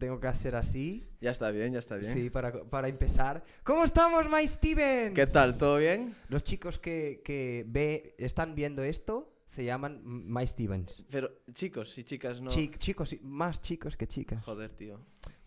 tengo que hacer así. Ya está bien, ya está bien. Sí, para, para empezar. ¿Cómo estamos, My Steven? ¿Qué tal? ¿Todo bien? Los chicos que, que ve, están viendo esto se llaman My Stevens. Pero chicos y chicas no. Chi- chicos, y- más chicos que chicas. Joder, tío.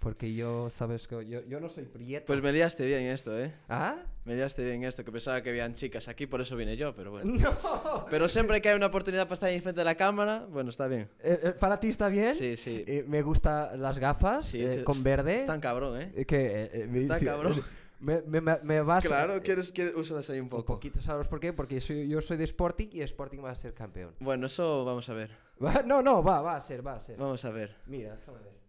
Porque yo, sabes que yo, yo no soy prieto. Pues me liaste bien esto, ¿eh? ¿Ah? Me liaste bien esto, que pensaba que habían chicas aquí, por eso vine yo, pero bueno. No. Pero siempre que hay una oportunidad para estar ahí enfrente de la cámara, bueno, está bien. Eh, eh, ¿Para ti está bien? Sí, sí. Eh, me gustan las gafas Sí, eh, con verde. Es tan cabrón, ¿eh? Que, me Está dice- cabrón. Me, me, me- vas Claro, quieres, quieres úsalas ahí un un poco. poquito, ¿sabes por qué? Porque soy- yo soy de Sporting y Sporting va a ser campeón. Bueno, eso vamos a ver. Va- No, no, va, va a ser, va a ser. Vamos a ver. Mira, déjame ver.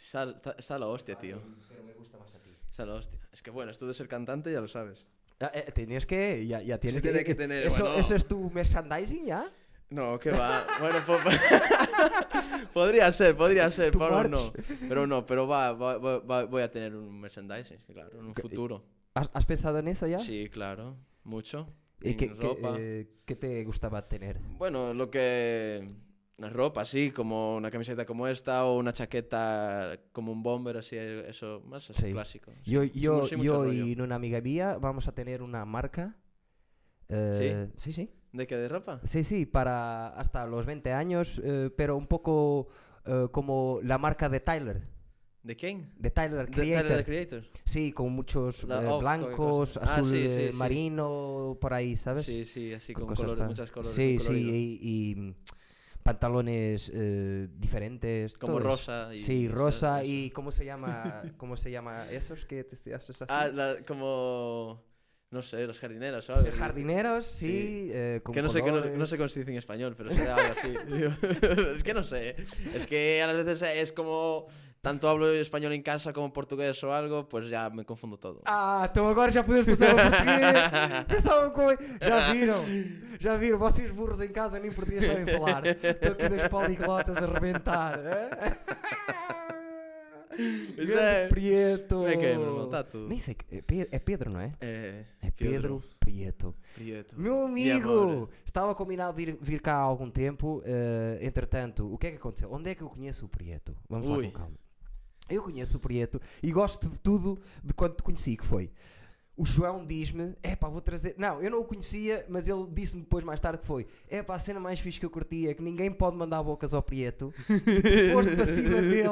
Está, está- está la hostia, tío. Pero me gusta más a ti. Está la hostia. Es que bueno, esto de ser cantante ya lo sabes. Ah, eh, tenías que, ya, ya tienes Se tiene que tener, Eso, bueno. ¿Eso es tu merchandising ya? No, que va. bueno, po- podría ser, podría ser, pero no. Pero no, pero va, va- voy a tener un merchandising, claro, en un futuro. ¿Has, has pensado en eso ya? Sí, claro, mucho. ¿Y En qué, eh, qué te gustaba tener? Bueno, lo que... La ropa, sí, como una camiseta como esta o una chaqueta como un bomber, así, eso, más así Sí. clásico. sí. Yo, yo, sí, yo rollo. y una amiga mía vamos a tener una marca. eh, sí, sí. ¿De qué? ¿De ropa? Sí, sí, para hasta los 20 años, eh, pero un poco eh, como la marca de Tyler. ¿De quién? De Tyler ¿De Creator. Tyler, Creator? Sí, con muchos eh, off, blancos. Ah, azul sí, eh, marino, por ahí, ¿sabes? Sí, sí, así Con con, colores, muchas colores. Sí, sí, y, y, pantalones eh, diferentes. Como rosa y... Sí, rosa y ¿cómo se llama? ¿Cómo se llama esos que te haces así? Ah, la- como... No sé, los jardineros, ¿sabes? jardineros, sí, Sí. eh, con Que no sé, que no, sé cómo se dice en español, pero será algo así. es que no sé. Es que a las veces es como... Tanto hablo español en casa como portugués o algo, pues ya me confundo todo. Ah, então agora já podemos passar ao português. Pensavam como... Já viram? Já viram? Vocês burros em casa nem português sabem falar. Estou aqui das poliglotas a arrebentar. Pois Grande é. Prieto. Como é que é, meu irmão? Está tudo. Nem sei, que- é é Pedro, não é? É, É Pedro, Prieto. Prieto. Meu amigo, estava combinado vir, vir cá há algum tempo. eh, entretanto, o que é que aconteceu? Onde é que eu conheço o Prieto? Vamos lá Ui. com calma. Eu conheço o Prieto e gosto de tudo de quando te conheci, que foi. O João diz-me, é pá, vou trazer. Não, eu não o conhecia, mas ele disse-me depois mais tarde que foi: é pá, a cena mais fixe que eu curti é que ninguém pode mandar bocas ao Prieto. Foste para cima dele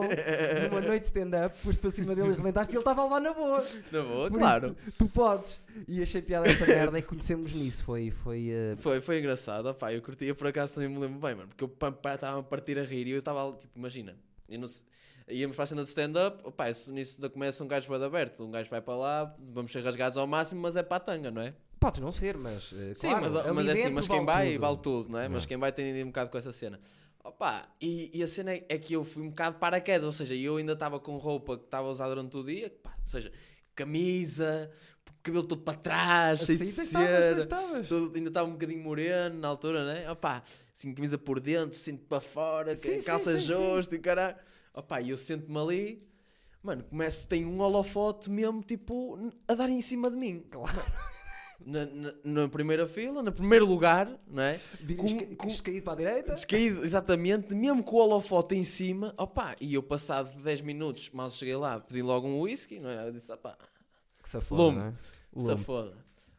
numa noite de stand-up, foste para cima dele e rebentaste e ele estava lá na boa. Na boa, Por claro. isso, tu, tu podes. E achei piada essa merda e conhecemos nisso. Foi. foi eh, Foi, foi engraçado, opá, eu curti, eu por acaso também me lembro bem, mano, porque eu estava a partir a rir e eu estava, tipo, imagina, eu não sei- íamos para a cena de stand-up, opá, isso, nisso da começa um gajo vai de aberto, um gajo vai para lá, vamos ser rasgados ao máximo, mas é para a tanga, não é? Podes não ser, mas. eh, Sim, claro, mas, ali mas é assim, mas quem vai tudo. vale tudo, não é? Mas Não. quem vai tem de ir um bocado com essa cena. Opa, e, e a cena é, é que eu fui um bocado paraquedas, ou seja, eu ainda estava com roupa que estava a usar durante o dia, pá, ou seja, camisa, cabelo todo para trás, cheio de Sim, cera. ainda estava um bocadinho moreno na altura, né? Opá, assim, camisa por dentro, cinto para fora, Sim, sim, calça sim, sim. justo e caralho. Opá, e eu sento-me ali, mano, começo, tem um holofote mesmo, tipo, a dar em cima de mim. Claro. Na, na, na primeira fila, no primeiro lugar, não é? Com- com- caído para a direita. Descaído, exatamente, mesmo com o holofote em cima, opá, e eu passado 10 minutos, mal cheguei lá, pedi logo um whisky, não é? Eu disse, opá, Que safoda, Lume. não é? se Lume. foda.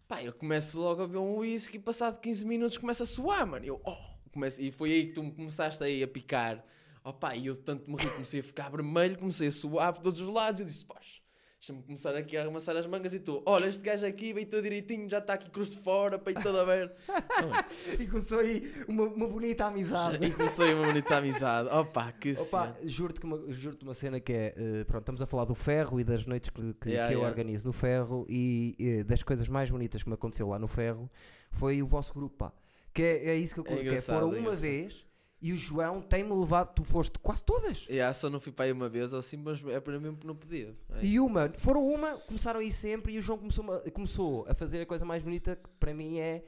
Pá, eu começo logo a beber um whisky, passado 15 minutos começa a suar, mano. Eu, oh, começo, e foi aí que tu me começaste aí a picar. Opá, e eu tanto me ri, comecei a ficar vermelho, comecei a suar por todos os lados. Eu disse, poxa, deixa-me começar aqui a arremassar as mangas e tu, olha, este gajo aqui veio todo direitinho, já está aqui cruz de fora, peito todo aberto. E começou aí uma, uma bonita amizade. e comecei uma bonita amizade. Opa, que Opa, juro-te que uma, juro uma cena que é. eh, pronto, estamos a falar do ferro e das noites que, que- Yeah, que eu yeah. organizo no ferro e eh, das coisas mais bonitas que me aconteceu lá no ferro foi o vosso grupo, pá. Que é, é isso que eu É que é, engraçado, foram é uma engraçado. vez e o João tem-me levado. Tu foste quase todas. Yeah, só não fui para aí uma vez ou assim, mas é para mim porque não podia. É. E uma, foram uma, começaram a ir sempre e o João começou, começou a fazer a coisa mais bonita que para mim é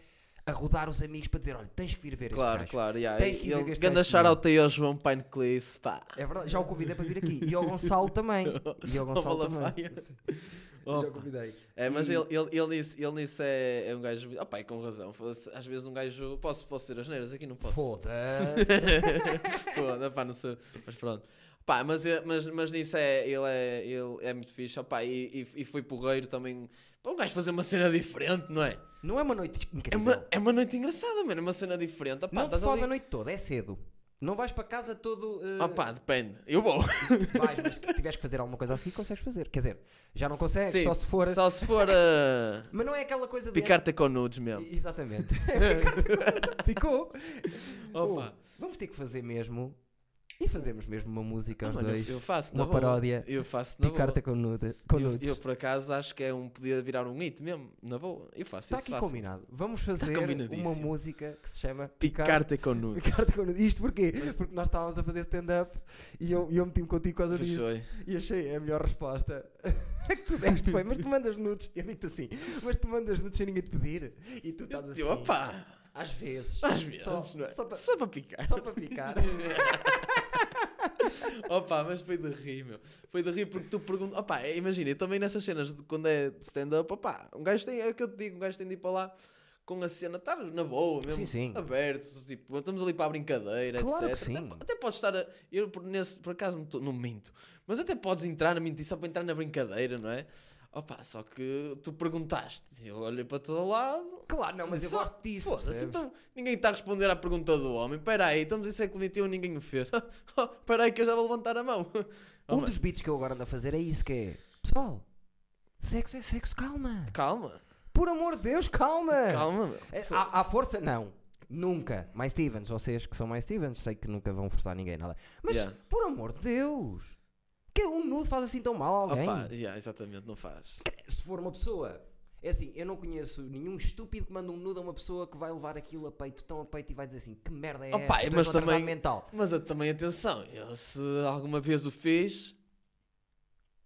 a rodar os amigos para dizer: olha, tens que vir ver Claro, este gajo. claro. Yeah. Tem que ir ver Ele, este ganda shout-out aí ao João Pinecliff. Pá. É verdade, já o convidei para vir aqui. E ao Gonçalo também. E ao Gonçalo também. Já convidei. É, mas E- ele, ele, ele, nisso, ele nisso é, é um gajo. Opa, e com razão. Às vezes um gajo. Posso, posso ser as neiras aqui? Não posso. Foda-se. Foda, pá, não sei. Mas pronto. Pá, mas, é- mas, mas nisso é, ele, é, ele é muito fixe. Opá, e, e, e foi porreiro também. Para um gajo fazer uma cena diferente, não é? Não é uma noite É incrível. uma, é uma noite engraçada, mano. É uma cena diferente. Opá, não te estás fode ali- a noite toda, é cedo. Não vais para casa todo. eh, Opá, depende. Eu vou. Vais, mas se tiveres que fazer alguma coisa a seguir, consegues fazer. Quer dizer, já não consegues, Sim, só se for. Só se for a Mas não é aquela coisa de. picar-te com nudes mesmo. Exatamente. Ficou. Opa. Vamos ter que fazer mesmo. E fazemos mesmo uma música Ah, aos mano, eu- dois. eu faço uma paródia. Eu faço na Picar-te boa. com, nude, com Eu, nudes. eu, por acaso acho que é um podia virar um hit mesmo, na boa. Eu faço Está isso aqui fácil. combinado. Vamos fazer uma música que se chama Picar-te com nudes. Picar-te com nudes. Isto porquê? Porque nós estávamos a fazer stand-up e eu, eu meti-me contigo por causa disso. E achei a melhor resposta. É que tu deste bem, mas tu mandas nudes. Eu digo-te assim, mas tu mandas nudes sem ninguém te pedir. E tu estás assim. Eu, opa, Às vezes. às vezes, Só, é? Só para picar. só para picar. Opa, mas foi de rir, meu. Foi de rir porque tu perguntas. Opa, é, imagina, eu também nessas cenas de quando é stand-up, opa, um gajo tem, é o que eu te digo, um gajo tem de ir para lá com a cena, estar na boa mesmo, Sim, sim. aberto, tipo, estamos ali para a brincadeira, Claro etc. que sim. Até, até podes estar a. Eu por, nesse, por acaso não, tô- não minto, mas até podes entrar na mentir só para entrar na brincadeira, não é? Opa, só que tu perguntaste, eu olhei para todo lado. Claro, não, mas eu Só- gosto disso. Foda-se, percebes? então ninguém está a responder à pergunta do homem. Espera aí, estamos em século XXI ninguém o fez. Espera aí que eu já vou levantar a mão. Oh, um mano, dos beats que eu agora ando a fazer é isso que é. Pessoal, sexo é sexo, calma. Calma, Por amor de Deus, calma. calma, meu. É, à, à força, não. Nunca. Mais Stevens, vocês que são mais Stevens, sei que nunca vão forçar ninguém nada. Mas, Yeah. por amor de Deus, que um nude faz assim tão mal a alguém? Opa, yeah, exatamente, não faz. Se for uma pessoa. É assim, eu não conheço nenhum estúpido que manda um nude a uma pessoa que vai levar aquilo a peito, tão a peito e vai dizer assim: que merda é esta? Mas também- mental. Mas eu também, atenção, eu se alguma vez o fiz,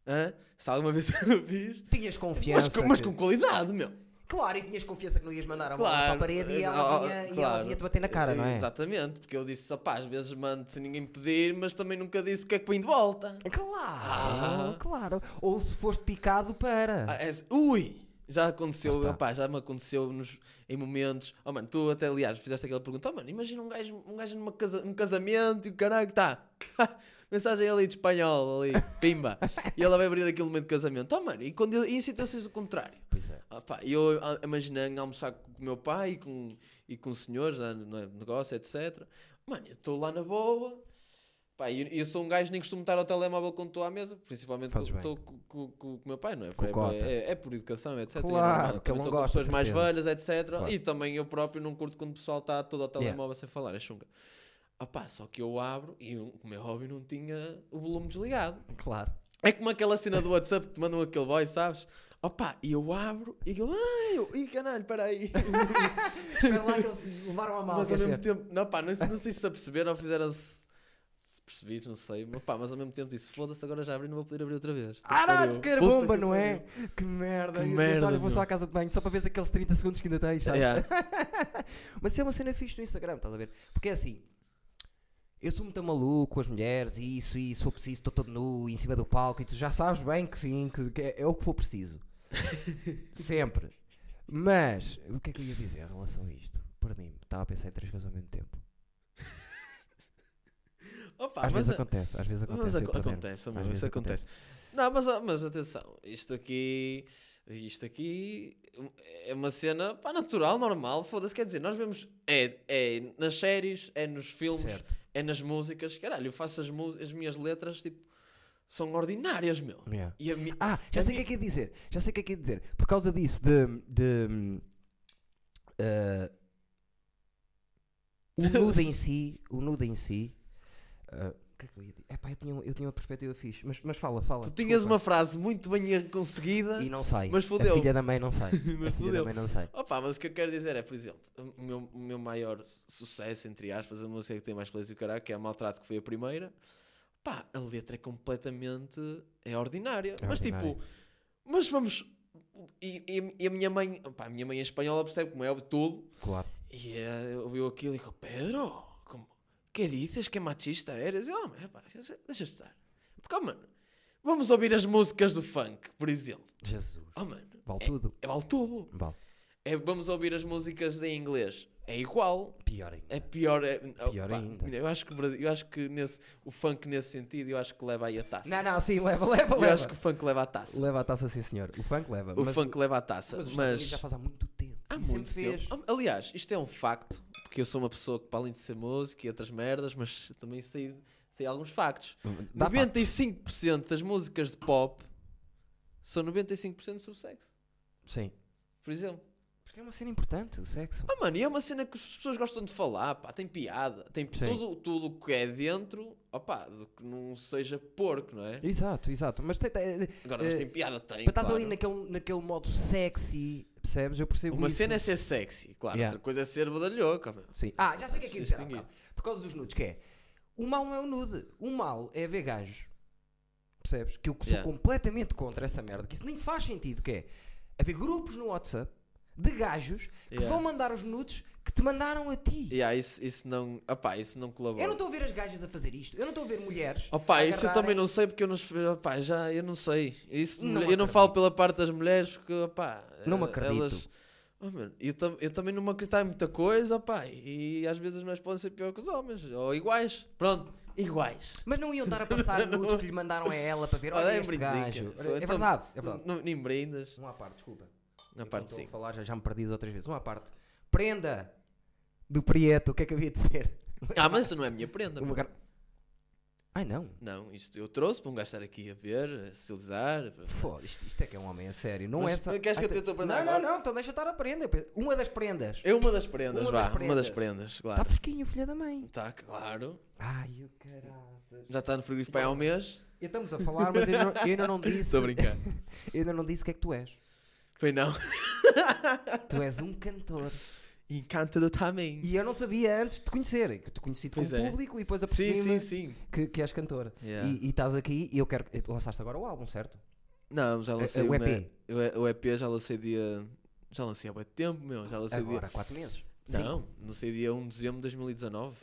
hã? se alguma vez eu fiz, Tinhas confiança. mas com, mas que- com qualidade, meu. Claro, e tinhas confiança que não ias mandar a bola Claro. para a parede e ela vinha, e ela claro. vinha te bater na cara, não é? Exatamente, porque eu disse, opá, às vezes mando sem ninguém pedir, mas também nunca disse o que é que põe de volta. Claro, Ah. claro. Ou se foste picado para. Ah, é- ui! Já aconteceu, opá, já me aconteceu nos, em momentos. Oh mano, tu até aliás fizeste aquela pergunta, oh mano, imagina um gajo, um gajo numa casa, num casamento e o caralho está. Mensagem ali de espanhol, ali, pimba. e ela vai abrir aquele momento de casamento. Oh mano, e, quando eu, e em situações do contrário? Pois é. Ah, pá, eu ah, imaginei almoçar com o meu pai e com, e com senhores já no negócio, etc. Mano, eu estou lá na boa. Pá, e eu, eu sou um gajo nem costumo estar ao telemóvel quando estou à mesa, principalmente quando estou com, o meu pai, não é? É, é, é por educação, etc. E Claro, que Também não estou com pessoas mais velhas, etc. Claro. E também eu próprio não curto quando o pessoal está todo ao Yeah. telemóvel sem falar, é chunga. Ah pá, só que eu abro e o meu hobby não tinha o volume desligado. Claro. É como aquela cena do WhatsApp que te mandam aquele voice, sabes? Opa, e eu abro e eu, ai, eu, ih, caralho, peraí. Espera lá que eles levaram a mal. mas ao mesmo ver? tempo, não pá, não, sei- não sei se se aperceberam ou fizeram-se. Se percebi, não sei. Mas pá, mas ao mesmo tempo disse, foda-se, agora já abri, não vou poder abrir outra vez. Ah, Pariu. não, porque era bomba, que não é? Que merda. Que E disse, merda, Olha, vou só à casa de banho só para ver se aqueles 30 segundos que ainda tens, sabes? Yeah. Mas é uma cena fixe no Instagram, estás a ver? Porque é assim. Eu sou muito maluco com as mulheres e isso, e sou preciso, estou todo nu em cima do palco e tu já sabes bem que sim, que, que é, é o que for preciso. Sempre. Mas, o que é que eu ia dizer em relação a isto? Perdi-me, estava a pensar em três coisas ao mesmo tempo. Opa, às vezes a- acontece, às vezes acontece. mas perder-me. acontece, Às amor, vezes isso acontece. Não, mas, mas atenção, isto aqui, isto aqui é uma cena pá, natural, normal, foda-se, quer dizer, nós vemos, é, é nas séries, é nos filmes, Certo. é nas músicas, caralho, eu faço as, as minhas letras, tipo, são ordinárias, meu. Yeah. Mi- Ah, já A sei o que é que ia dizer. Já sei o que é que ia dizer. Por causa disso, de. de ah, o nude em si. O nude em si. o que é que eu ia dizer? Epá, eu tinha, eu tinha uma perspectiva fixe. Mas, mas fala, fala. tu tinhas desculpa. uma frase muito bem conseguida, E não sai. mas A fodeu. filha da mãe não sai. Mas a filha da mãe não sai. Opa, mas o que eu quero dizer é, por exemplo, o meu, o meu maior su- sucesso, entre aspas, a música que tem mais plays e o caralho, que é a Maltrato, que foi a primeira, pá, a letra é completamente, é ordinária. É mas ordinária. tipo, mas vamos, e, e- e a minha mãe, pá, a minha mãe é espanhola percebe como é óbvio tudo, Claro. e eh, ouviu aquilo e dijo, Pedro, que dices, que machista eres? Eu, oh, pá, deixa estar. Porque, oh, mano, vamos ouvir as músicas do funk, por exemplo. Jesus. Oh, mano, Vale é, tudo. é vale tudo. Vale. É, vamos ouvir as músicas em inglês. é igual. Pior ainda. É pior. É, Pior Opa, ainda. Eu acho, que, eu acho que nesse, o funk nesse sentido, eu acho que leva aí a taça. Não, não, sim, leva, leva, eu leva. acho que o funk leva a taça. Leva a taça, sim, senhor. O funk leva. O mas, funk leva a taça. mas Mas, já faz há muito tempo. Há e muito sempre fez. tempo. Aliás, isto é um facto, porque eu sou uma pessoa que, para além de ser música e outras merdas, mas também sei, sei alguns factos. Dá 95% das músicas de pop são 95% sobre sexo. factos. Sim. Por exemplo. Porque é uma cena importante, o sexo. Ah, mano, e é uma cena que as pessoas gostam de falar, pá, tem piada, tem Sim. tudo tudo o que é dentro, opá, do que não seja porco, não é? Exato, exato. Mas tem, tem- Agora, mas Eh, tem piada, tem. estás claro. ali naquele, naquele modo sexy, percebes? Eu percebo Uma isso. cena é ser sexy, claro, Yeah. outra coisa é ser badalhoca. Sim. Ah, já sei o que é que dizer. bocado. Por causa dos nudes, que é... O mal não é o nude. O mal é ver gajos. Percebes? Que eu sou Yeah. completamente contra essa merda. Que isso nem faz sentido, que é... Haver grupos no WhatsApp de gajos que Yeah. vão mandar os nudes que te mandaram a ti. Yeah, isso, isso não, opá, isso não colabora. Eu não estou a ver as gajas a fazer isto. Eu não estou a ver mulheres. Opa, a isso eu também não sei porque eu não, opa, já, eu não sei. Isso, Não eu não falo pela parte das mulheres porque, opá, Não me eh, acredito. Elas, Oh, mano, eu, tam- eu também não me acredito em muita coisa, opá, e às vezes as mulheres podem ser pior que os homens, ou iguais. Pronto, iguais. Mas não iam estar a passar nudes que lhe mandaram a ela para ver. Olha, Olha, é um este gajo. É Então, verdade, é verdade. Não, nem brindas. Um à parte, desculpa. Na Enquanto parte estou 5. a falar, já, já me perdi de outras vezes. Um à parte. Prenda do Prieto, o que é que havia de ser? Ah, mas isso não é a minha prenda. Uma Ai não. Não, isto eu trouxe para um gajo estar aqui a ver, a socializar. Foda, isto, isto é que é um homem a sério. Não Mas é só. queres que eu tente a prenda Não, agora? não, não, então deixa estar a prenda. Uma das prendas. É uma das prendas, Uma vá. das Uma das prendas. prendas, Está claro. fresquinho, filha da mãe. Está, claro. Ai, o caraças. Já está no frigorífico para há um mês. E Estamos a falar, mas eu ainda eu ainda não disse. Estou a brincar. Eu ainda não disse o que é que tu és. Foi não. Tu és um cantor. Encantado também. E eu não sabia antes de te conhecer. Que te conheci como Pois é. público e depois Sim, apercebi-me sim, sim. que, que és cantora. Yeah. E, e estás aqui e eu quero. Lançaste agora o álbum, certo? Não, já lancei É, o uma- EP. o- O EP já lancei dia. Já lancei há muito tempo, meu. Já lancei Agora, dia. há 4 meses. Não, lancei dia 1 de dezembro de 2019.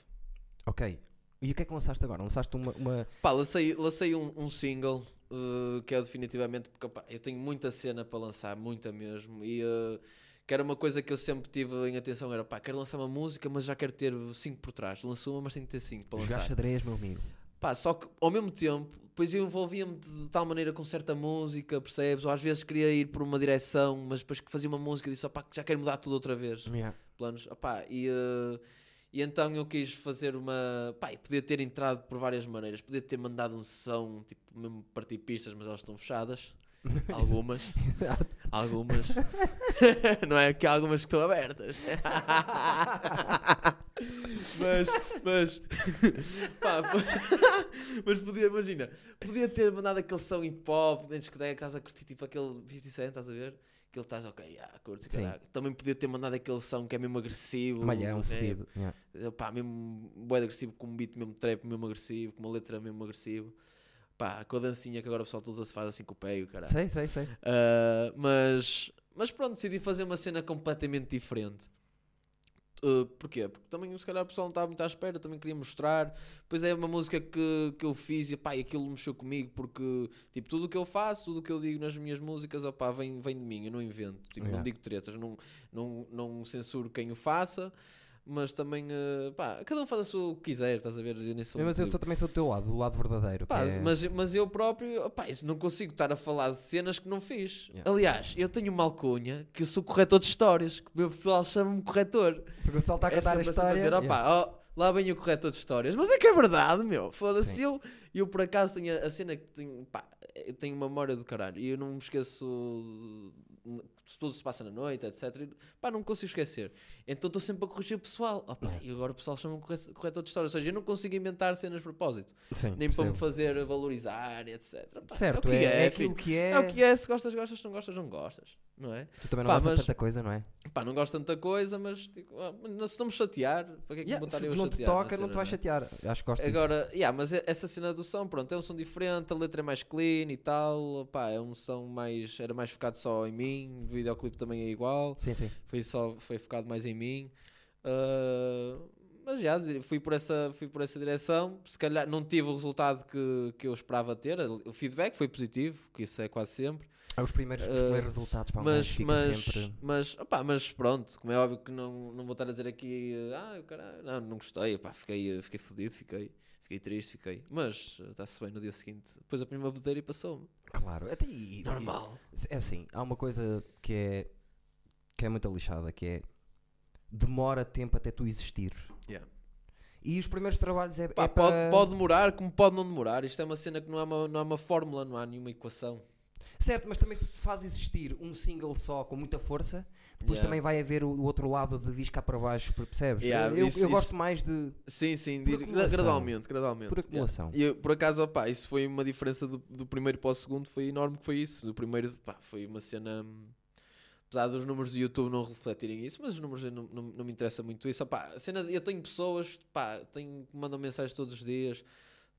Ok. E o que é que lançaste agora? Lançaste uma. uma... Pá, lancei, lancei um, um single uh, que é definitivamente porque pá, eu tenho muita cena para lançar, muita mesmo. E uh, que era uma coisa que eu sempre tive em atenção: era pá, quero lançar uma música, mas já quero ter 5 por trás. Lanço uma, mas tenho que ter 5 para Jogar lançar. xadrez, meu amigo. Pá, só que ao mesmo tempo, depois eu envolvia-me de, de tal maneira com certa música, percebes? Ou às vezes queria ir por uma direção, mas depois que fazia uma música disse, opá, que já quero mudar tudo outra vez. Yeah. Planos, opá, e, eh, e então eu quis fazer uma. Pá, podia ter entrado por várias maneiras, podia ter mandado um som, tipo, mesmo partir pistas, mas elas estão fechadas. Algumas, Exato. algumas. não é que há algumas que estão abertas. mas, mas, pá, mas podia, imagina, podia ter mandado aquele som hip hop, discoteca que estás a curtir, tipo aquele 50 Cent, estás a ver? Que ele estás, ok, ah, curto. Também podia ter mandado aquele som que é mesmo agressivo. Malhão, fodido. Yeah. pá, mesmo bué agressivo, com um beat mesmo trap, mesmo agressivo, com uma letra mesmo agressivo. Pá, com a dancinha que agora o pessoal todo se faz assim com o pé e o caralho. Sei, sei, sei. Uh, mas, mas pronto, decidi fazer uma cena completamente diferente. Uh, porquê? Porque também se calhar o pessoal não estava muito à espera, também queria mostrar. Pois é uma música que, que eu fiz e pá, e aquilo mexeu comigo porque tipo, tudo o que eu faço, tudo o que eu digo nas minhas músicas opá, vem, vem de mim, eu não invento, tipo, Yeah. não digo tretas, não, não, não censuro quem o faça, mas também uh, pá, cada um faz a sua o que quiser, estás a ver? Eu Mas eu muito- sou, também sou do teu lado, do lado verdadeiro. Pá, é- mas, mas eu próprio, opá, isso não consigo estar a falar de cenas que não fiz. Yeah. Aliás, eu tenho uma alcunha que eu sou corretor de histórias, que o meu pessoal chama-me corretor. Porque o pessoal está a É contar a sempre assim a história. dizer, opá, ó, lá vem o corretor de histórias. Mas é que é verdade, meu. Foda-se. Eu, eu por acaso tenho a, a cena que tenho, pá, eu tenho uma memória do caralho e eu não me esqueço tudo se passa na noite, etc. E, pá, não me consigo esquecer. Então estou sempre a corrigir o pessoal. Opá, Yeah. E agora o pessoal chama-me corre- corretor de histórias. Ou seja, eu não consigo inventar cenas de propósito. Sim, Nem para me percebo. fazer valorizar, etc. Pá, Certo, é, o que é, é, é aquilo que é. É o que é, se gostas, gostas, se não gostas, não gostas, não é? Tu também não Pá, gostas de tanta coisa, não é? Pá, não gosto de tanta coisa, mas tipo, ah, se não me chatear, para que é que Yeah, me botar eu a não te chatear? toca, não cena, te vai é? chatear. Acho que gosto disso. Agora, yeah, mas essa cena do som, pronto, é um som diferente, a letra é mais clean e tal, pá, é um som mais, era mais focado só em mim, o videoclipe também é igual, Sim, sim. foi só, foi focado mais em mim, Ah, mas já, fui por, essa, fui por essa direção. Se calhar não tive o resultado que, que eu esperava ter. O feedback foi positivo, que isso é quase sempre. Ah, os primeiros, os Uh, primeiros resultados para um Mas, mas, sempre. mas, opá, mas pronto, como é óbvio que não, não vou estar a dizer aqui, ah, caralho, não, não gostei, opá, fiquei, fiquei fodido, fiquei, fiquei triste, fiquei. Mas eh, está-se bem no dia seguinte. Depois a primeira bebedeira e passou-me. Claro, até e, Normal. É assim, há uma coisa que é que é muito lixada, que é demora tempo até tu existir. Yeah. E os primeiros trabalhos é, Pá, é pode, para- pode demorar, como pode não demorar. Isto é uma cena que não é uma, não é uma fórmula, não há nenhuma equação. Certo, mas também se faz existir um single só com muita força, depois Yeah. também vai haver o, o outro lado de vir cá para baixo, percebes? Yeah, eu isso- eu isso- gosto mais de Sim, sim, Por de ir gra- acumulação. gradualmente, gradualmente. por acumulação. E eu, por acaso, opá, isso foi uma diferença do, do primeiro para o segundo, foi enorme que foi isso. Do primeiro, pá, foi uma cena. hum, Apesar dos números do YouTube não refletirem isso, mas os números eu não, não, não me interessa muito isso. Opá, a cena, de- eu tenho pessoas pá, tenho, que mandam mensagens todos os dias.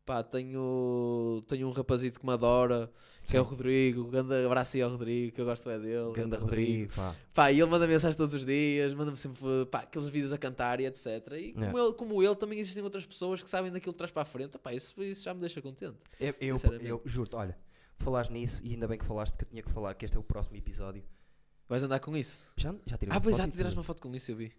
Pá, tenho, tenho um rapazito que me adora, que é o Rodrigo. Grande abraço aí ao Rodrigo, que eu gosto é dele. Ganda Rodrigo, pá. Pá, e ele manda mensagens todos os dias, manda-me sempre pá, aqueles vídeos a cantar e etc. E como, Yeah. ele, como ele, também existem outras pessoas que sabem daquilo de trás para a frente. Pá, isso, isso já me deixa contente. Eu, eu, Sinceramente. eu juro-te, olha, falaste nisso e ainda bem que falaste porque eu tinha que falar que este é o próximo episódio. Vais andar com isso? Já, já tirei Ah, uma pois foto já te tiraste uma foto com isso, eu vi.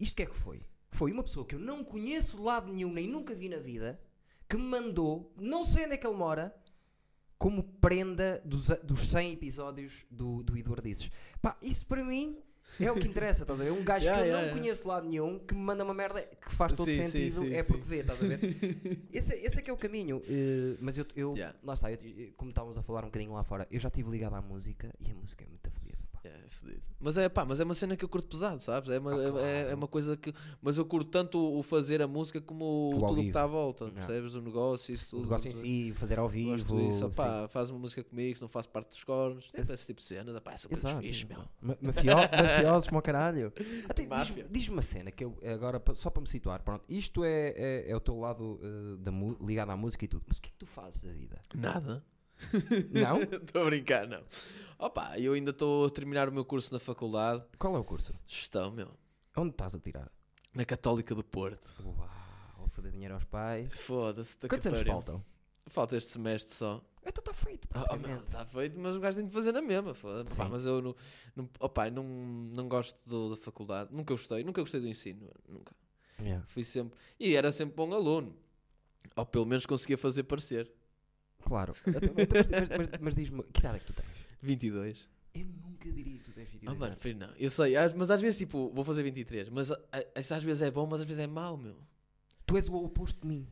Isto que é que foi? Foi uma pessoa que eu não conheço de lado nenhum, nem nunca vi na vida, que me mandou, não sei onde é que ele mora, como prenda dos, dos 100 episódios do, do Eduardices. Pá, isso para mim é o que interessa, estás a ver? Um gajo Yeah, que eu yeah, não yeah. conheço de lado nenhum, que me manda uma merda que faz todo Sim, sentido, sim, é sim. porque vê, estás a ver? esse, é- esse é que é o caminho. eh, mas eu, eu lá está, eu- como estávamos a falar um bocadinho lá fora, eu já estive ligado à música e a música é muito fodida. Pá. É, é fedido. Mas é pá, mas é uma cena que eu curto pesado, sabes? É uma, Ah, é- é, claro. é uma coisa que. Mas eu curto tanto o fazer a música como o, O tudo o que está à volta, Yeah. percebes? O negócio, isso O tudo. negócio em si, fazer ao vivo. Gosto disso, opá, faz uma música comigo, se não faço parte dos cornos, tem esse tipo de cenas, opá, essa coisa Exato. fixe, meu. Ma- mafio- Mafiosos, ao caralho. Até Máfia. diz- Diz-me uma cena que eu, agora, só para me situar, pronto, isto é, é, é o teu lado eh, da mu- ligado à música e tudo, mas o que é que tu fazes da vida? Nada. Não? Estou a brincar, não. Opa, eu ainda estou a terminar o meu curso na faculdade. Qual é o curso? Gestão, meu. Onde estás a tirar? Na Católica do Porto. Uau, vou fazer dinheiro aos pais. Foda-se, Quantos anos faltam? Falta este semestre só. Então está feito, Ah, oh, está feito, mas o gajo tem de fazer na mesma. Pá, mas eu não, não, opa, não, não gosto do- da faculdade. Nunca gostei, nunca gostei do ensino. Nunca. Yeah. Fui sempre. E era sempre bom aluno. Ou pelo menos conseguia fazer parecer. Claro. Então, mas mas, mas- mas diz-me, que idade é que tu tens? 22. Eu nunca diria que tu tens 22 Ah, mano, anos. pois não. Eu sei, às- mas às vezes, tipo, vou fazer 23. Mas a- a- isso às vezes é bom, mas às vezes é mau, meu. Tu és o oposto de mim.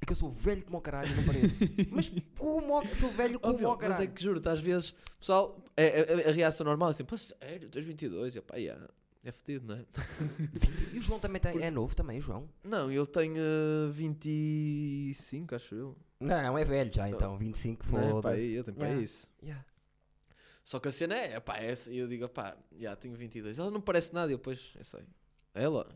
É que eu sou velho como o caralho, não pareço. mas como o- sou velho Oh, como meu, o mas é que juro-te, às vezes, pessoal, é, é- a reação normal é sempre, "Pá, sério, tens 22? E eu, pá, yeah, é fedido, não é? E o João também tem, Porque- é novo também, o João? Não, ele tem eh, 25, acho eu. Não, é velho já então, 25 Não é? Pá, foda-se. eu tenho para Yeah. isso. Yeah. Só que a cena é, pá, é, essa- eu digo, pá, já tenho 22. Ela não parece nada, e eu, pois, eu sei. Ela,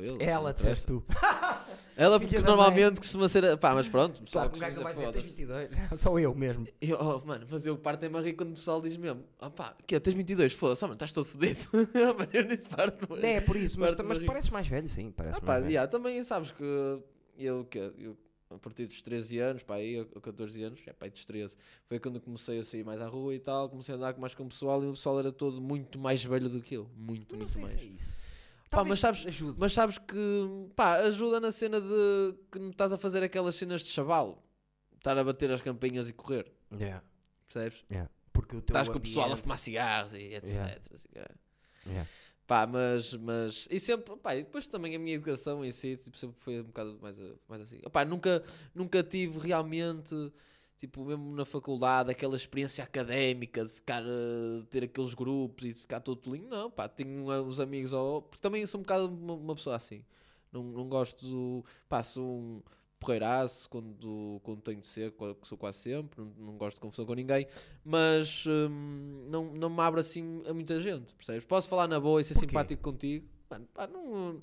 ele, Ela, disseste tu. Ela, porque normalmente costuma ser, pá, mas pronto, pessoal, Claro, um gajo vai dizer, tens foda-se. 22. Sou eu mesmo. Eu, oh, mano, mas eu parto em rir quando o pessoal diz mesmo, ah pá, que é, tens 22, foda-se, oh, mano, estás todo fodido. mano, eu nem parto. Não é por isso, mas, mas a pareces mais velho, sim. Parece Ah, pá, mais velho. já, também sabes que eu, que eu, a partir dos 13 anos, pá, aí, a 14 anos, é pá, aí dos 13, foi quando eu comecei a sair mais à rua e tal, comecei a andar mais com o pessoal e o pessoal era todo muito mais velho do que eu. Muito, não muito sei mais. se é isso. Pá, mas sabes-. Mas sabes que, pá, ajuda na cena de que não estás a fazer aquelas cenas de chaval, estar a bater as campinhas e correr, Yeah, percebes? yeah. Porque o teu Estás com o pessoal a fumar cigarros e etc. Yeah. assim. Yeah. Pá, mas, mas. E sempre. Pá, e depois também a minha educação em si tipo, sempre foi um bocado mais, mais assim. Pá, nunca, nunca tive realmente. Tipo, mesmo na faculdade, aquela experiência académica de ficar. eh, ter aqueles grupos e de ficar todo tolinho. Não, pá, tenho uns amigos. Ou, porque também sou um bocado uma, uma pessoa assim. Não, não gosto do. Sou um porreiraço quando, quando tenho de ser, que sou quase sempre. Não, não gosto de confusão com ninguém. Mas hum, não, não me abro assim a muita gente, percebes? Posso falar na boa e ser Porquê? simpático contigo. Mano, pá, não.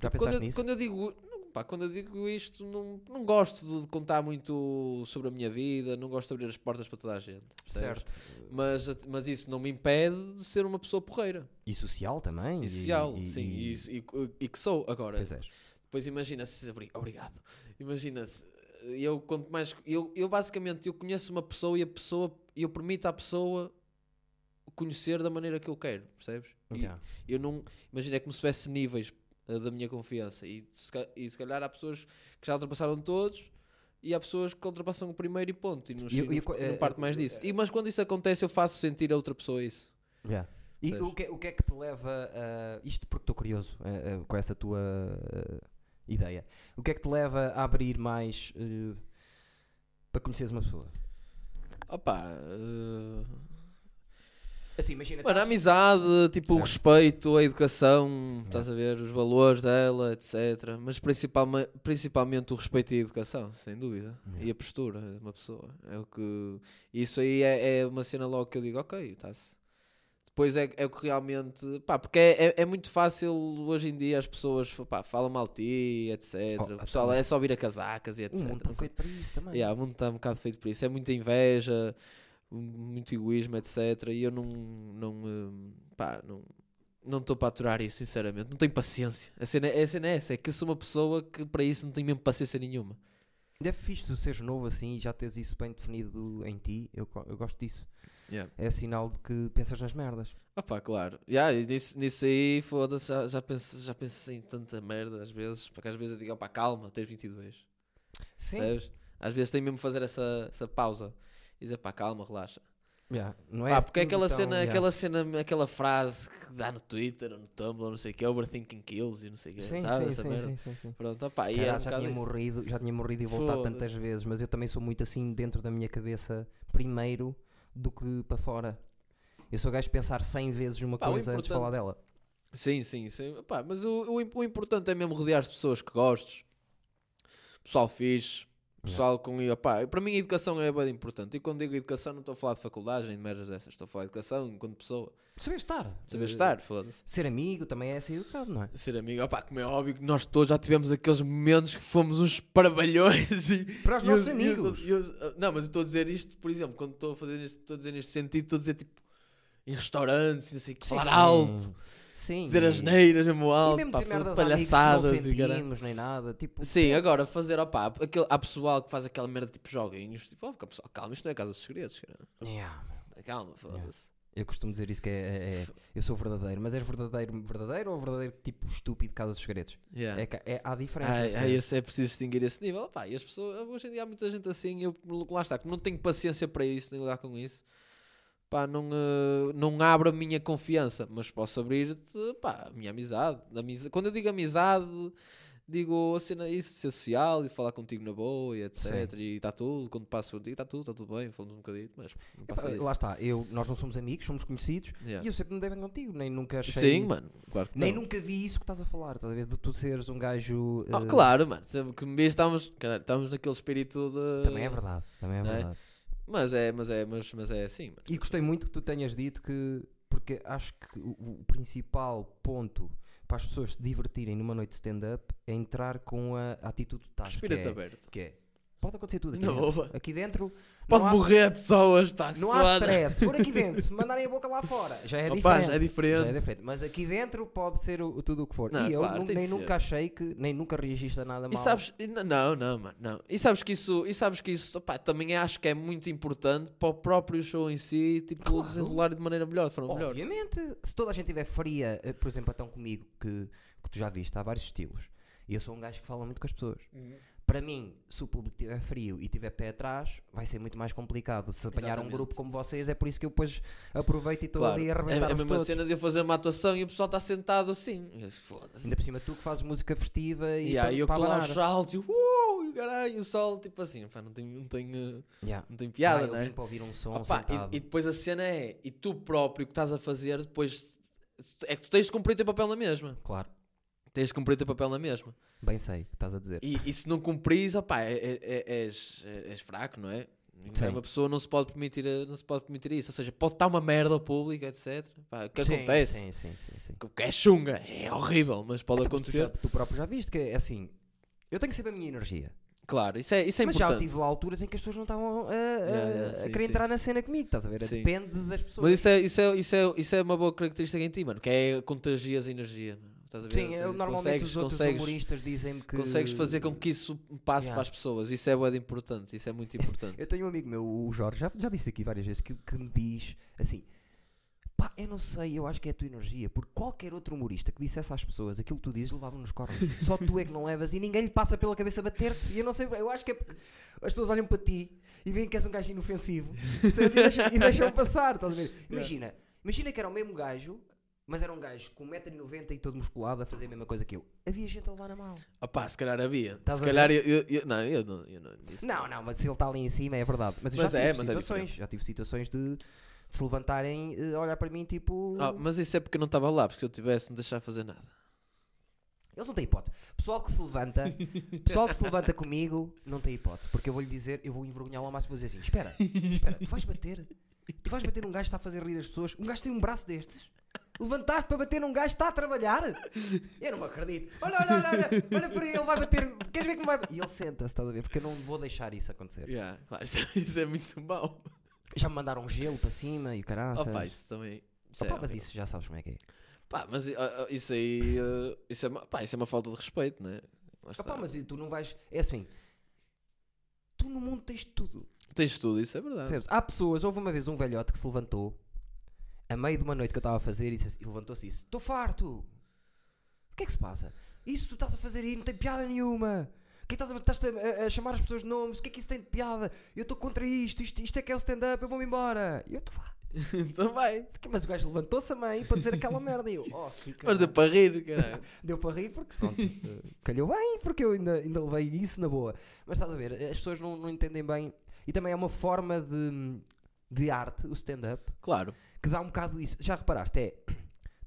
Já quando, eu, nisso? quando eu digo. não, pá, quando eu digo isto, não, não gosto de contar muito sobre a minha vida, não gosto de abrir as portas para toda a gente. percebes? Certo. Mas, mas isso não me impede de ser uma pessoa porreira. E social também. E social, sim, e, isso- e- e que sou. Agora, Pois és. Depois imagina-se, obri- obrigado, imagina-se, eu quanto mais, eu, eu basicamente, eu conheço uma pessoa e a pessoa, eu permito à pessoa conhecer da maneira que eu quero, percebes? Yeah. eu não, imagina, é como se tivesse níveis eh, da minha confiança e se, e se calhar há pessoas que já ultrapassaram todos e há pessoas que ultrapassam o primeiro e ponto e não, e- não eh, parte mais disso. E, mas quando isso acontece eu faço sentir a outra pessoa isso. Yeah. E o que, o que é que te leva a. Isto porque estou curioso eh, eh, com essa tua eh, ideia. O que é que te leva a abrir mais eh, para conheceres uma pessoa? Opa, eh, Assim, imagina. Mano, a amizade, tipo, o Certo. respeito, a educação, estás a ver, os valores dela, etc. Mas principalme, principalmente o respeito e a educação, sem dúvida. Yeah. E a postura de uma pessoa. É o que... Isso aí é, é uma cena logo que eu digo, ok, está-se. Depois é, é o que realmente... Pá, porque é, é, é muito fácil hoje em dia as pessoas pá, falam mal de ti, etc. Oh, o pessoal então- é só vir a casacas e etc. O mundo está feito para isso também. Yeah, o mundo está um bocado feito por isso. É muita inveja, muito egoísmo, etc. E eu não. não hum, pá, não. Não estou para aturar isso, sinceramente. Não tenho paciência. A cena, a cena é essa. É que eu sou uma pessoa que para isso não tenho mesmo paciência nenhuma. É fixe tu seres novo assim e já teres isso bem definido em ti. Eu, eu gosto disso. Yeah. É sinal de que pensas nas merdas. Ah pá, claro. Yeah, nisso, nisso aí, foda-se, já, já, penso, já penso em tanta merda às vezes. Porque às vezes eu digo, pá, calma, tens 22. Sim. Percebes? Às vezes tenho mesmo que fazer essa, essa pausa. E dizer, pá, calma, relaxa. Não é Pá, porque é aquela cena, yeah. aquela cena, aquela frase que dá no Twitter ou no Tumblr, não sei o que, overthinking kills e não sei o que, Sim, sabe? sim, essa sim, merda? sim, sim, sim. Pronto, opá, e era um já tinha isso. morrido, já tinha morrido e voltado tantas vezes, mas eu também sou muito assim dentro da minha cabeça primeiro do que para fora. Eu sou gajo de pensar 100 vezes numa Pá, o coisa antes de falar dela. Sim, sim, sim. Opá, mas o, o, im- o importante é mesmo rodear de pessoas que gostes, pessoal fixe, pessoal com. e, opá, para mim a educação é bem importante. E quando digo educação, não estou a falar de faculdade nem de merdas dessas, estou a falar de educação enquanto pessoa. Saber estar. Saber Eh, estar, foda-se. Ser amigo também é ser educado, não é? Ser amigo, opá, como é óbvio que nós todos já tivemos aqueles momentos que fomos uns parvalhões e, Para os E nossos e amigos. e os- não, mas eu estou a dizer isto, por exemplo, quando estou a fazer isto, estou a dizer neste sentido, estou a dizer tipo em restaurantes e não sei o que, falar Sim, alto, Sim. dizer e- as neiras mesmo E alto, pá, amigos que palhaçadas e sentimos nem nada. Tipo, Sim, agora fazer, opá, aquele, há pessoal que faz aquela merda tipo joguinhos, tipo, oh, pessoal, calma, isto não é Casa dos Segredos, cara. Yeah. calma, foda-se. Eu costumo dizer isso que é, é- é- eu sou verdadeiro, mas és verdadeiro verdadeiro ou verdadeiro tipo estúpido Casa dos Segredos? Yeah. É, é, há diferença. Ah, percebes? esse é preciso distinguir esse nível. Opá, e as pessoas, hoje em dia há muita gente assim, eu lá está, como não tenho paciência para isso, nem lidar com isso, pá, não, eh, não abro a minha confiança, mas posso abrir-te, pá, a minha amizade. Amiza- Quando eu digo amizade, digo a cena isso, de ser social e de falar contigo na boa e etc. E está tudo, quando passo ti, está tudo, está tudo bem, falamos um bocadinho, mas não Epá, passa disso. lá está, eu, nós não somos amigos, somos conhecidos Yeah. e eu sempre me dei bem contigo, nem nunca achei. Sim, mano, claro que Nem não. nunca vi isso que estás a falar, estás a ver? De tu seres um gajo. Oh, eh, claro, mano, sempre que me vês estamos, caralho, estamos naquele espírito de... Também é verdade, também é Não é? Mas é, mas é, mas, mas é assim, mano. E gostei muito que tu tenhas dito que. Porque acho que o, o principal ponto para as pessoas se divertirem numa noite de stand-up é entrar com a, atitude. Que Espírito é, aberto. que é. Pode acontecer tudo aqui Não, dentro. Aqui dentro. Pode não há- morrer pessoas, pá, Não há stress. Se for aqui dentro, se mandarem a boca lá fora, já é Opa, diferente. já é diferente. Já é diferente. Mas aqui dentro pode ser o, tudo o que for. Não, e eu claro, nu- tem de nem ser. nunca achei que, nem nunca reagiste a nada E mal. sabes, e n- não, não, mano, não. E sabes que isso, e sabes que isso, opá, também acho que é muito importante para o próprio show em si, tipo, Claro. desenrolar de maneira melhor, de forma melhor. Obviamente, se toda a gente estiver fria, eh, por exemplo, então comigo, que, que tu já viste, há vários estilos, e eu sou um gajo que fala muito com as pessoas. Para mim, se o público estiver frio e tiver pé atrás, vai ser muito mais complicado. Se apanhar um Exatamente. grupo como vocês, é por isso que eu depois aproveito e estou Claro, ali a é, é arrebentar a mesma todos. cena de eu fazer uma atuação e o pessoal está sentado assim. Foda-se. Ainda por cima, tu que fazes música festiva e E aí para, eu para estou lá abanar. aos saltos e uh, o caralho, o sol, tipo assim, pá, não tem, não tem, eh, Yeah. não tem Ah, piada, eu né? vim para ouvir um som Opa, e, e depois a cena é, e tu próprio que estás a fazer, depois é que tu tens de cumprir o teu papel na mesma. Claro, Tens de cumprir o teu papel na mesma. bem sei o que estás a dizer. E, e se não cumprires, opá, é, é, é- és, és fraco, não é? Sim. Uma pessoa não se pode permitir, eh, não se pode permitir isso. Ou seja, pode estar uma merda ao público, etc. Pá, o que Sim, acontece? Sim, sim, sim, sim. Que é chunga, é horrível, mas pode mas tu, acontecer. já- tu próprio já viste que é assim. Eu tenho sempre a minha energia. Claro, isso é, isso é mas já importante. tive lá alturas em que as pessoas não estavam a, a- Yeah, yeah, a sim, querer sim. entrar na cena comigo, estás a ver? Sim. Depende das pessoas. Mas isso é, isso, é, isso, é, isso é uma boa característica em ti, mano, que é contagias a energia. Mano. Estás a ver? Sim, eu, normalmente consegues, os outros consegues, humoristas dizem-me que. consegues fazer com que isso passe Yeah. para as pessoas. Isso é de importante. Isso é muito importante. Eu tenho um amigo meu, o Jorge, já, já disse aqui várias vezes, que, que me diz assim: pá, eu não sei, eu acho que é a tua energia, porque qualquer outro humorista que dissesse às pessoas aquilo que tu dizes levava nos cornos. Só tu é que não levas e ninguém lhe passa pela cabeça bater-te. E eu não sei, eu acho que é porque as pessoas olham para ti e veem que és um gajo inofensivo e deixam, e deixam passar, estás a ver? Imagina, imagina que era o mesmo gajo. Mas era um gajo com 1,90m e todo musculado a fazer a mesma coisa que eu. Havia gente a levar na mão. Opá, se calhar havia. Estás se a calhar eu, eu- eu- Não, eu não. Eu não isso Não, não, mas se ele está ali em cima é verdade. Mas, Mas já é, tive mas é situações, diferente. já tive situações de, de se levantarem e olhar para mim tipo. Ah, mas isso é porque eu não estava lá, porque se eu tivesse, não deixava fazer nada. Eles não têm hipótese. Pessoal que se levanta, pessoal que se levanta comigo, não tem hipótese. Porque eu vou lhe dizer, eu vou envergonhá-lo ao máximo e vou dizer assim: espera, espera, tu vais bater. Tu vais bater num gajo que está a fazer rir as pessoas. Um gajo tem um braço destes. Levantaste para bater num gajo que está a trabalhar? Eu não me acredito. Olha, olha, olha, olha, olha para ele, vai bater. Queres ver como vai E ele senta-se, estás a ver? Porque eu não vou deixar isso acontecer. Yeah, claro, isso, isso é muito mau. Já me mandaram gelo para cima e o caraças. Opa, isso também. Isso Opa, é mas horrível. isso já sabes como é que é. Pá, mas ah, ah, isso aí. ah, isso, é uma, pá, isso é uma falta de respeito, não é? Lá está. Opa, mas e tu não vais. É assim. Tu no mundo tens tudo. Tens tudo, isso é verdade. Percebes? Há pessoas, houve uma vez um velhote que se levantou a meio de uma noite que eu estava a fazer e, disse assim- e levantou-se e disse: Estou farto. O que é que se passa? Isso tu estás a fazer aí não tem piada nenhuma. Que estás a, estás a, a chamar as pessoas de nomes? O que é que isso tem de piada? Eu estou contra isto. isto. Isto é que é o stand-up. Eu vou-me embora. E eu estou farto. então vai. Mas o gajo levantou-se também para dizer aquela merda. E eu, oh, que Mas deu caralho." para rir, caralho. Deu para rir porque pronto, calhou bem, porque eu ainda, ainda levei isso na boa. Mas estás a ver, as pessoas não, não entendem bem. E também é uma forma de, de arte, o stand-up, Claro. que dá um bocado isso. Já reparaste? É,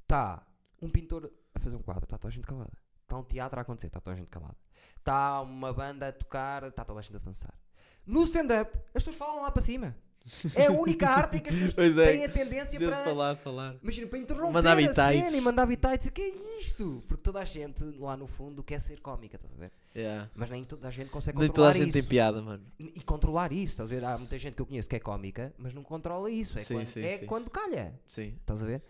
está um pintor a fazer um quadro, está toda a gente calada. Está um teatro a acontecer, está toda a gente calada. Está uma banda a tocar, está toda a gente a dançar. No stand-up, as pessoas falam lá para cima. É a única arte em que as pessoas é. têm a tendência para. falar, falar. Imagina, para interromper Mandar a bitites. cena e mandar bitites. O que é isto? Porque toda a gente lá no fundo quer ser cómica, estás a ver? Yeah. Mas nem toda a gente consegue Nem toda controlar a gente isso. tem piada, mano. E controlar isso, estás a ver? Há muita gente que eu conheço que é cómica, mas não controla isso. É, Sim, quando, sim, é sim. quando calha, Sim. estás a ver?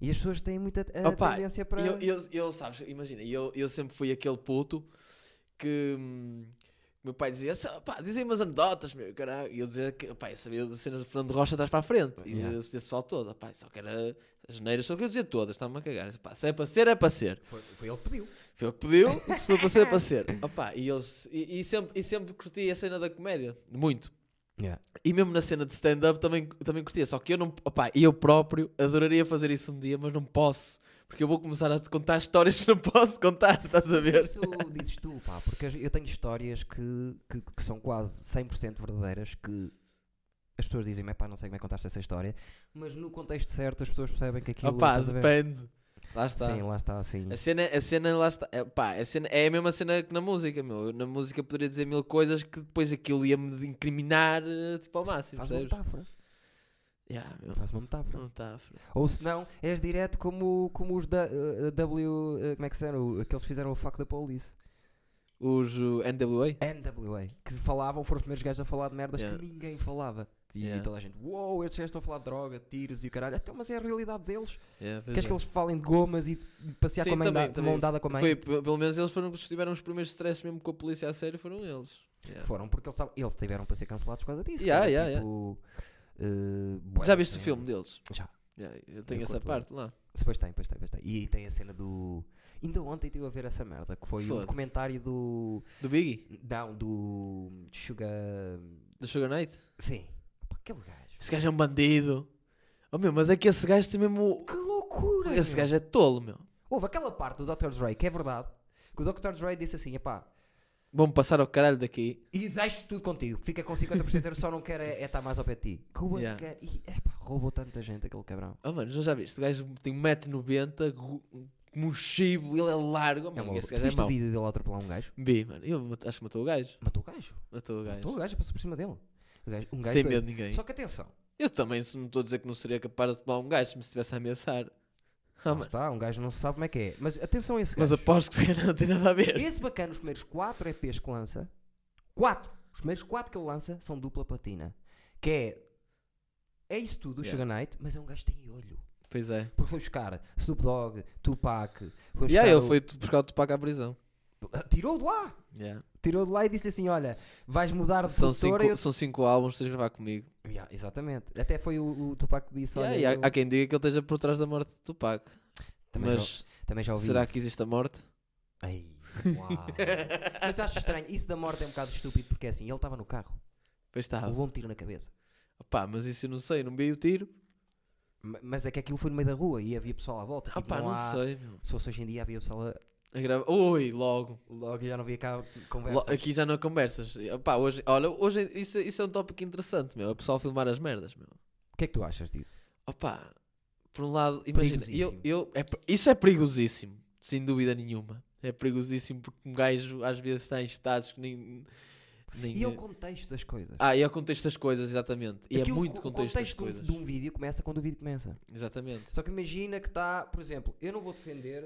E as pessoas têm muita Opa, tendência para. Eu, eu, eu, sabes, imagina, eu, eu sempre fui aquele puto que hum, meu pai dizia, "Só, pá, dizem umas anedotas, meu, caralho. E eu dizia que, pá, eu sabia das cenas de Fernando Rocha atrás para a frente. E Yeah. esse pessoal todo, pá, só que era as neiras, só que eu dizia todas, está-me a cagar. Pá, se é para ser, é para ser. Foi, foi ele que pediu. Foi ele que pediu, se foi para ser, é para ser. Opa, e, eles, e, e sempre, e sempre curti a cena da comédia, muito. E mesmo na cena de stand-up também, também curtia, só que eu não, opá, eu próprio adoraria fazer isso um dia, mas não posso, porque eu vou começar a te contar histórias que não posso contar, estás a Mas ver? Isso dizes tu, pá, porque eu tenho histórias que, que, que são quase 100% verdadeiras que as pessoas dizem, pá, não sei como é que contaste essa história, mas no contexto certo as pessoas percebem que aquilo. Opá, estás a ver? depende. Lá está. Sim, lá está, sim. A cena, a cena lá está. É, pá, a cena, é a mesma cena que na música, meu. Eu Na música poderia dizer mil coisas que depois aquilo ia-me incriminar eh, tipo ao máximo, Faz uma percebes? metáfora. Yeah, meu. Faz uma metáfora. Está. Ou se não, és direto como, como os da eh, W. eh, como é que se chama? O- Aqueles que fizeram o Fuck the Police. Os uh, NWA? NWA. Que falavam, foram os primeiros gajos a falar de merdas Yeah. que ninguém falava. E Yeah. toda a gente, uou, estes gajos estão a falar de droga, tiros e o caralho. Então, mas é a realidade deles. Yeah, Queres é. que eles falem de gomas e de passear Sim, com a mãe, também, da, também. mão dada com a mãe? Foi, pelo menos eles foram os que tiveram os primeiros stress mesmo com a polícia a sério, foram eles. Yeah. Foram porque eles, eles tiveram para ser cancelados por causa disso. Yeah, Era yeah, bué Já viste o filme deles? Já. Yeah, eu tenho Eu essa parte lá. Depois tem, depois tem, depois tem. E aí tem a cena do. Ainda ontem estive a ver essa merda, que foi um Foda. documentário do. Do Biggie? Não, do. Sugar. Do Sugar Knight? Sim. Pá, aquele gajo. Esse gajo é um bandido. Oh meu, mas é que esse gajo tem mesmo. Que loucura! Esse meu. gajo é tolo, meu. Houve aquela parte do Dr. Dre que é verdade. Que o Dr. Dre disse assim: epá, Vão-me passar ao caralho daqui. e deixo tudo contigo, fica com 50%, eu só não quero é, é estar mais ao pé de ti. O Yeah. e, epá, roubou tanta gente aquele cabrão. Oh mano, já, já viste? O gajo tem 1,90m, como um chibo, ele é largo. É mano, uma esse loucura. Tu gajo é viste o mau. vídeo dele a atropelar um gajo? Vi, mano. Eu mat- acho que matou o gajo. Matou o gajo. Matou o gajo. Matou o gajo, passou por cima dele. O gajo- um gajo Sem medo de ninguém. Só que atenção, Eu também se não estou a dizer que não seria capaz de tomar um gajo se me estivesse a ameaçar. Ah, mano. está, um gajo não se sabe como é que é. Mas atenção a esse Mas gajo. aposto que se calhar não tem nada a ver. Esse bacana, os primeiros 4 EPs que lança, 4, os primeiros 4 que ele lança são dupla platina. Que é. É isso tudo, o Yeah. Sugar Knight, mas é um gajo que tem olho. Pois é. Porque foi buscar Snoop Dogg, Tupac, foi E aí ele o- foi buscar o Tupac à prisão. Tirou de lá! Yeah. Tirou de lá e disse assim: Olha, vais mudar de São, produtora. cinco, eu- são cinco álbuns, tens de gravar comigo. Yeah, exatamente. Até foi o, o Tupac que disse: Yeah, Olha, há, eu- há quem diga que ele esteja por trás da morte de Tupac. também, já, Mas também já ouvi será isso. que existe a morte? Ai, uau. Mas acho estranho, isso da morte é um bocado estúpido porque é assim: ele estava no carro, Pois está. levou um tiro na cabeça. Opá, mas isso eu não sei, não vi o tiro. Ma- Mas é que aquilo foi no meio da rua e havia pessoal à volta. tipo, Opá, não, há- sei, meu. Se fosse hoje em dia, havia pessoal a... A grava... Ui, logo. Logo já não havia cá Lo- conversa. Aqui já não há conversas. Opá, hoje, olha, hoje isso, isso é um tópico interessante, meu. É o pessoal filmar as merdas, meu. O que é que tu achas disso? Opá, por um lado, imagina, eu, eu, é, isso é perigosíssimo, sem dúvida nenhuma. É perigosíssimo porque um gajo às vezes está em estados que nem. nem E é o contexto das coisas. Ah, e é o contexto das coisas, exatamente. E Aquilo- é muito o contexto, das de um- coisas. de um vídeo começa quando o vídeo começa. Exatamente. Só que imagina que está, por exemplo, eu não vou defender,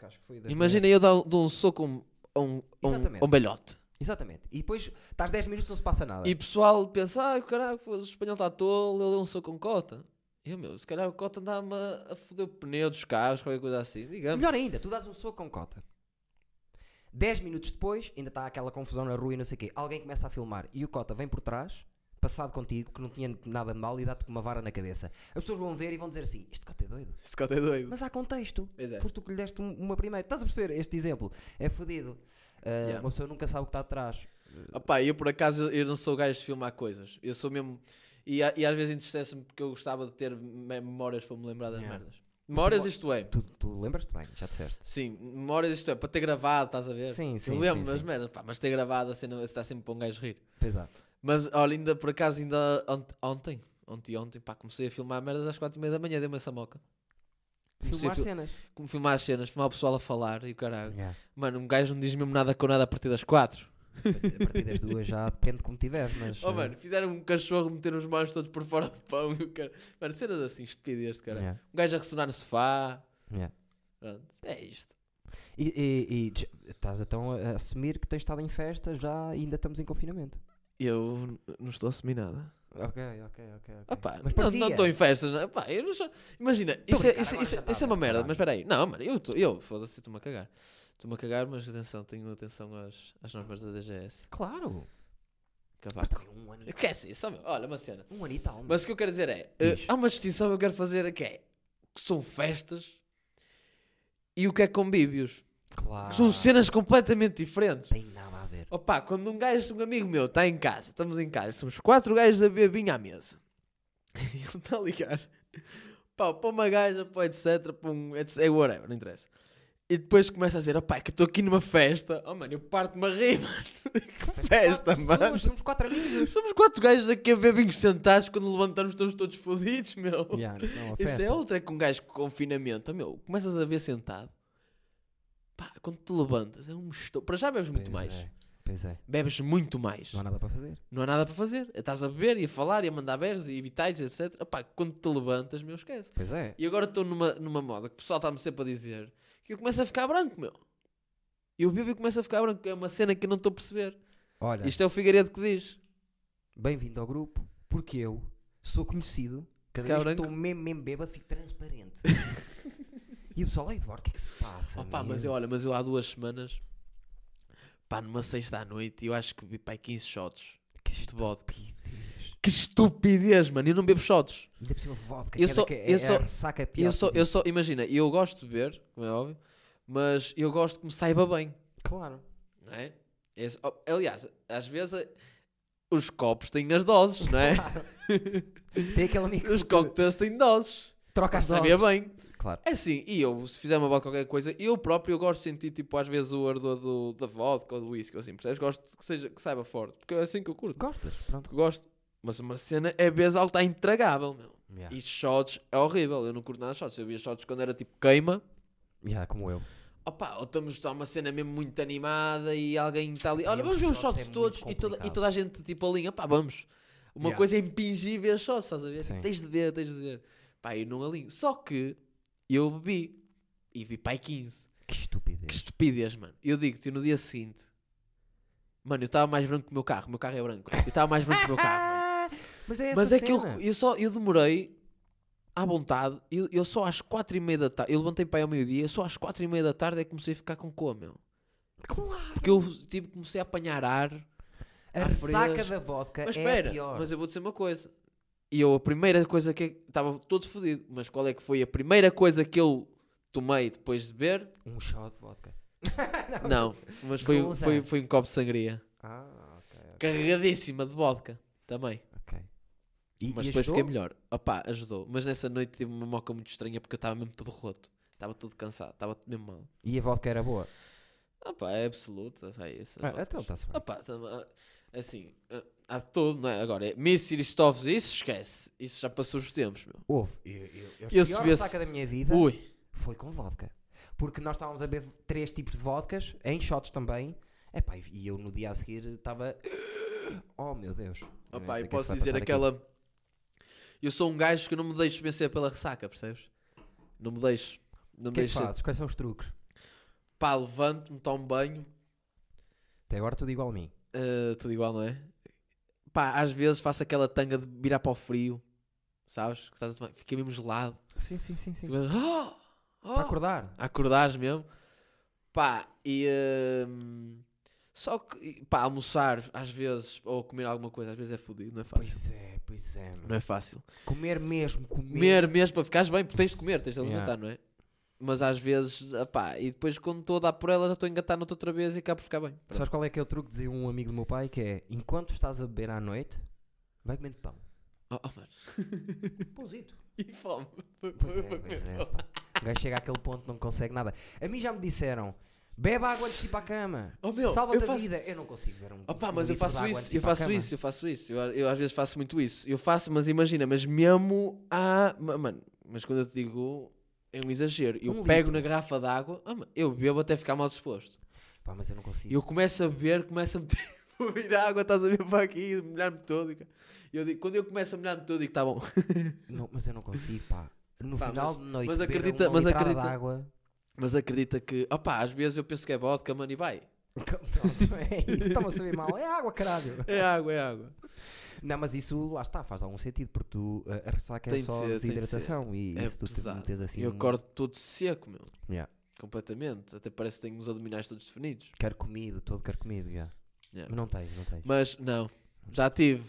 porque acho que foi das Imagina eu dar dou um soco a um, a um, a Exatamente. a um belhote. Exatamente. E depois estás 10 minutos e não se passa nada. E o pessoal pensa, ah, caralho, o espanhol está tolo, ele deu um soco com cota. Eu, meu, se calhar o cota andava a foder o pneu dos carros, qualquer coisa assim, digamos. Melhor ainda, tu dás um soco com cota. 10 minutos depois, ainda está aquela confusão na rua e não sei o quê. Alguém começa a filmar e o cota vem por trás, passado contigo, que não tinha nada de mal e dá-te uma vara na cabeça. As pessoas vão ver e vão dizer assim: Este cota é doido. Esse cota é doido. Mas há contexto. Pois é. Foste tu que lhe deste um- uma primeira. Estás a perceber? Este exemplo é fodido. Uh, Yeah. Uma pessoa nunca sabe o que está atrás. Opá, eu por acaso eu não sou gajo de filmar coisas. Eu sou mesmo. E, e às vezes entristece-me porque eu gostava de ter me- memórias para me lembrar das Yeah. merdas. Memórias, isto é. Tu, tu lembras-te bem, já disseste. Sim, memórias, isto é, para ter gravado, estás a ver? Sim, sim, Eu lembro sim, das sim. merdas, pá, mas ter gravado a cena está sempre para um gajo rir. Exato. Mas olha, ainda por acaso, ainda ont- ontem, ontem, ontem, pá, comecei a filmar merdas às quatro e meia da manhã, dei-me essa moca. Filmar fil- cenas. como filmar as cenas, filmar o pessoal a falar e o caralho. Yeah. Mano, um gajo não diz mesmo nada com nada a partir das quatro. A partir das duas já depende de como tiveres, mas. Oh uh, mano, fizeram um cachorro meter os mãos todos por fora do pão e o cara. Mano, cenas assim, estupidez, cara. yeah, Um gajo a ressonar no sofá. yeah. Pronto, é isto. E, e- e estás então a assumir que tens estado em festa já e ainda estamos em confinamento. Eu não estou a assumir nada. Ok, ok, ok. ok. Opa, mas não- não estou em festas. Não. Epá, eu não sou... Imagina, isso, é, isso, agora isso, já isso é uma merda, mas espera aí. Não, mano, eu, tô- eu foda-se, estou-me a cagar. Estou-me a cagar, mas atenção, tenho atenção às, às normas da DGS. Claro. Cavaco. um ano e, Que é assim, só, meu, olha, uma cena. um ano e tal. Mas o que eu quero dizer é, Diz. há uma distinção que eu quero fazer que é, que são festas e o que é convívios. claro. Que são cenas completamente diferentes. Tem nada. Opa, quando um gajo, um amigo meu, está em casa, estamos em casa, somos quatro gajos a beber vinho à mesa. E ele está a ligar. Pá, para uma gaja, para etc, para um etc, é whatever, não interessa. E depois começa a dizer, opá, é que estou aqui numa festa. Oh mano, eu parto-me a rir, mano. Que festa, Quatro mano. Somos quatro amigos. Somos quatro gajos aqui a beber vinhos sentados, quando levantamos estamos todos fodidos, meu. Yeah, isso é Isso festa. é outra, é que um gajo com confinamento, oh, meu, começas a ver sentado. Pá, quando te levantas, é um estou. Para já bebes muito Pois mais. é, Pois é. Bebes muito mais. Não há nada para fazer. Não há nada para fazer. Estás a beber e a falar e a mandar berros e evitais, etc. Epá, quando te levantas, meu, esquece. Pois é. E agora estou numa, numa moda que o pessoal está-me sempre a dizer que eu começo a ficar branco, meu. Eu bebo e começo a ficar branco. É uma cena que eu não estou a perceber. Olha, Isto é o Figueiredo que diz. bem-vindo ao grupo, porque eu sou conhecido. Cada Ficar vez que branco? estou mesmo, mesmo bêbado, fico transparente. e o pessoal, "Ei, Eduardo, o que é que se passa? Opa, meu?" mas eu, olha, mas eu há duas semanas, pá, numa sexta à noite, eu acho que bebi, pá, 15 shots Que de vodka. Que estupidez, mano. Eu não bebo shots. Ainda por cima vodka, Eu é só- eu é só- a ressaca pior Eu só, eu só, imagina, eu gosto de beber, como é óbvio, mas eu gosto que me saiba bem. Claro. não é? Oh, aliás, às vezes eh, os copos têm as doses, não é? Tem aquele amigo os cocktails têm doses. troca as Sabia doses. bem. Claro. É assim, e eu, se fizer uma vodka qualquer coisa, eu próprio eu gosto de sentir, tipo, às vezes o ardor do, da vodka ou do whisky, ou assim, percebes? Gosto que, seja, que saiba forte, porque é assim que eu curto. Gostas? Pronto. Porque eu gosto. Mas uma cena é vez algo está intragável, meu. Yeah. E shots é horrível, eu não curto nada de shots. Eu via shots quando era tipo queima. Yeah, como eu. Opa, ou estamos a uma cena mesmo muito animada e alguém está ali. Olha, vamos os ver os shots é todos e toda, e toda a gente tipo alinha. Pá, vamos. Uma Yeah. coisa é impingir ver shots, estás a ver? Sim. Tens de ver, tens de ver. Pá, eu não alinho. Só que E eu bebi. E bebi pai 15. Que estupidez. Que estupidez, mano. Eu digo-te, no dia seguinte, mano, eu estava mais branco que o meu carro. O meu carro é branco. Eu estava mais branco que o meu carro, mano. Mas é essa Mas é que eu, eu só eu demorei à vontade. Eu, eu só às quatro e meia da tarde. Eu levantei para aí ao meio-dia. Só às quatro e meia da tarde é que comecei a ficar com cor, meu. Claro. Porque eu tipo, comecei a apanhar ar. A ressaca da vodka Mas é espera, pior. mas eu vou dizer uma coisa. E eu, a primeira coisa que. Estava todo fodido. Mas qual é que foi a primeira coisa que eu tomei depois de beber? Um shot de vodka. Não, mas foi, foi, foi um copo de sangria. Ah, ok. Carregadíssima de vodka. Também. ok. E, Mas e depois ajudou? fiquei melhor. Opá, ajudou. Mas nessa noite tive uma moca muito estranha porque eu estava mesmo todo roto. Estava todo cansado. Estava mesmo mal. E a vodka era boa? Opá, é absoluta. É isso. Ah, então está-se bem. Opá, ah, assim, ah, há de todo, não é? Agora, é e Stoves, isso esquece. Isso já passou os tempos, meu. Houve. Eu, eu, eu, Eu a pior ressaca da minha vida Ui. foi com vodka. Porque nós estávamos a beber três tipos de vodkas, em shots também. Epá, e- eu no dia a seguir estava... Oh, meu Deus. Sei eu é posso dizer passar aqui. aquela. Eu sou um gajo que não me deixo vencer pela ressaca, percebes? Não me deixo. Não me que é que deixo. fazes? Quais são os truques? Pá, levanto-me, tomo banho. Até agora tudo igual a mim. Uh, tudo igual, não é? Pá, às vezes faço aquela tanga de virar para o frio, sabes? Fica mesmo gelado. Sim, sim, sim. sim. Começas, "Oh! Oh!" Para acordar. A acordares mesmo. Pá, e. hum, só que, pá, almoçar às vezes, ou comer alguma coisa, às vezes é fodido, não é fácil. Pois é, pois é. Não é fácil. Comer mesmo, comer. Comer mesmo para ficares bem, porque tens de comer, tens de Yeah. alimentar, não é? Mas às vezes, pá, e depois quando estou a dar por ela já estou a engatar noutra outra vez e acabo por ficar bem. Pronto. Sabes qual é que é o truque? Dizia um amigo do meu pai que é: enquanto estás a beber à noite, vai comendo pão. Oh, oh, mano. Pãozito. E fome. Pois é, pois é. pá. O gajo chega àquele ponto não consegue nada. A mim já me disseram: bebe água antes de ir para a cama. Oh, meu, Salva-te eu a faço- vida. Eu não consigo beber um. Opa, um mas eu faço isso, eu a faço isso, eu faço isso. Eu, eu às vezes faço muito isso. Eu faço, mas imagina, mas mesmo há. ma- Mano, mas quando eu te digo é um exagero, eu Um pego litro. na garrafa de água, ah, eu bebo até ficar mal disposto. Pá, mas eu não consigo. Eu começo a beber, começo a meter, vou vir água, estás a ver para aqui, molhar-me todo. E eu digo, quando eu começo a molhar-me todo, digo, tá bom. Não, mas eu não consigo, pá. No Pá, final mas- de noite, mas acredita- uma mas acredita- de água. Mas acredita que, opá, às vezes eu penso que é vodka, mano, e vai. Não, é isso, está-me a saber mal. É água, caralho. É água, é água. Não, mas isso lá está, faz algum sentido, porque tu, a- a ressaca é Tem de só ser, desidratação e É se tu te pesado. metes assim. eu um- acordo todo seco, meu. Yeah. Completamente. Até parece que tenho os abdominais todos definidos. Quero comido, todo quero comido, já. Yeah. Mas não tens, não tens. Mas não, já tive.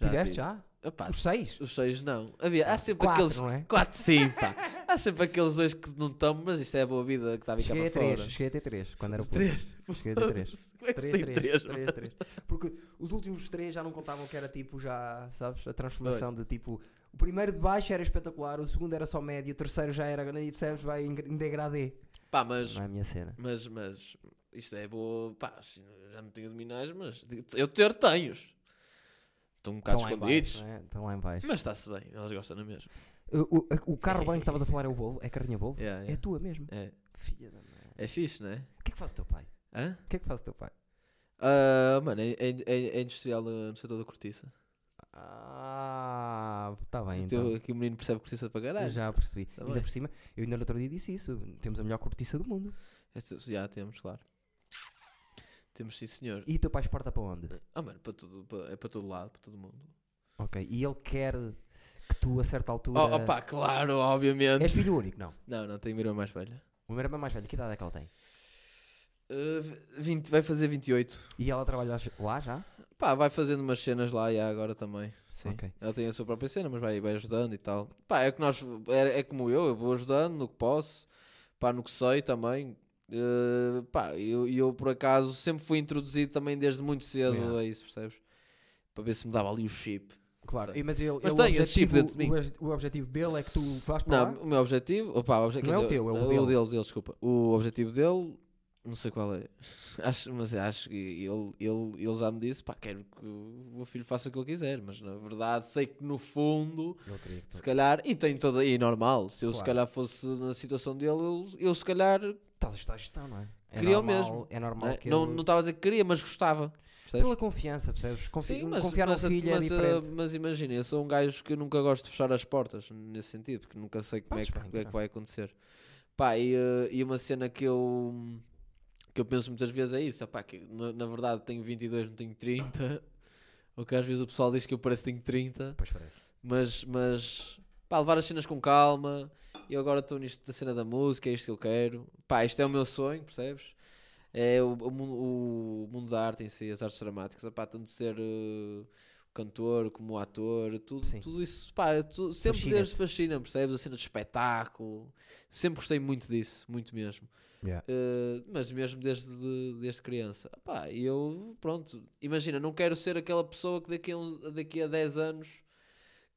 Já Tiveste tive. já? Opá, Os seis? Os seis não. Havia, há sempre Quatro, aqueles. não é? Quatro sim, pá. Há sempre aqueles dois que não tomam, mas isto é a boa vida que está a cá Cheguei para a três, fora. cheguei a ter três, quando era Os três. Cheguei a três. Como é que Três, tem três, três? três, mano? três. Porque os últimos três já não contavam que era tipo já, sabes, a transformação de tipo. O primeiro de baixo era espetacular, o segundo era só médio, o terceiro já era, e percebes, vai em, em degradê. Pá, mas, Não é a minha cena. mas, mas, isto é boa. Pá, assim, já não tenho abdominais, mas eu ter tenho-os. Estão um bocado Estão lá escondidos. baixo, não é? Estão lá em baixo. Mas está-se bem, elas gostam na mesma. O, o, o carro bem que estavas a falar é o Volvo? É a carrinha Volvo? Yeah, É yeah. tua mesmo? É, Filha da mãe. é fixe, não é? O que é que faz o teu pai? Hã? O que é que faz o teu pai? Ah, mano, é, é, é- é industrial no no setor da cortiça. Ah, está bem O então. teu- aqui o menino percebe cortiça para Eu caralho. já percebi. Tá ainda bem. por cima, eu ainda no outro dia disse isso. Temos a melhor cortiça do mundo. Já temos, claro. Temos sim, senhor. E o teu pai exporta para onde? Ah, mano, para tudo, para- é para todo lado, para todo mundo. Ok. E ele quer que tu, a certa altura. Oh, opá, claro, obviamente. És filho único? Não. Não, não, tenho uma irmã mais velha. Irmão é mais velho. Que idade é que ela tem? Uh, 20, vai fazer 28. E ela trabalha lá já? Pá, vai fazendo umas cenas lá e agora também. Sim. Ok. Ela tem a sua própria cena, mas vai, vai ajudando e tal. Pá, é que nós. É, é como eu, eu vou ajudando no que posso. Pá, no que sei também. Uh, pá, eu, eu por acaso sempre fui introduzido também desde muito cedo Yeah. a isso, percebes? Para ver se me dava ali o chip. Claro. E- mas ele, Mas ele, o objetivo- dentro de mim. o O objetivo dele é que tu vás para Não, lá? o meu objetivo. Opá, o obje- Não é o dizer, teu, é o o dele. dele, dele, desculpa. O objetivo dele, não sei qual é. acho, mas acho que ele, ele, ele já me disse: pá, quero que o meu filho faça o que ele quiser. Mas na verdade, sei que no fundo, que se calhar, e tem toda. E normal, se eu se Claro. calhar fosse na situação dele, eu, eu se calhar. Estás a estar a gestão, não é? É Queria normal- mesmo, É normal né, que não ele- não estava a dizer que queria, mas gostava. percebes? Pela confiança, percebes? Confi Sim, mas, confiar mas, no filho mas, é diferente. mas imagina, eu sou um gajo que nunca gosto de fechar as portas nesse sentido, porque nunca sei como é que, como é que vai acontecer. Pá, e, uh, e uma cena que eu que eu penso muitas vezes é isso, opá, que na, na verdade tenho 22, não tenho 30. Ou que às vezes o pessoal diz que eu pareço que tenho 30, Pois parece. mas, mas pá, levar as cenas com calma. Eu agora estou nisto da cena da música, é isto que eu quero. Pá, isto é o meu sonho, percebes? É o, o, mundo- o mundo da arte em si, as artes dramáticas, opá, tanto ser uh, cantor como ator, tudo, Sim. tudo isso, pá, é tu- sempre Fascina-te. desde fascina, percebes? A cena de espetáculo, sempre gostei muito disso, muito mesmo. Yeah. Uh, mas mesmo desde, desde criança. Pá, e eu, pronto, imagina, não quero ser aquela pessoa que daqui a, um- daqui a 10 anos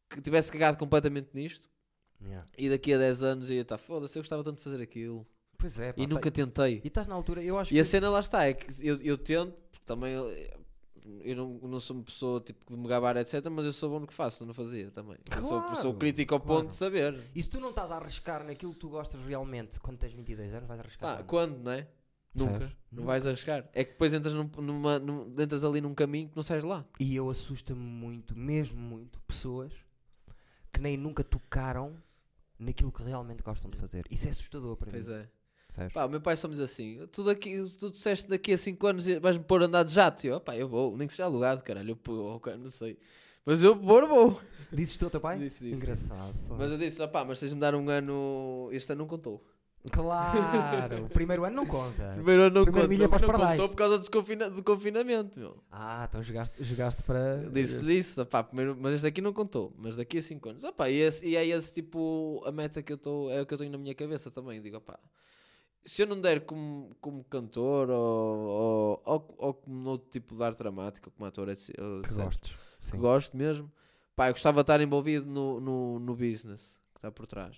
que tivesse cagado completamente nisto Yeah. e daqui a 10 anos ia estar, foda-se, eu gostava tanto de fazer aquilo Pois é, pá, e nunca tá- tentei. E estás na altura, eu acho E a que. cena lá está, é que eu, eu tento, porque também eu, eu não, não sou uma pessoa tipo de me gabar, etc. Mas eu sou bom no que faço, não fazia também. Eu sou, sou crítico ao claro. ponto de saber. E se tu não estás a arriscar naquilo que tu gostas realmente quando tens 22 anos, vais arriscar. Pá, quando? quando, não é? Nunca. Percebes? Não Nunca. vais arriscar. É que depois entras, num, numa, num- entras ali num caminho que não sais de lá. E eu assusta-me muito, mesmo muito, pessoas que nem nunca tocaram naquilo que realmente gostam de fazer. Isso é assustador para Pois mim. é. percebes? Pá, o meu pai só me diz assim: tu, daqui, tu disseste daqui a 5 anos vais-me pôr a andar de jato. E eu, pá, eu vou, nem que seja alugado, caralho. Eu pô, ok, não sei. Mas eu pôr, vou. Dizes tu ao teu pai? Disse, disse. Engraçado. pô. Mas eu disse: opá, mas tens de me dar um ano. Este ano não contou. Claro, o primeiro ano não conta. Primeiro ano não Primeiro contou. milha para os não pardais. contou por causa do, desconfina- do confinamento, meu. Ah, então jogaste, jogaste para. Disse-lhe isso, opá, primeiro, mas este aqui não contou. Mas daqui a 5 anos. Opá, e, esse- e é esse tipo a meta que eu estou. É o que eu tenho na minha cabeça também. Digo, opá. Se eu não der como, como cantor ou, ou, ou, ou como outro tipo de arte dramática, como ator, etc. Que gostes. que gosto mesmo. Pá, eu gostava de estar envolvido no, no, no business que está por trás.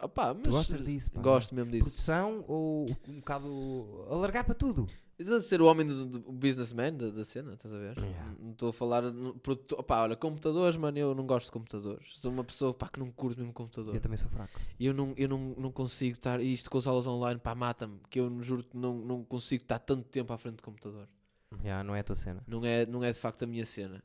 Opá, mas gostas disso, pá? Gosto mesmo disso. Produção ou um bocado. alargar para tudo? A ser o homem do, do businessman da, da cena, estás a ver? Yeah. Não estou a falar. no- produto- Opá, olha, computadores, mano, eu não gosto de computadores. Sou uma pessoa pá, que não curto mesmo computador. Eu também sou fraco. E eu não, eu não, não consigo estar. E isto com as aulas online, pá, mata-me. Que eu juro que não, não consigo estar tanto tempo à frente de computador. Já, não é a tua cena. Não é, não é de facto a minha cena.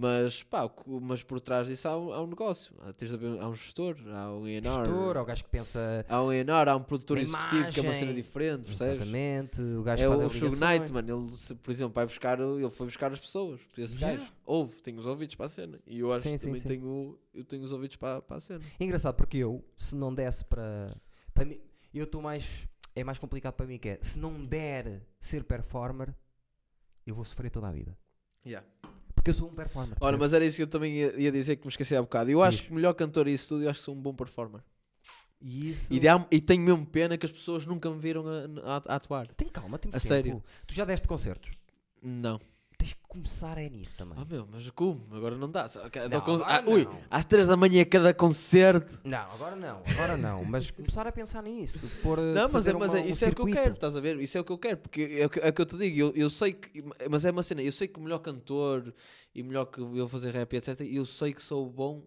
Mas, pá, mas por trás disso há um, há um negócio. Há, tens de haver- há um gestor, há um A&R. Gestor, ou o gajo que pensa. Há um A&R, há um produtor executivo que é uma cena imagem. diferente, percebes? Exatamente. O gajo É que faz o ligações. Knight, mano. Ele, se, por exemplo, vai buscar, ele foi buscar as pessoas. Esse Yeah. gajo. Ouve, tem os ouvidos para a cena. E eu acho Sim, que sim, também sim. Tenho, eu tenho os ouvidos para, para a cena. Engraçado porque eu, se não desse para. para mim, eu estou mais. É mais complicado para mim que é. Se não der ser performer, eu vou sofrer toda a vida. Porque eu sou um performer. Olha, mas era isso que eu também ia, ia dizer que me esqueci há bocado. Eu acho Diz. que o melhor cantor e isso tudo, eu acho que sou um bom performer. E isso. E, dá- e tenho mesmo pena que as pessoas nunca me viram a, a- a atuar. Tem calma, temos A tempo. sério. Tu já deste concertos. Não. Começar é nisso também. Oh meu, mas como? Agora não dá. Não, con- agora ah, ui, não. às 3 da manhã cada concerto. Não, agora não, agora não. Mas começar a pensar nisso. Pôr, Não, mas, é, mas uma- é- um isso é o que eu quero, estás a ver? Isso é o que eu quero, porque é o que, é que eu te digo. Eu, eu sei que, mas é uma cena, eu sei que o melhor cantor e melhor que eu fazer rap, etc. Eu sei que sou bom,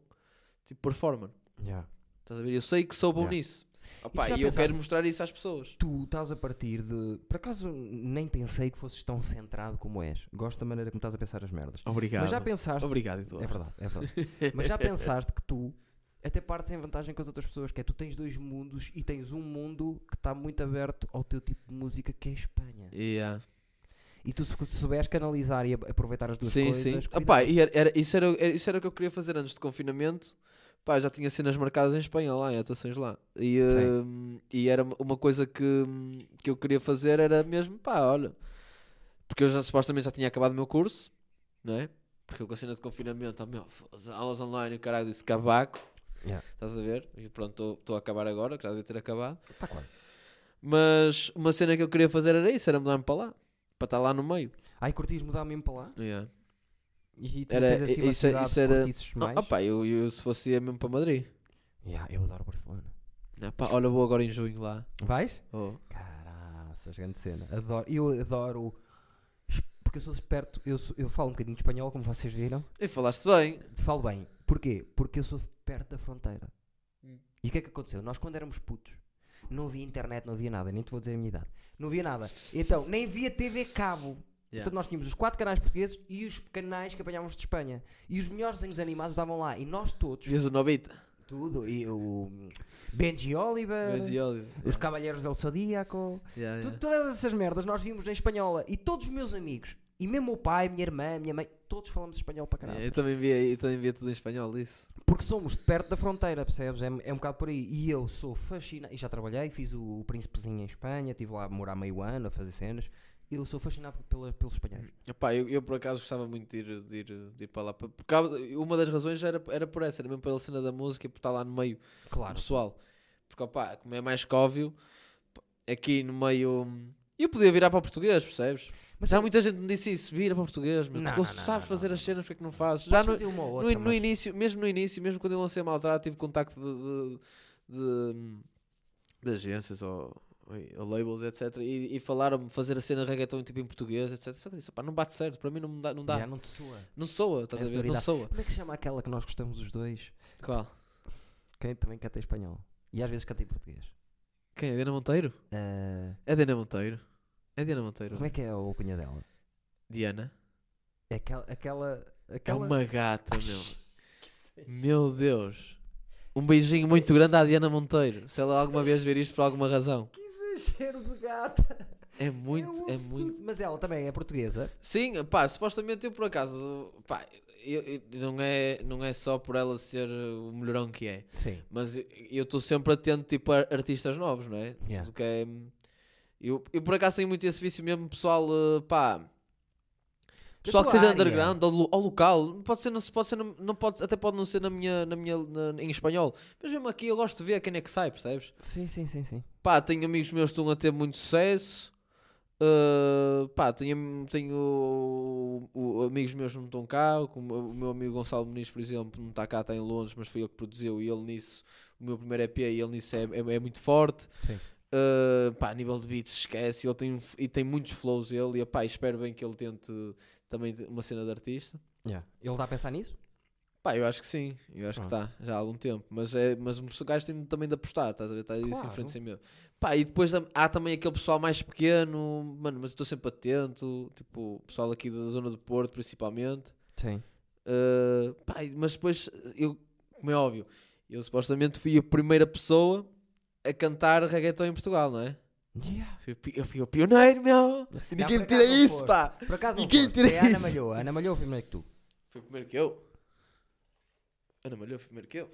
tipo, performer, Já. estás a ver? Eu sei que sou bom Yeah. nisso. Opa, e eu pensaste- quero mostrar isso às pessoas. Tu estás a partir de. Por acaso nem pensei que fosses tão centrado como és. Gosto da maneira como estás a pensar as merdas. Obrigado. Mas já pensaste. Obrigado, Eduardo. É verdade, é verdade. Mas já pensaste que tu até partes em vantagem com as outras pessoas, que é tu tens dois mundos e tens um mundo que está muito aberto ao teu tipo de música que é a Espanha. Yeah. E tu se souberes canalizar e aproveitar as duas Sim, coisas. sim. cuidado. Opa, e era, era- isso, era, era- isso era o que eu queria fazer antes do confinamento. Pá, já tinha cenas marcadas em Espanha lá, em atuações lá. E, hum, e era uma coisa que, hum, que eu queria fazer era mesmo, pá, olha. Porque eu já supostamente já tinha acabado o meu curso, não é? Porque eu com a cena de confinamento, oh, meu, aulas online o caralho disse cabaco. Yeah. Estás a ver? E pronto, estou a acabar agora, que já devia ter acabado. Tá claro. Mas uma cena que eu queria fazer era isso, era mudar-me para lá. Para estar lá no meio. Ai, curtis mudar mesmo para lá? Yeah. E tu Era- tens assim uma isso é- cidade isso era- mais? Ah, pá, eu, eu se fosse ia mesmo para Madrid. Yeah, eu adoro Barcelona. Ah, pá, olha, vou agora em junho lá. Vais? Oh. Caraças, grande cena. Adoro, eu adoro. Porque eu sou esperto, eu, sou- eu falo um bocadinho de espanhol, como vocês viram. E falaste bem. Falo bem. Porquê? Porque eu sou perto da fronteira. Hum. E o que é que aconteceu? Nós, quando éramos putos, não havia internet, não havia nada. Nem te vou dizer a minha idade. Não havia nada. Então, nem via TV cabo. Yeah. Portanto, nós tínhamos os quatro canais portugueses e os canais que apanhávamos de Espanha. E os melhores desenhos animados estavam lá. E nós todos, Vias o Nobita. tudo, e o Benji Oliver, Benji Oliver. os Cavalheiros del Zodíaco, Yeah, yeah. todas essas merdas nós vimos na espanhola. E todos os meus amigos, e mesmo o pai, minha irmã, minha mãe, todos falamos espanhol para caralho. Eu também via, eu também via tudo em espanhol isso. Porque somos de perto da fronteira, percebes? É, é um bocado por aí. E eu sou fascinado. E já trabalhei, fiz o, o Príncipezinho em Espanha, estive lá a morar meio ano, a fazer cenas. Eu sou fascinado pela, pelos espanhóis. Epá, eu, eu por acaso gostava muito de ir, de ir, de ir para lá. Por causa- uma das razões era, era por essa, era mesmo pela cena da música e por estar lá no meio Claro. pessoal. Porque, opá, como é mais que óbvio, aqui no meio. Eu podia virar para o português, percebes? Mas Já eu- muita gente me disse isso, vira para o português, meu. Não, tu não, sabes não, fazer as cenas, porque é que não fazes? Podes Já no, no, outra, no mas- início, mesmo no início, mesmo quando eu lancei Maltrado, tive contacto de, de, de, de agências ou labels, etc. E, e falaram-me fazer a cena reggaeton tipo em português, etc. Só que eu disse, pá, não bate certo, para mim não dá. Não, dá. Já não te soa. não soa, estás É a ver? Não soa. Como é que se chama aquela que nós gostamos os dois? Qual? Quem também canta em espanhol. E às vezes canta em português. Quem? É Diana Monteiro? Ah, É Diana Monteiro. É Diana Monteiro. como é que é a alcunha dela? Diana? É aquela. aquela, É aquela... uma gata, meu. Que sei. Meu Deus. Um beijinho muito grande à Diana Monteiro. Se ela alguma vez ver isto por alguma razão. Exagero de gata. É muito, é, absurdo. muito. Mas ela também é portuguesa. Sim, pá, supostamente eu por acaso, pá, eu- eu- não, é, não é só por ela ser o melhorão que é, Sim. mas eu- estou sempre atento tipo, a artistas novos, não é? Yeah. Tudo que é eu, eu por acaso tenho muito esse vício mesmo, pessoal, uh, pá. Pessoal que seja área. underground ou, ou local, pode ser, não, pode ser, na- não pode, até pode não ser na minha, na minha na- em espanhol, mas mesmo aqui eu gosto de ver quem é que sai, percebes? Sim, sim, sim, sim. Pá, tenho amigos meus que estão a ter muito sucesso. Uh, pá, tenho, tenho o- o- amigos meus que não estão cá. Como o meu amigo Gonçalo Muniz, por exemplo, não está cá, está em Londres, mas foi ele que produziu. E ele nisso, o meu primeiro EP, e ele nisso é, é, é muito forte. Sim. Uh, pá, a nível de beats, esquece. Ele tem, e tem muitos flows. Ele, e pá, espero bem que ele tente também uma cena de artista. Yeah. Ele está a pensar nisso? Pá, eu acho que sim, eu acho que Ah. está, já há algum tempo. Mas, é, mas o gajo tem também de apostar, estás a ver? Está isso em Claro. frente sem medo. Pá, e depois há- também aquele pessoal mais pequeno, mano, mas eu estou sempre atento, tipo, o pessoal aqui da zona do Porto, principalmente. Sim. Uh, pá, mas depois, eu, como é óbvio, eu supostamente fui a primeira pessoa a cantar reggaeton em Portugal, não é? Yeah. Eu fui o pioneiro, meu! E ninguém me tira isso, pá! Por acaso E não quem foste. tira É a Ana. A Ana Malhoa foi primeiro que tu. Foi primeiro que eu. Ana Malhou foi primeiro que eu.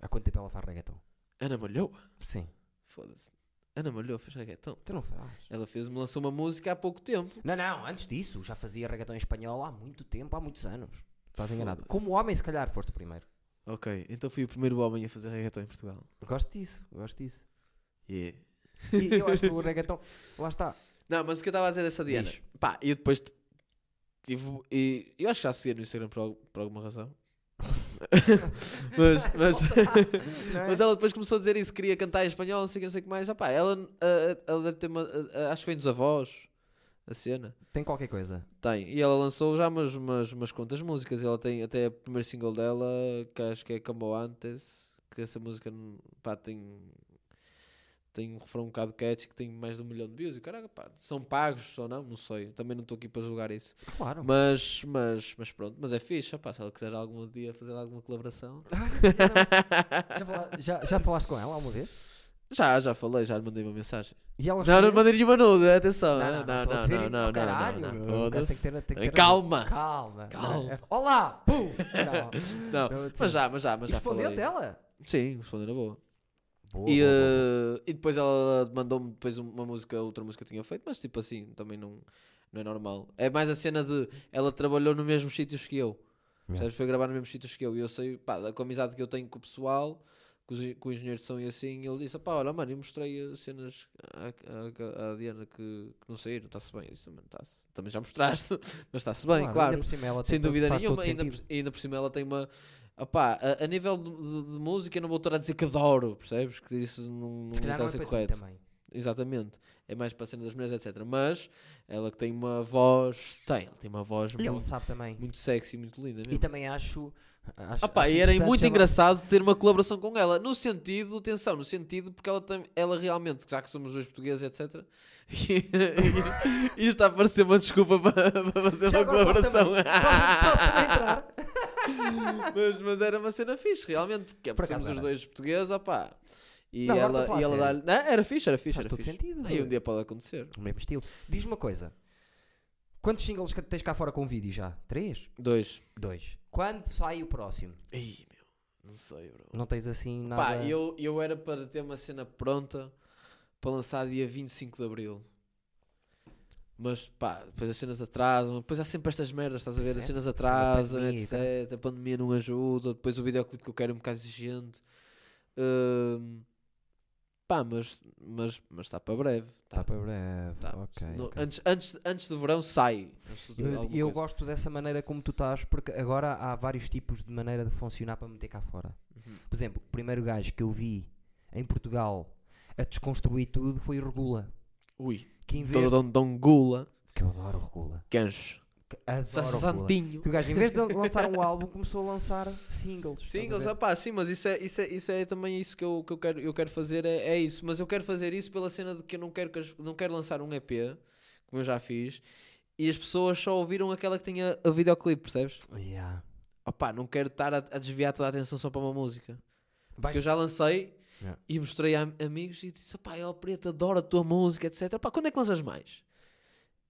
Há quanto tempo ela faz reggaeton? Ana Malhou? Sim. Foda-se. Ana Malhou fez reggaeton. Tu não fazes. Ela fez, me lançou uma música há pouco tempo. Não, não, antes disso. Já fazia reggaeton em espanhol há muito tempo, há muitos anos. Estás enganado. Como homem, se calhar, foste o primeiro. Ok, então fui o primeiro homem a fazer reggaeton em Portugal. Gosto disso, gosto disso. Yeah. E eu acho que o reggaeton, lá está. Não, mas o que eu estava a dizer dessa Diana. Diz. Pá, eu depois tive. E, eu acho que já seguia no Instagram por, por alguma razão. mas, mas, Não é? mas ela depois começou a dizer isso, queria cantar em espanhol, não sei o que, não sei o que mais. Ah, pá, ela, ela deve ter uma. acho que vem dos avós, a cena. Tem qualquer coisa. Tem. E ela lançou já umas, umas, umas quantas músicas. Ela tem até o primeiro single dela, que acho que é Como Antes. Que essa música pá, tem, tem um refrão um bocado catchy que tem mais de um milhão de views. E caraca, pá, são pagos ou não? Não sei. Também não estou aqui para julgar isso. Claro. Mas, mas, mas pronto. Mas é fixe. Pá, se ela quiser algum dia fazer alguma colaboração. já, fala- já, já falaste com ela alguma vez? Já, já falei, já lhe mandei uma mensagem. E ela Não, não respondeu? mandei nenhuma nuda, atenção. Não, Não, não, não, não, não, não, não, caralho, não, o não. gajo tem que Foda-se. ter- tem que ter- Calma. Calma. Calma. É- Olá! Pum! Não. Não, mas já, mas já, mas já Respondeu falei. dela? Sim, respondeu na boa. Boa, E, boa, boa. eh, e depois ela mandou-me depois uma música, outra música que tinha feito, mas tipo assim, também não, não é normal. É mais a cena de ela trabalhou nos mesmos sítios que eu. Yeah. Foi gravar nos mesmos sítios que eu. E eu sei, pá, com a amizade que eu tenho com o pessoal, com, os, com o engenheiro de som e assim, ele disse: pá, olha, mano, eu mostrei as cenas à, Diana que, que não saíram, está-se bem. Eu disse, mano, tá-se. Também já mostraste, mas está-se bem, claro. ela Sem dúvida nenhuma, ainda ainda por cima ela tem uma. Opá, a, a nível de, de- de música, eu não vou estar a dizer que adoro, percebes? Que isso não, não Se calhar está não a é ser correto. exatamente. É mais para a cena das mulheres, etc. Mas ela que tem uma voz. Tem, tem uma voz E ele muito, sabe também. muito sexy, muito linda E mesmo. também acho. acho acho e era muito chamar- engraçado ter uma colaboração com ela. No sentido, atenção, no sentido, porque ela, tem, ela realmente, já que somos dois portugueses, etc. e isto está a parecer uma desculpa para, para fazer Já uma agora posso colaboração. também- Posso, posso também entrar? mas, mas era uma cena fixe, realmente, porque Por somos os dois portugueses, opá. E Não, agora ela, estou a e ela sério. dá Não, era fixe, era fixe, Faz era todo fixe. sentido. Aí um dia pode acontecer. O mesmo estilo. Diz-me uma coisa. Quantos singles que tens cá fora com vídeo já? Três? Dois. Dois. Quando sai o próximo? Ih, meu, não sei, bro. Não tens assim nada. Pá, eu, eu era para ter uma cena pronta para lançar dia 25 de Abril. Mas pá, depois as cenas atrasam, depois há sempre estas merdas, estás a ver? As é, cenas chega a atrasam, pandemia etc. A pandemia não ajuda, depois o videoclipe que eu quero é um bocado exigente. Hum, pá, mas está mas, mas para breve. Está para breve. tá. No- ok. Antes, antes, antes do verão sai. Eu coisa. gosto dessa maneira como tu estás, porque agora há vários tipos de maneira de funcionar para meter cá fora. Uhum. Por exemplo, o primeiro gajo que eu vi em Portugal a desconstruir tudo foi o Regula. Ui, Que em vez todo dom, gula, Que eu adoro o Regula. gancho, Que Adoro santinho. Que o gajo, em vez de lançar um álbum, começou a lançar singles. Singles, opá, sim, mas isso é, isso é, isso é também isso que eu, que eu, quero, eu quero fazer, é, é isso. Mas eu quero fazer isso pela cena de que eu não quero, que as- não quero lançar um EP, como eu já fiz, e as pessoas só ouviram aquela que tinha a videoclipe, percebes? Yeah. Opá, não quero estar a, a desviar toda a atenção só para uma música. Vais- Porque eu já lancei Yeah. e mostrei a am- amigos e disse, opá, El Preto, adoro a tua música, etc. Opá, quando é que lanças mais?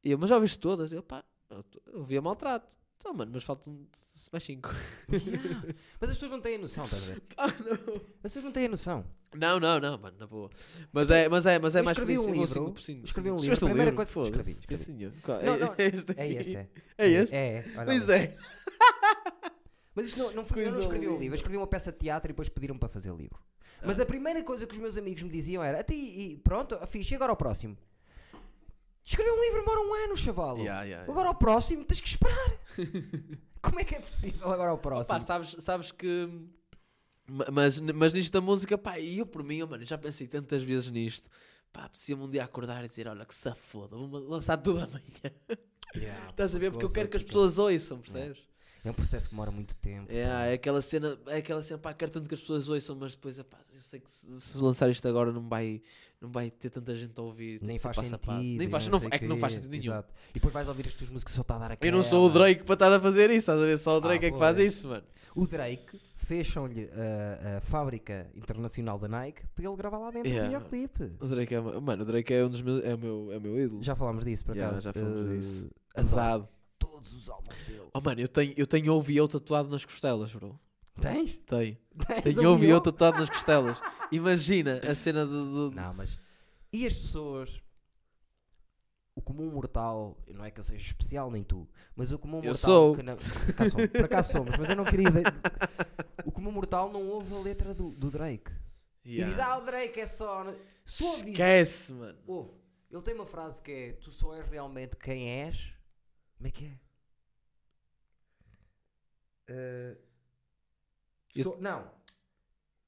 E eu, mas já ouviste todas? Eu, pá, a maltrato. Então, mano, mas faltam mais cinco. Yeah. Mas as pessoas não têm a noção, estás a ver? Pá, não. As pessoas não têm a noção. Não, não, não, mano, na boa. Mas é, mas é, mas é Eu mais escrevi um livro, cinco por cinco, escrevi um livro, a primeira livro? coisa- Foda-se. escrevi, Sim, escrevi. senhor. Qual- Não, é- não, é este É este, é. É este? É. Olha Pois é. Mas isto não, não foi, eu não escrevi um livro, eu escrevi uma peça de teatro e depois pediram para fazer livro. Mas Ah. a primeira coisa que os meus amigos me diziam era: "Até e, pronto, fixe, e agora ao próximo. Escrever um livro demora um ano, chaval. Yeah, yeah, yeah. Agora ao próximo tens que esperar. Como é que é possível agora ao próximo? Pá, sabes, sabes que. ma- Mas, mas nisto da música, pá, e eu por mim, oh, mano, já pensei tantas vezes nisto. Pá, precisa-me um dia acordar e dizer: olha que se foda, vou lançar tudo amanhã. Yeah, Estás a ver? Porque eu quero que as tipo, pessoas ouçam, percebes? É um processo que demora muito tempo. É, é aquela cena, é aquela cena, pá, quero tanto que as pessoas ouçam, mas depois, pá, eu sei que se, se lançar isto agora não vai, não vai ter tanta gente a ouvir. Nem faz sentido. passo. Nem faz, não é que não faz sentido nenhum. exato. E depois vais ouvir as tuas músicas só está a dar aquela. Eu não sou o Drake para estar a fazer isso, estás a ver? Só o Ah, Drake é que faz pois. isso, mano. O Drake fecham-lhe a, a fábrica internacional da Nike para ele gravar lá dentro Yeah. o videoclipe. O Drake é, mano, o Drake é um dos meus, é o meu, é o meu ídolo. Já falámos disso, por Yeah, acaso. já falamos Eh, disso. adoro Pesado. Todos os álbuns dele. Oh, mano, eu tenho, eu tenho OVO tatuado nas costelas, bro. Tens? Tenho. Tens Tenho OVO? Tatuado nas costelas. Imagina a cena de. de- Não, mas. E as pessoas. O comum mortal, não é que eu seja especial, nem tu, mas o comum Eu mortal. sou. Que não, por, acaso somos, por acaso somos, mas eu não queria. O comum mortal não ouve a letra do, do Drake. E diz, ah, o Drake é só. Se tu ouvis, Esquece, mano. ouve, ele tem uma frase que é: Tu só és realmente quem és. Como é que é? Eu- só- não.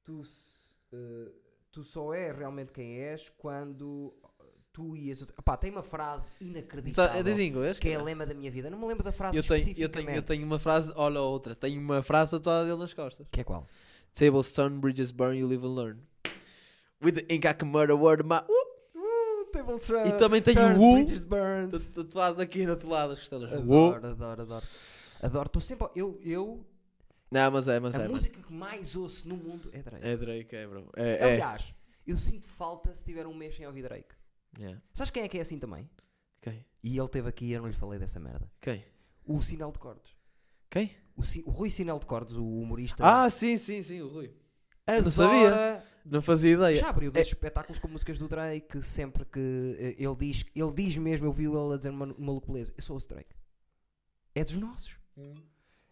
Tu, eh, tu só és realmente quem és quando tu e as outras. Pá, tem uma frase inacreditável. Diz inglês? que é a lema da minha vida. Não me lembro da frase eu tenho, eu, tenho, eu tenho uma frase, olha outra, tenho uma frase tatuada dele nas costas. Que é qual? Tables turn, bridges burn, you live and learn. With the ink I can murder word my. Uh, e também tenho o tatuado aqui na teu lado das costelas. Uh. Adoro, adoro, adoro. Adoro, estou sempre. Eu, eu Não, mas é, mas a é, mano. música que mais ouço no mundo é Drake. É Drake, é, bro. É, é. Aliás, eu sinto falta se tiver um mês sem ouvir Drake. Yeah. Sabes quem é que é assim também? Quem? E ele esteve aqui e eu não lhe falei dessa merda. Quem? O Sinal de Cordes. Quem? O, Si- o Rui Sinal de Cordes, o humorista. Ah, sim, sim, sim, o Rui. adora- não sabia. Não fazia ideia. Já abriu dois espetáculos com músicas do Drake. Sempre que eh, ele diz, ele diz mesmo, eu vi ele a dizer uma, uma beleza. Eu sou o Drake. É dos nossos.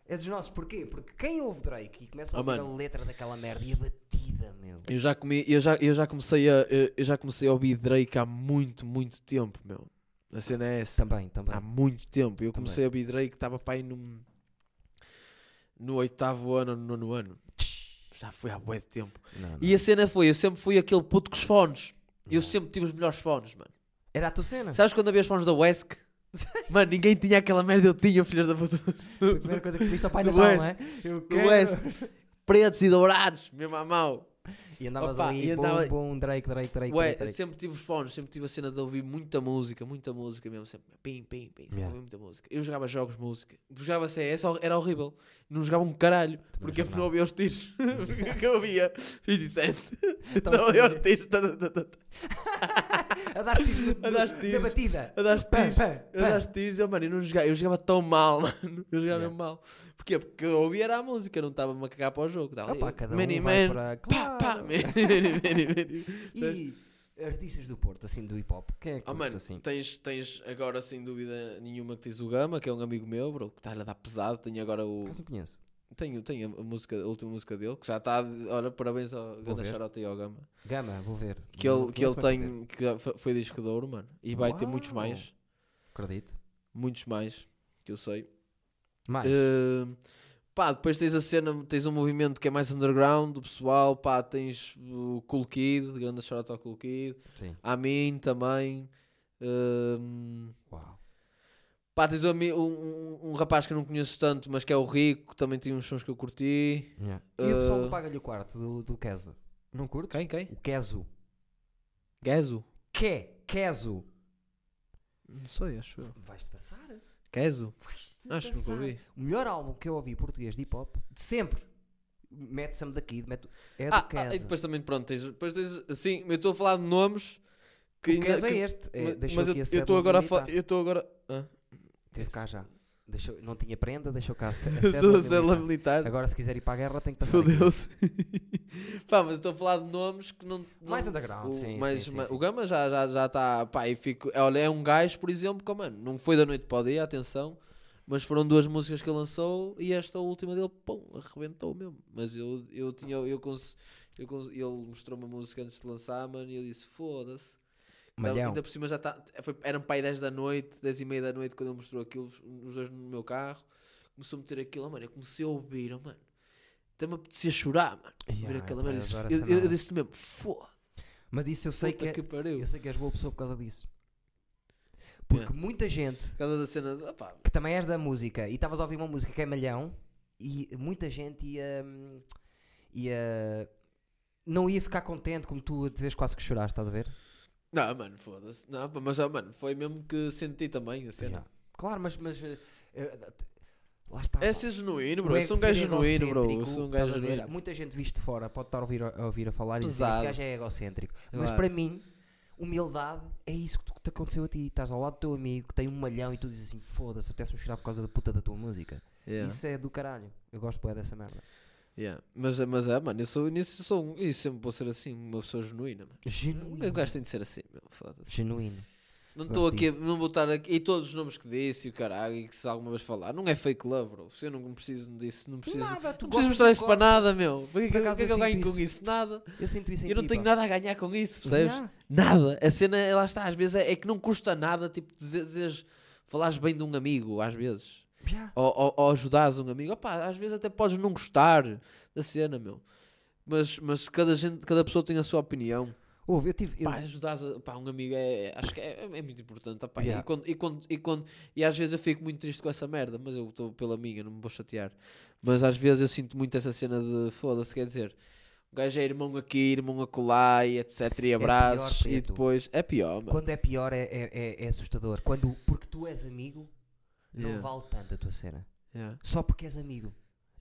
É dos nossos. Porquê? Porque quem ouve Drake e começa a Oh, ouvir mano. a letra daquela merda e a batida, meu. Eu já, comi, eu, já, eu, já comecei a, eu- já comecei a ouvir Drake há muito, muito tempo, meu. A cena é essa. Também, também. Há muito tempo. Eu Também. comecei a ouvir Drake, estava para aí no, no oitavo ano, no nono ano. Já foi há bué de tempo. Não, não. E a cena foi, eu sempre fui aquele puto com os fones. Eu sempre tive os melhores fones, mano. Era a tua cena. Sabes quando havia os fones da Wesk? Mano, ninguém tinha aquela merda, eu tinha, filhas da puta. Foi a primeira coisa que viste ao Pai Do Natal, não é? Eu quero. West. Pretos e dourados, mesmo à mão. E andavas Opa, ali, e bom, andava- bom, Drake, Drake, Drake, Ué, Drake, sempre tive os fones, sempre tive a cena de ouvir muita música, muita música mesmo, sempre pim, pim, pim, sempre Yeah. ouvir muita música. Eu jogava jogos de música, jogava CS, era horrível, não jogava um caralho, porque jogava não ouvia os tiros, porque eu ouvia 27, Estavas não ouvia os tiros. A dar tiros A dar tiros. da batida. a dar tiros, a dar tiros, eu, mano, eu não jogava, eu jogava tão mal, mano, eu jogava Yeah. mesmo mal. Porquê? Porque eu ouvia era a música, não estava-me a cagar para o jogo, estava ali, Opa, cada um many vai man, para... pá, pá, Claro. many. E artistas do Porto, assim, do hip hop, quem é que Oh, mano, assim? tens, tens agora sem dúvida nenhuma que tens o Gama, que é um amigo meu, bro, que está-lhe a dar pesado. Tenho agora o. Caso conheço. Tenho, tenho a, música, a última música dele, que já está. Olha, parabéns ao grande ver. shoutout aí ao Gama. Gama, vou ver. Que Não ele, que ele tem. Que fo- foi disco de ouro, mano. E vai ter muitos Uau. mais. Acredito. Muitos mais. Que eu sei. Mais. Eh, pá, depois tens a cena, tens um movimento que é mais underground, do pessoal. Pá, tens o Cool Kid, grande shoutout ao Cool Kid. Sim. A mim também. Eh, Uau. Pá, tens um, um, um- rapaz que eu não conheço tanto, mas que é o Rico, que também tem uns sons que eu curti. Yeah. E o pessoal do Uh, Paga-lhe o Quarto, do, do Keso? Não curtes? Quem, quem? O Keso. Gezo? Que? Keso. Não sei, acho eu. Vais-te passar. Gezo? Vais-te Acho que nunca ouvi. O melhor álbum que eu ouvi português de hip hop, de sempre, mete Sam daqui, mete... é do Ah, Keso. ah, e depois também, pronto, tens, depois tens, sim, eu estou a falar de nomes que o ainda- Keso que- é este. É, mas- eu aqui a eu cédula estou agora a falar, eu estou agora... Ah, Teve cá já. Deixou, não tinha prenda, deixou cá a célula militar. Agora se quiser ir para a guerra tem que passar. Fodeu-se. Pá, mas estou a falar de nomes que não... não Mais underground, o, sim, mas, sim, mas sim. o Gama já está, já, já pá, e fico, é, olha, é um gajo, por exemplo, que, mano, não foi da noite para o dia, atenção, mas foram duas músicas que ele lançou e esta última dele, pum, arrebentou mesmo. Mas eu, eu tinha, eu, cons, eu cons, ele mostrou uma música antes de lançar, mano, e eu disse, foda-se. Tava- Malhão. ainda por cima já está, eram para aí 10 da noite, 10 e meia da noite quando ele mostrou aquilo, os dois no meu carro, começou a meter aquilo, mano, eu comecei a ouvir, oh, mano, até me apetecia chorar, mano. Yeah, Ver aquela merda, eu eu, eu, eu, disse mesmo, foda Mas isso eu sei que, é- que eu sei que és boa pessoa por causa disso. Porque Yeah. muita gente Por causa da cena de, opá, que também és da música e estavas a ouvir uma música que é malhão e muita gente ia, hum, ia não ia ficar contente como tu a dizeres quase que choraste, estás a ver? Não, mano, foda-se. Não, mas, ah, mano, foi mesmo que senti também a cena. Yeah. Claro, mas, mas eh, eh, lá está. É pá. ser genuíno, bro. Eu ego sou um gajo genuíno, bro. Eu egocêntrico, sou um estás gajo a ver? genuíno. Muita gente visto de fora pode estar a ouvir a, ouvir a falar e dizer Pesado. este gajo é egocêntrico. Mas Claro. para mim, humildade é isso que te- que te aconteceu a ti. Estás ao lado do teu amigo que tem um malhão e tu dizes assim: foda-se, apetece-me chorar por causa da puta da tua música. Yeah, Isso é do caralho. Eu gosto bem dessa merda. Yeah. Mas, mas é, mano, eu sou nisso, eu sou um, e sempre vou ser assim, uma pessoa genuína, mano. Genuíno. Eu gosto de ser assim, meu, foda-se. Genuíno. Não estou aqui, disso. não vou estar aqui, e todos os nomes que disse e o caralho, e que se alguma vez falar, não é fake love, bro. Se eu não preciso disso, não preciso, Nada, tu não preciso mostrar isso para nada, meu. Por que, que, que, é que eu ganho sinto com isso? Nada. Eu sinto isso em Eu não ti, tenho pá. nada a ganhar com isso, percebes? Yeah. Nada. A cena, lá está, às vezes é, é que não custa nada, tipo, dizer, dizeres, falares bem de um amigo, às vezes. Já. Ou, ou, ou ajudares um amigo. Opá, às vezes até podes não gostar da cena, meu. Mas, mas cada, gente, cada pessoa tem a sua opinião. Ouve, eu tive. Pá, ajudares a- pá, um amigo é, acho que é, é muito importante. Yeah. e, quando, e, quando, e, quando, e às vezes eu fico muito triste com essa merda, mas eu estou pela minha, não me vou chatear. Mas às vezes eu sinto muito essa cena de foda-se, quer dizer, o gajo é irmão aqui, irmão acolá, e etc. E abraços, e preto. depois é pior, mano. Quando é pior é, é, é, é assustador. Quando, porque tu és amigo, não Yeah, vale tanto a tua cena. yeah, Só porque és amigo.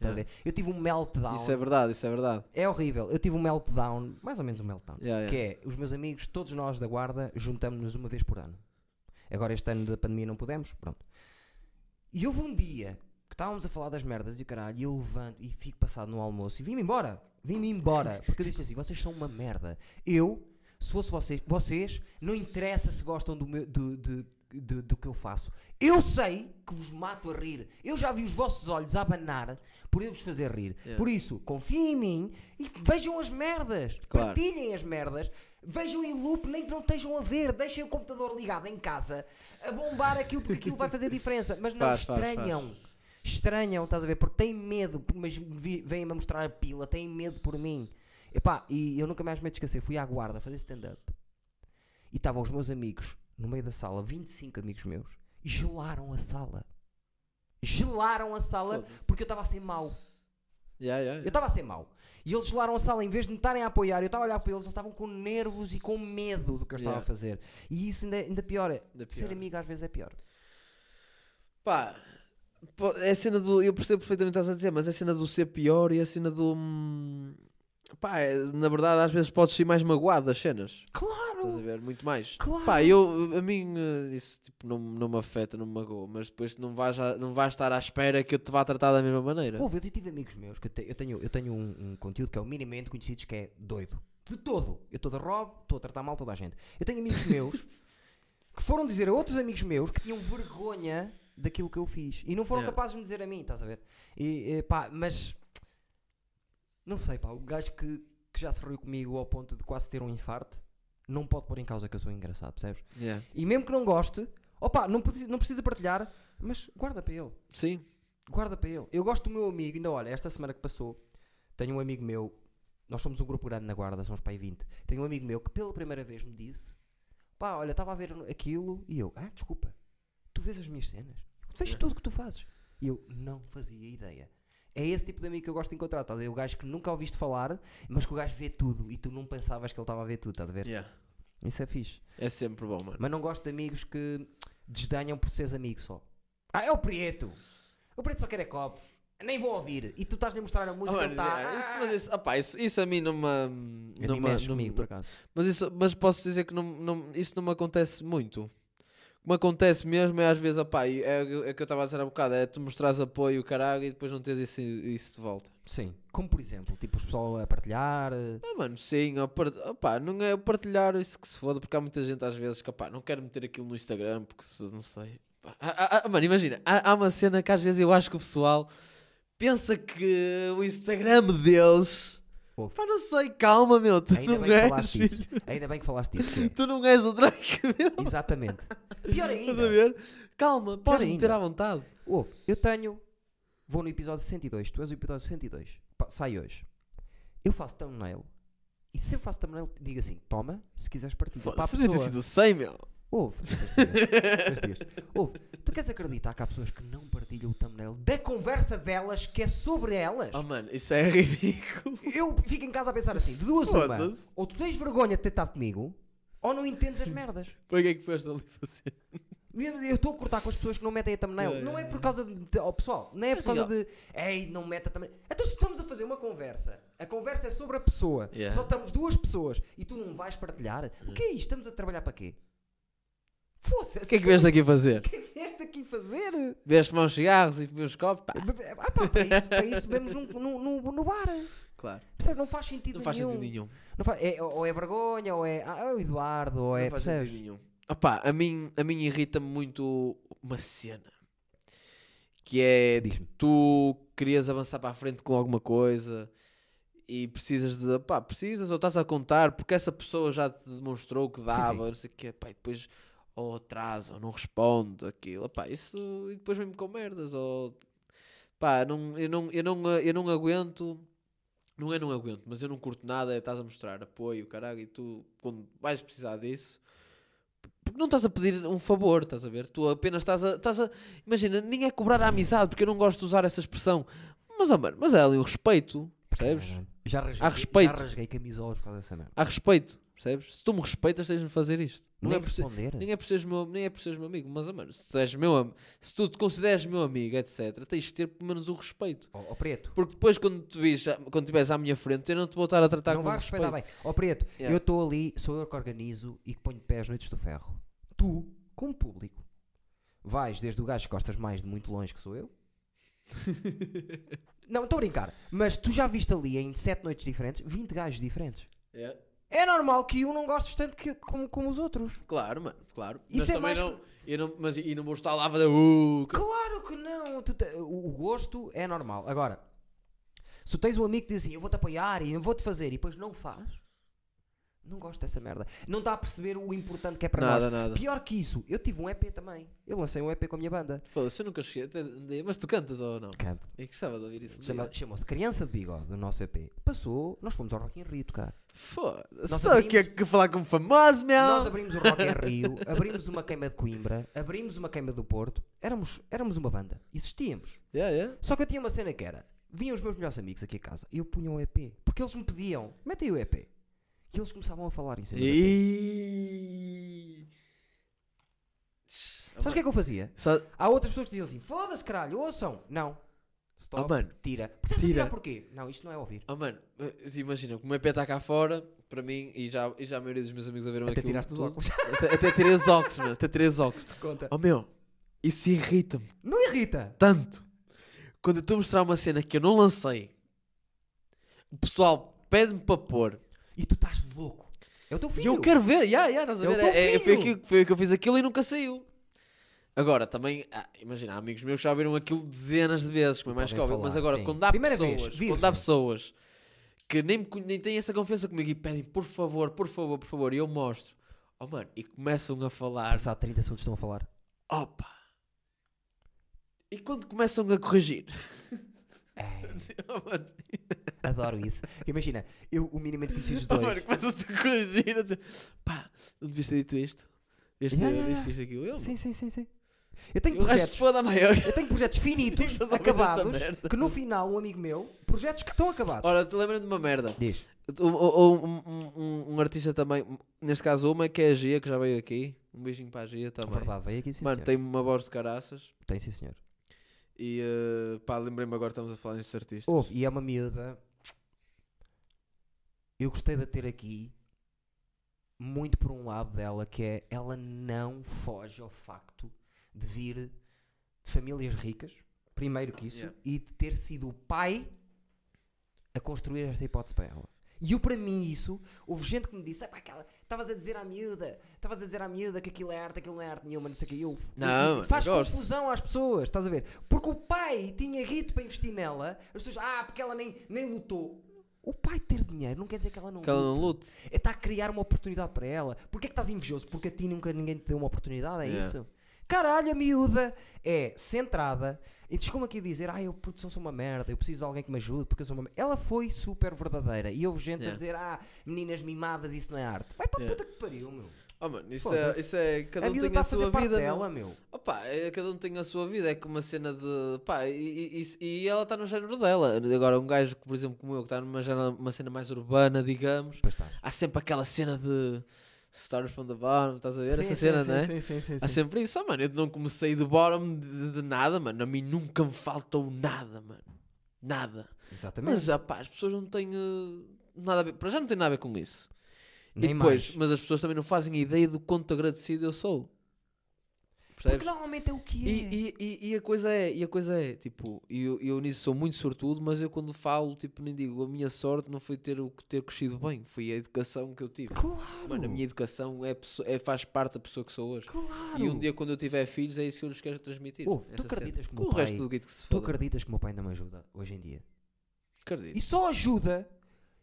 A yeah. Eu tive um meltdown. Isso é verdade, isso é verdade. É horrível. Eu tive um meltdown, mais ou menos um meltdown. Que é, os meus amigos, todos nós da guarda, juntamos-nos uma vez por ano. Agora este ano da pandemia não podemos, pronto. E houve um dia que estávamos a falar das merdas e o caralho, e eu levanto e fico passado no almoço e vim-me embora. Vim-me embora. Porque eu disse assim, vocês são uma merda. Eu, se fosse vocês, vocês, não interessa se gostam do, meu, do, de- de- do que eu faço. Eu sei que vos mato a rir. Eu já vi os vossos olhos a abanar por eu vos fazer rir. Yeah. Por isso, confiem em mim e vejam as merdas. Claro. Partilhem as merdas. Vejam em loop, nem que não estejam a ver. Deixem o computador ligado em casa a bombar aquilo porque aquilo vai fazer diferença. Mas não Faz, faz, estranham. Estranham, estás a ver? Porque têm medo, mas vêm-me a mostrar a pila, têm medo por mim. Epá, e eu nunca mais me esquecer. Fui à guarda fazer stand-up. E estavam os meus amigos no meio da sala, 25 amigos meus, gelaram a sala. Gelaram a sala porque eu estava a ser mau. Yeah, yeah, Eu yeah. estava a ser mau. E eles gelaram a sala, em vez de me estarem a apoiar, eu estava a olhar para eles, eles estavam com nervos e com medo do que eu estava a fazer. E isso ainda, ainda pior. é- Ainda Ser pior. amigo às vezes é pior. Pá, é a cena do. Eu percebo perfeitamente o que estás a dizer, mas é a cena do ser pior e a cena do. hum, Pá, é- na verdade, às vezes podes ser mais magoado das cenas. Estás a Claro! ver? Muito mais. Claro! Pá, eu, a mim, eh, isso tipo, não, não me afeta, não me magoa, mas depois não vais, a- não vais estar à espera que eu te vá tratar da mesma maneira. Houve, eu tive amigos meus que eu, te- eu tenho, eu tenho um, um conteúdo que é o minimamente conhecidos que é doido. De todo. Eu estou a Rob, estou a tratar mal toda a gente. Eu tenho amigos meus que foram dizer a outros amigos meus que tinham vergonha daquilo que eu fiz. E não foram Yeah. capazes de me dizer a mim, estás a ver? E, e, pá, mas. Não sei, pá, o gajo que, que já se riu comigo ao ponto de quase ter um infarto não pode pôr em causa que eu sou engraçado, percebes? Yeah. E mesmo que não goste, opá, não, precisa- não precisa partilhar, mas guarda para ele. Sim, Guarda para ele. Eu gosto do meu amigo, ainda olha, esta semana que passou, tenho um amigo meu, nós somos um grupo grande na guarda, somos para aí 20. Tenho um amigo meu que pela primeira vez me disse: pá, olha, estava a ver aquilo e eu, ah, desculpa, tu vês as minhas cenas? Vejo tudo o que tu fazes. E eu não fazia ideia. É esse tipo de amigo que eu gosto de encontrar, estás a ver? O gajo que nunca ouviste falar, mas que o gajo vê tudo e tu não pensavas que ele estava a ver tudo, estás a ver? yeah. Isso é fixe. é sempre bom, mano. Mas não gosto de amigos que desdenham por seres amigo só. Ah, é o Prieto! O Prieto só quer é copos. Nem vou ouvir. E tu estás-lhe a mostrar a Ah, música, mano, ele está. é, isso, mas isso, opá, isso, isso a mim não me. Não me- mexe não- comigo, por acaso. Mas, isso, mas posso dizer que não, não- isso não me acontece muito. Que me acontece mesmo é às vezes, opá, é, é o que eu estava a dizer há bocado, é tu mostrares apoio, caralho, e depois não tens isso, isso de volta. Sim. Como por exemplo, tipo, os pessoal a partilhar. eh, Ah, mano, sim, part- opá, não é partilhar isso que se foda, porque há muita gente às vezes que, opá, não quero meter aquilo no Instagram, porque se, não sei. Há- há- há- mano, imagina, há, há uma cena que às vezes eu acho que o pessoal pensa que o Instagram deles. Ouve. Pá, não sei, calma, meu, tu Ainda não bem que és. falaste isso. filho. Ainda bem que falaste disso. que é. Tu não és o Drake, meu. Exatamente. Pior Estás a ainda. ver? Calma, podes ainda. meter à vontade. Ouve, eu tenho. Vou no episódio 102. Tu és o episódio 102. Pá, sai hoje. Eu faço thumbnail. E sempre faço thumbnail, digo assim: toma, se quiseres partilhar. Para a Foda-se, ter pessoa. sido 100, meu. Ouve. Ouve, tu queres acreditar que há pessoas que não partilham o thumbnail da conversa delas que é sobre elas? Oh, mano, isso é ridículo. Eu fico em casa a pensar assim: de duas uma, ou tu tens vergonha de ter estado comigo, ou não entendes as merdas. Para que é que foste ali fazer? Eu estou a cortar com as pessoas que não metem a thumbnail. Yeah, não é por causa de. de- oh, pessoal, não é por Mas, causa de. Ei, não meta também. Então, se estamos a fazer uma conversa, a conversa é sobre a pessoa, Yeah. só estamos duas pessoas e tu não vais partilhar, o que é isto? Estamos a trabalhar para quê? Foda-se. O que é que vieste aqui fazer? O que é que vieste aqui fazer? Vieste fumar uns cigarros e uns copos? Pá. Ah, pá, para isso, para isso bebemos num- no, no, no bar. Claro. Percebe? Não faz sentido Não faz nenhum. sentido nenhum. Não faz- é, ou é vergonha, ou é. Ah, é o Eduardo, ou é. não faz percebes? sentido nenhum. Opá, a mim, a mim irrita-me muito uma cena. Que é Diz-me. tu querias avançar para a frente com alguma coisa e precisas de. Pá, precisas ou estás a contar porque essa pessoa já te demonstrou que dava, não sei o quê. Pá, e depois ou atrasa ou não responde aquilo. Pá, isso. E depois vem-me com merdas. Ou. Pá, não, eu, não, eu, não, eu não aguento. Não é não aguento, mas eu não curto nada. É estás a mostrar apoio, caralho, e tu, quando vais precisar disso. Porque não estás a pedir um favor, estás a ver? Tu apenas estás a, estás a. Imagina, nem é cobrar a amizade, porque eu não gosto de usar essa expressão. Mas, oh, mano, mas é ali um respeito, percebes? Já Há respeito. Já rasguei camisolas por causa dessa merda. Há respeito, percebes? Se tu me respeitas, tens de fazer isto. Não Nem é por ser, nem, é por seres meu, nem é por seres meu amigo, mas, oh, mano, se, tu és meu, se tu te consideres meu amigo, etc., tens de ter pelo menos o respeito. Ó ó, Preto, Porque depois, quando tu vis, quando estiveres à minha frente, eu não te vou estar a tratar não com vais respeito. respeitar bem. Ó Preto, Yeah. eu estou ali, sou eu que organizo e que ponho pé as noites do ferro. Tu, como público, vais desde o gajo que gostas mais de muito longe que sou eu. não, estou a brincar. Mas tu já viste ali em 7 noites diferentes 20 gajos diferentes. Yeah. É normal que um não gostes tanto que, como, como os outros. Claro, mano, claro. Isso mas é também mais não, eu não, mas e não vou estar lá a fazer. Uh, que- Claro que não. Tu te- o, o gosto é normal. Agora, se tu tens um amigo que diz assim, eu vou-te apoiar e eu vou-te fazer e depois não faz, Não gosto dessa merda. Não está a perceber o importante que é para Nada, nós. nada. Pior que isso, eu tive um EP também. Eu lancei um EP com a minha banda. Foda-se, eu nunca cheguei. até um dia- Mas tu cantas ou não? Canto. Eu gostava de ouvir isso. um Chama-. Chamou-se Criança de Bigode, o nosso EP. Passou, nós fomos ao Rock in Rio tocar. Foda-se. Só abrimos- que é que falar como famoso, meu. Nós abrimos o Rock in Rio, abrimos uma queima de Coimbra, abrimos uma queima do Porto. Éramos, éramos uma banda. Existíamos. Yeah, yeah. Só que eu tinha uma cena que era: vinham os meus melhores amigos aqui a casa e eu punha o EP. Porque eles me pediam: mete aí o EP. E eles começavam a falar em cima. E... Sabes o que é que eu fazia? Só... Há outras pessoas que diziam assim: foda-se caralho, ouçam. Não. Stop. Oh, mano. Tira. Tira. tirar porquê? Não, isto não é ouvir. Oh, mano, imagina, como o EP está cá fora, para mim, e já, e já a maioria dos meus amigos ouviram Até aquilo. tiraste os óculos. Até, até tirei os óculos, mano. Até tirei os óculos. Conta. Oh, meu, isso irrita-me Não irrita. tanto. Quando eu estou a mostrar uma cena que eu não lancei, o pessoal pede-me para pôr. E tu estás louco. É o teu E filho. eu quero ver, já, já, estás a É o ver? É, é, foi, aquilo, foi que eu fiz aquilo e nunca saiu. Agora, também, ah, imagina, há amigos meus que já viram aquilo dezenas de vezes, como é mais que óbvio, mas agora, sim. quando há Primeira vez, pessoas, virgem. quando há pessoas que nem, nem têm essa confiança comigo e pedem, por favor, por favor, por favor, e eu mostro, oh mano, e começam a falar, Passado 30 segundos estão a falar. opa, e quando começam a corrigir, É, oh mano, adoro isso. Imagina, eu o minimamente conheci os oh, dois. mano começam-te a corrigir, a dizer, pá, não devias ter dito isto, este, Ya, ya, isto, ya. isto, aquilo, eu, Sim, sim, sim, sim. Eu tenho eu projetos, foda maior. eu tenho projetos finitos, acabados, que no final, um amigo meu, projetos que estão acabados. Ora, te lembras de uma merda? Diz. Um, um, um- um- artista também, neste caso uma que é a Gia, que já veio aqui. Um beijinho para a Gia também. Verdade, veio aqui sim, Mano, senhor. tem uma voz de caraças. Tem sim, senhor. E eh, pá, lembrei-me agora estamos a falar nestes artistas. Houve, e é uma miúda. Eu gostei de ter aqui muito por um lado dela, que é ela não foge ao facto de vir de famílias ricas, primeiro que isso, Yeah. e de ter sido o pai a construir esta hipótese para ela. E eu, para mim, isso, houve gente que me disse: "Ah, pá, aquela- estavas a dizer à miúda, estavas a dizer à miúda que aquilo é arte, aquilo não é arte nenhuma, não sei o que. Eu, Não, faz eu gosto. confusão às pessoas, estás a ver? Porque o pai tinha guito para investir nela, as pessoas, ah, porque ela nem, nem lutou. O pai ter dinheiro não quer dizer que ela não que ela não lute. lute. É a criar uma oportunidade para ela. Porquê é que estás invejoso? Porque a ti nunca ninguém te deu uma oportunidade, é Yeah. isso? Caralho, a miúda é centrada. E chegou-me aqui a dizer, ah, eu produção sou uma merda, eu preciso de alguém que me ajude, porque eu sou uma merda. Ela foi super verdadeira. E houve gente a Yeah. dizer, ah, meninas mimadas, isso não é arte. Vai para a Yeah. puta que pariu, meu. Oh, mano, isso é, isso é. Cada a um tem a a sua vida. dela, meu. Opa, é, cada um tem a sua vida. É como uma cena de. Pá, e, e, e- ela está no género dela. Agora, um gajo, que, por exemplo, como eu, que está numa uma cena mais urbana, digamos, está. há sempre aquela cena de. Stars from the bottom, estás a ver? Essa Sim, cena, sim, não é? Sim, sim, sim, Há sempre isso, oh, mano. Eu não comecei do bottom de, de nada, mano. A mim nunca me faltou nada, mano. Nada. Exatamente. Mas, ah, pá, as pessoas não têm uh, nada a ver. Para já não tem nada a ver com isso. Nem e depois, mais. mas as pessoas também não fazem ideia do quanto agradecido eu sou. Porque Percebes? normalmente é o que é. E, e, e, e a coisa é, e a coisa é, tipo, eu, eu nisso sou muito sortudo, mas eu quando falo, tipo, nem digo, a minha sorte não foi ter, o- ter crescido bem, foi a educação que eu tive. Claro. Mano, a minha educação é, é- faz parte da pessoa que sou hoje. Claro. E um dia quando eu tiver filhos é isso que eu lhes quero transmitir. Oh, tu acreditas cena. que o o resto pai- do guito que se Tu acreditas que o meu pai ainda me ajuda hoje em dia? Acredito. E só ajuda.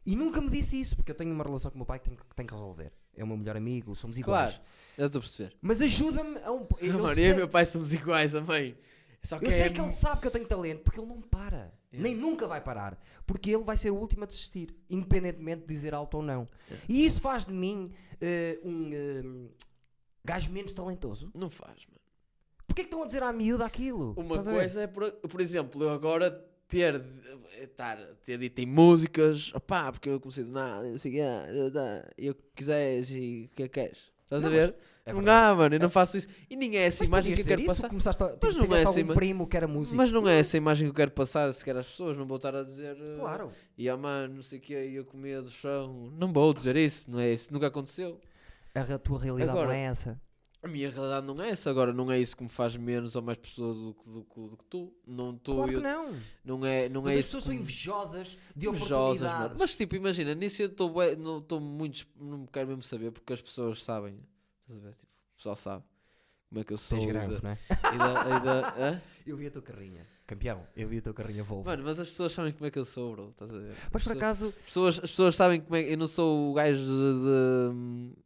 E nunca me disse isso, porque eu tenho uma relação com o meu pai que tenho que, tenho que resolver. É o meu melhor amigo, somos iguais. Claro, já estou a perceber. Mas ajuda-me a um. Eu, Mano, sei, eu e meu pai somos iguais também. Só que eu é... sei que ele sabe que eu tenho talento, porque ele não para. Yeah. Nem nunca vai parar. Porque ele vai ser o último a desistir, independentemente de dizer alto ou não. Yeah. E isso faz de mim eh, um eh, gajo menos talentoso. Não faz, mano. Porquê que estão a dizer à miúda aquilo? Uma Estás coisa é, por, por exemplo, eu agora ter, estar, ter dito em músicas, opá, porque eu comecei do nada, não sei ah, eu quiseres e o que é que queres? Estás Não, a ver? É não mano, eu não faço isso. E nem é essa Mas imagem que eu quero isso, passar. Começaste a, Mas não é mas- primo que era músico. Mas não é essa imagem que eu quero passar sequer às pessoas, não vou estar a dizer. eh, Claro. E a mano, não sei o quê, e eu comia do chão. Não vou dizer isso, não é isso, nunca aconteceu. A tua realidade Agora- não é essa. A minha realidade não é essa, agora não é isso que me faz menos ou mais pessoa do, que- do, que- do que tu. Não estou. Claro eu- não. não é, não Mas é as isso. pessoas são invejosas de invejosas, oportunidades. Mas tipo, imagina, nisso eu estou muito. Não quero mesmo saber porque as pessoas sabem. Estás a ver? Tipo, o pessoal sabe. como é que eu sou. Tens da- granfo, não é? e da- e da-? Eu vi a tua carrinha. Campeão, eu vi a tua carrinha Volvo. Mano, mas as pessoas sabem como é que eu sou, bro. Estás a ver? mas por As pessoas- acaso, As pessoas, as pessoas sabem como é que eu não sou o gajo de, de-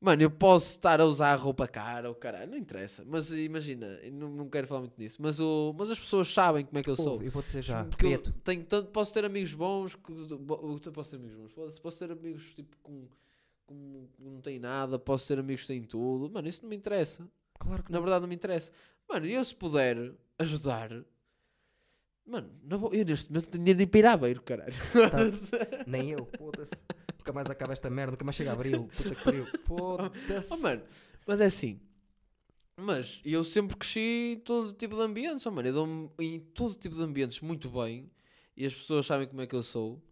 Mano, eu posso estar a usar roupa cara ou caralho, não interessa. Mas imagina, eu não, não quero falar muito nisso. Mas, o, mas as pessoas sabem como é que eu sou. eu vou dizer já, Porque eu preto. tenho tanto, posso ter amigos bons, que, eu posso ter amigos bons, foda-se, posso ter amigos tipo com, com não tem nada, posso ter amigos que têm tudo. Mano, isso não me interessa. Claro que Na não. verdade não me interessa. Mano, eu se puder ajudar, mano, na boa, eu neste momento não dinheiro nem para ir à beiro, caralho. Nem eu, foda-se. Nunca mais acaba esta merda, nunca mais chega a abril. Puta que pariu. Foda-se. Oh, mano, mas é assim. Mas eu sempre cresci em todo tipo de ambientes, oh, mano. Eu dou-me em todo tipo de ambientes muito bem e as pessoas sabem como é que eu sou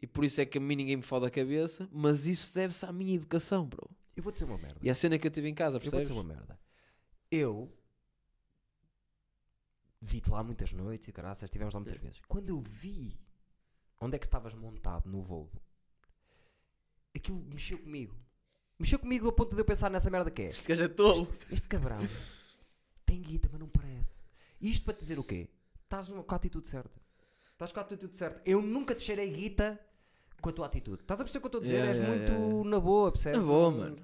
e por isso é que a mim ninguém me fode a cabeça. Mas isso deve-se à minha educação, bro. Eu vou dizer uma merda. E à cena que eu tive em casa, Eu vou percebes? dizer uma merda. Eu vi-te lá muitas noites e caraças, estivemos lá muitas vezes. Quando eu vi onde é que estavas montado no Volvo, aquilo mexeu comigo. Mexeu comigo do ponto de eu pensar nessa merda que é. Este gajo é tolo. Este cabrão tem guita, mas não parece. Isto para te dizer o quê? Estás com a atitude certa. Estás com a atitude certa. Eu nunca te cheirei guita com a tua atitude. Estás a perceber o que eu estou a dizer? Yeah, És yeah, muito yeah, na boa, percebes? Na boa, mano.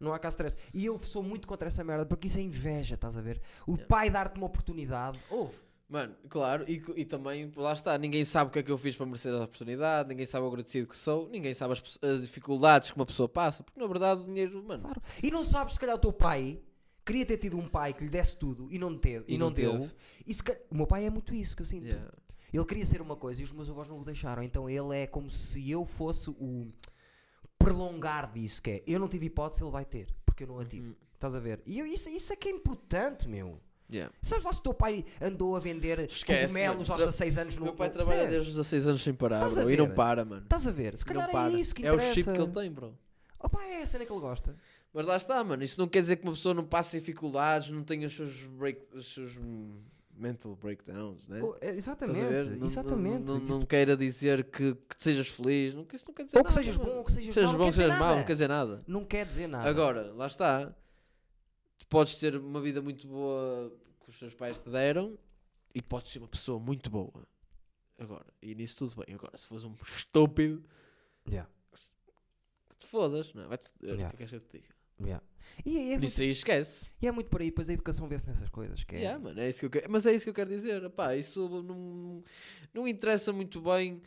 Não há cá stress. E eu sou muito contra essa merda porque isso é inveja, estás a ver? O pai dar-te uma oportunidade. Ouve. Mano, claro, e, e também, lá está, ninguém sabe o que é que eu fiz para merecer a oportunidade, ninguém sabe o agradecido que sou, ninguém sabe as, as dificuldades que uma pessoa passa, porque na verdade o dinheiro, mano, Claro. E não sabes se calhar o teu pai queria ter tido um pai que lhe desse tudo e não teve. E, E não, não deu. teve. E calhar- o meu pai é muito isso que eu sinto. yeah. Ele queria ser uma coisa e os meus avós não o deixaram. Então ele é como se eu fosse o prolongar disso, que é eu não tive hipótese, ele vai ter, porque eu não a tive. Uhum. Estás a ver? E eu- isso, isso é que é importante, meu. Yeah. Sabes lá se o teu pai andou a vender Esquece, cogumelos aos 16 anos no meu pai trabalha desde os 16 anos sem parar, bro, e não para, mano. Estás a ver? Se não calhar é isso que é o interessa. chip que ele tem, bro. Opa, é a cena que ele gosta. Mas lá está, mano, isso não quer dizer que uma pessoa não passe dificuldades, não tenha os seus, break, os seus mental breakdowns, né? Oh, exatamente. Não- exatamente. Não, não, não queira dizer que, que sejas feliz, não, isso não quer dizer ou nada. que sejas bom, ou que sejas, Que sejas mau, bom, que sejas não quer dizer nada. Não quer dizer nada. Agora, lá está. Tu podes ter uma vida muito boa que os teus pais te deram e podes ser uma pessoa muito boa. Agora, e nisso tudo bem. Agora, se fores um estúpido, Yeah, te fodas, não é? Yeah. o que é que queres que eu te diga? yeah. E, é- é muito, Nisso aí esquece. e é muito por aí, pois a educação vê-se nessas coisas. Que é, Yeah, mano, é isso que eu quero. Mas é isso que eu quero dizer. Pá, isso não, não interessa muito bem.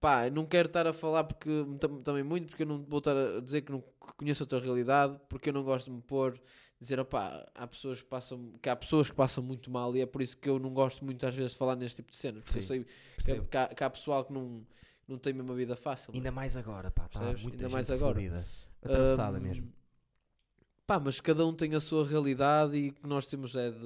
Pá, não quero estar a falar porque tam- também muito, porque eu não vou estar a dizer que não conheço a tua realidade, porque eu não gosto de me pôr, dizer, opá, há pessoas que passam, que há pessoas que passam muito mal e é por isso que eu não gosto muito às vezes de falar neste tipo de cenas, porque eu Sim, sei que, que há, que há pessoal que não, não tem mesmo a vida fácil. Ainda mais agora, pá. Tá Ainda mais agora. Atravessada Hum, mesmo. Pá, mas cada um tem a sua realidade e o que nós temos é de,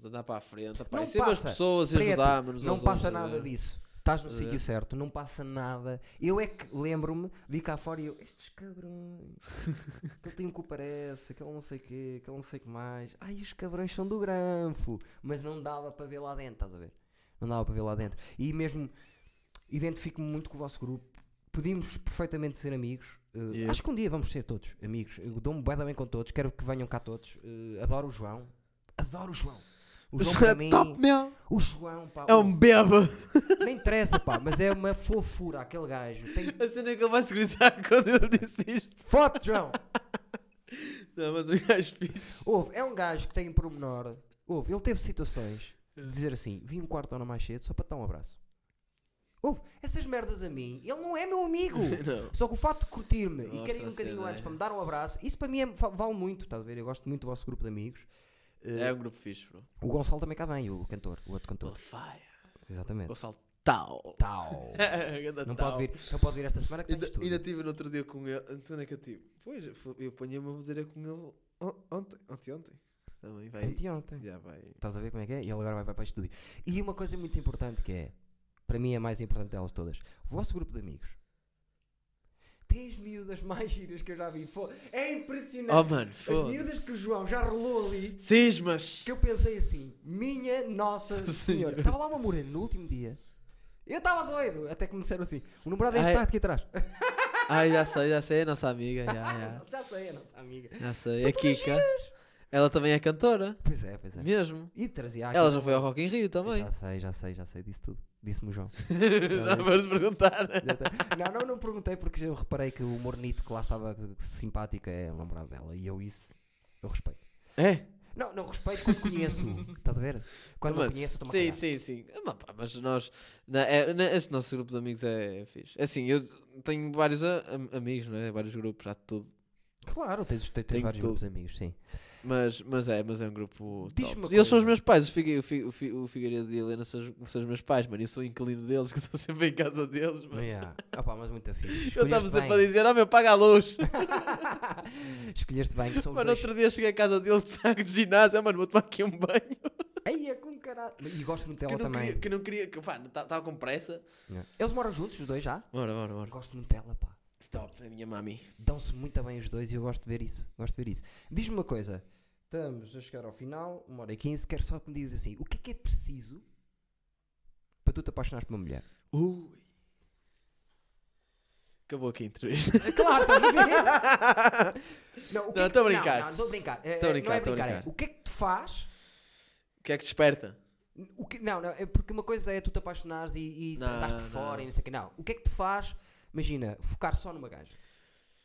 de andar para a frente. Pá, Não e passa. pessoas e ajudar-nos. Não passa nada ver? disso. Estás no sítio certo, não passa nada. Eu é que lembro-me, vi cá fora e eu, estes cabrões, aquele tem um que parece, aquele não sei o quê, aquele não sei o que mais. Ai, os cabrões são do granfo. Mas não dava para ver lá dentro, estás a ver? Não dava para ver lá dentro. E mesmo identifico-me muito com o vosso grupo. Podíamos perfeitamente ser amigos. Eh, Yeah. Acho que um dia vamos ser todos amigos. Eu dou-me da bem com todos. Quero que venham cá todos. Eh, adoro o João. Adoro o João. O João para mim. Top, meu! O João, pá. É um beba! não interessa, pá, mas é uma fofura aquele gajo. Tem A cena é que ele vai se grisar quando ele disse isto. foto, João. Não, mas o gajo fixe. Ouve, é um gajo que tem um pormenor. Ouve, ele teve situações de dizer assim: vim um quarto de hora mais cedo só para te dar um abraço. Ouve, essas merdas a mim, ele não é meu amigo. Só que o facto de curtir-me e Mostra querer ir um bocadinho antes é. para me dar um abraço, isso para mim é- vale muito, estás a ver? Eu gosto muito do vosso grupo de amigos. Eh, É um grupo fixe, bro. O Gonçalo também cá vem, o cantor, o outro cantor. Fire. Exatamente. Gonçalo Tal. Tal. Não pode vir, não pode vir esta semana que Ainda, ainda tive no outro dia com ele. Então onde é que eu tive? Pois, eu fui- eu apanhei uma bodeira com ele on- ontem. Ontem, ontem. Também vai. Anteontem. Já vai. Estás a ver como é que é? E ele agora vai, vai para o estúdio. E uma coisa muito importante que é, para mim é a mais importante delas todas, o vosso grupo de amigos tem as miúdas mais giras que eu já vi. Fo- É impressionante. Oh, mano, as miúdas que o João já rolou ali, Cismas! que eu pensei assim, minha Nossa Senhora. Estava lá uma morena no último dia. Eu estava doido, até que me disseram assim, o namorado Ai. está aqui atrás. Ai, já sei, já sei, é nossa amiga. Já, já. já sei, a nossa amiga. Já sei. São É todas Kika. Ela também é cantora. Pois é, pois é. Mesmo. E trazia Ela já foi ao Rock in Rio também. Já sei, já sei, já sei disso tudo. Disse-me o João. Já vamos perguntar. Tem- não, não, não perguntei porque eu reparei que o Mornito que lá estava simpático é o namorado dela e eu isso, eu respeito. É? Não, não respeito quando conheço. Estás a ver? Quando não conheço, estou-me a Sim, sim, sim. Ah, mas pá, Mas nós. na- é- na- este nosso grupo de amigos é, é fixe. É Assim, eu tenho vários a- am- amigos, não é? Vários grupos, já de tudo. Claro, tens, tens, tens vários grupos de amigos, sim. Mas, mas é, mas é um grupo. Top. E eles são os meus pais, o, Figue, o, Fi- o, Fi- o Figueiredo e a Helena são, os- são os meus pais, mano. Eu sou o inquilino deles, que estou sempre em casa deles, mano. Yeah. Opa, mas muito fixe. Eu estava sempre a dizer, oh meu, paga a luz. Escolheste bem, que são os mano, dois. outro dia cheguei à casa deles de saco de ginásio, mano, vou tomar aqui um banho. Ei, é com caralho. E gosto muito dela também. queria, que eu não queria, que pá, estava com pressa. Yeah. Eles moram juntos, os dois já? Bora, bora, bora. Gosto muito dela, pá. Top, a minha mami. Dão-se muito bem os dois e eu gosto de ver isso. Gosto de ver isso. Diz-me uma coisa. Estamos a chegar ao final, uma hora e quinze. Quero só que me digas assim: o que é que é preciso para tu te apaixonares por uma mulher? Ui. Acabou aqui a entrevista. Claro, estás a ver? Não, o que é estou a brincar. Não, estou a brincar. É, Estou a é, brincar, não é estou a brincar. é, brincar. o que é que te faz. O que é que desperta? O que, não, não, é porque uma coisa é tu te apaixonares e, e por fora e não sei o que. Não, o que é que te faz, imagina, focar só numa gaja?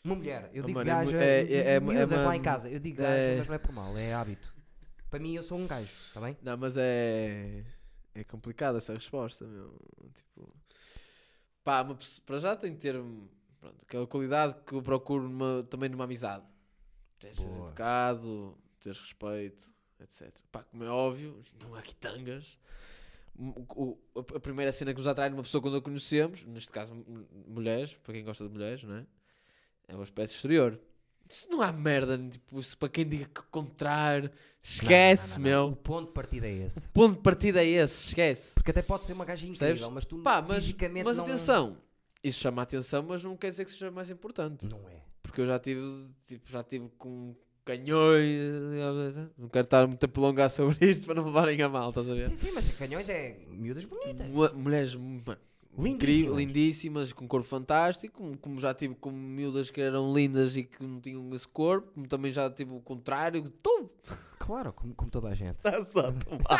Uma mulher, eu Oh, digo mano, mu- gaja, é- é- é- é lá em casa, eu digo gaja, é- mas não é por mal, é hábito. Para mim, eu sou um gajo, está bem? Não, mas é. É complicada essa resposta, meu. Tipo. Pá, uma para já tem de ter. Pronto, aquela qualidade que eu procuro numa- também numa amizade. Tens de ser educado, teres respeito, etc. Pá, como é óbvio, não há quitangas. O- o- a- primeira cena que nos atrai numa pessoa quando a conhecemos, neste caso mulheres, para quem gosta de mulheres, não é? É o aspecto exterior. Se não há merda, tipo, se para quem diga que contrário, esquece, Não, não, não, meu. O ponto de partida é esse. Ponto de partida é esse, esquece. Porque até pode ser uma gaja incrível, Percebes? mas tu Pá, mas, fisicamente mas atenção, isso chama a atenção, mas não quer dizer que seja mais importante. Não é. Porque eu já tive, tipo, já tive com canhões, não quero estar muito a prolongar sobre isto para não me levarem a mal, estás a ver? Sim, sim, mas canhões é miúdas bonitas. Mu- Mulheres mano, incríveis, Lindíssimas. com corpo fantástico, como, como já tive com miúdas que eram lindas e que não tinham esse corpo, como também já tive o contrário, tudo. Claro, como, como toda a gente. Está só tão mal.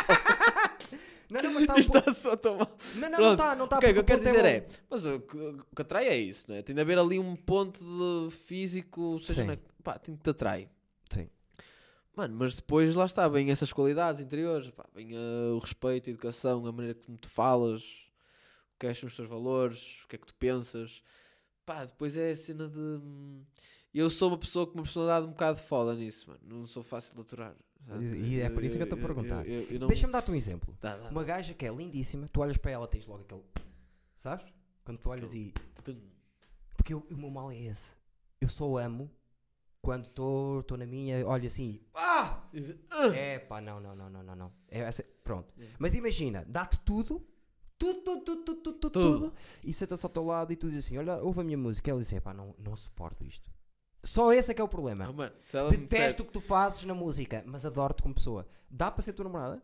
Não, não, mas está um pouco... Está só tão mal. Não, não, não está, não está. O que é que eu quero dizer é, mas o que, o que atrai é isso, não é? Tem de haver ali um ponto de físico, seja Sim. na, pá, tem que te atrai. Sim. Mano, mas depois lá está, vem essas qualidades interiores, pá, vem eh, o respeito, a educação, a maneira como tu falas, é que são os teus valores, o que é que tu pensas. Pá, depois é a cena de. hum, Eu sou uma pessoa com uma personalidade um bocado foda nisso, mano. Não sou fácil de aturar. sabe? E- é por isso que eu estou a perguntar. não- Deixa-me dar-te um exemplo. Dá, dá, Uma gaja que é lindíssima, tu olhas para ela, tens logo aquele. Sabes? Quando tu olhas e. Porque eu- o meu mal é esse. Eu só amo quando estou na minha, olho assim. Ah! Diz, "Ah!" É pá, não, não, não, não, não. não. É essa- pronto. É. Mas imagina, dá-te tudo. Tudo, tudo, tudo, tudo, tudo, tudo, Tudo. E senta-se ao teu lado e tu dizes assim: Olha, ouve a minha música. Ela diz Pá, não, não suporto isto. Só esse é que é o problema. Mano, disser- Detesto o que tu fazes na música, mas adoro-te como pessoa. Dá para ser tua namorada?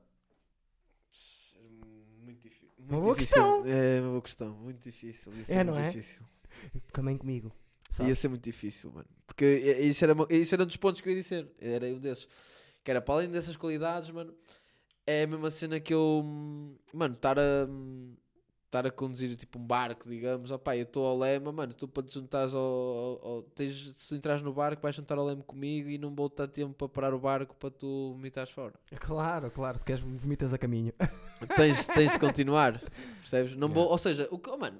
Muito difícil. Uma Muito boa difícil. questão. É uma boa questão. Muito difícil. Ia ser É, muito não é? difícil. Também comigo. Ia ser muito difícil, mano. Porque isso era, uma- isso era um dos pontos que eu ia dizer. Era um desses. Que era para além dessas qualidades, mano. É a mesma cena que eu. Mano, estar a. Estar a conduzir tipo um barco, digamos. Opá, eu estou ao lema, mano. Tu para te juntares ao. ao- ao- tens, se entras no barco, vais juntar ao leme comigo e não vou ter tempo para parar o barco para tu vomitares fora. Claro, claro. Se queres, vomitas a caminho. tens, tens de continuar, percebes? Não vou, Yeah. ou seja, o que, oh, mano,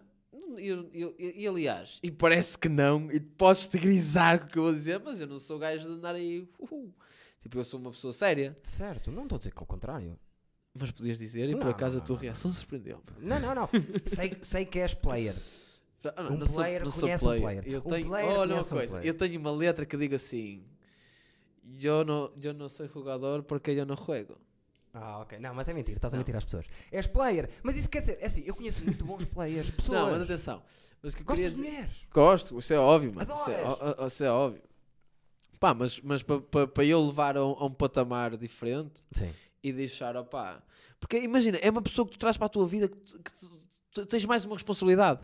eu, eu- eu- e aliás, e parece que não, e podes te grisar com o que eu vou dizer, mas eu não sou gajo de andar aí, uhul. Tipo, eu sou uma pessoa séria, certo, não estou a dizer que é o contrário. mas podias dizer, e por Não, acaso não, a tua não, reação surpreendeu-me. Não, não, não. sei, sei que és player. Ah, Um player sou conhece um player. Eu Um tenho, player olha uma um coisa, player. eu tenho uma letra que diga assim, eu não, eu não sou jogador porque eu não juego. Ah, ok. Não, mas é mentira, estás a mentir às pessoas. És player. Mas isso quer dizer, é assim, eu conheço muito bons players. Pessoas. Não, mas atenção, mas que Gostas de dizer... mulheres? Gosto, isso é óbvio, mano. Isso é, isso é óbvio. Pá, mas, mas para pa, pa eu levar a um, a um patamar diferente Sim. e deixar, opá. Porque imagina, é uma pessoa que tu traz para a tua vida que, tu, que tu- tu tens mais uma responsabilidade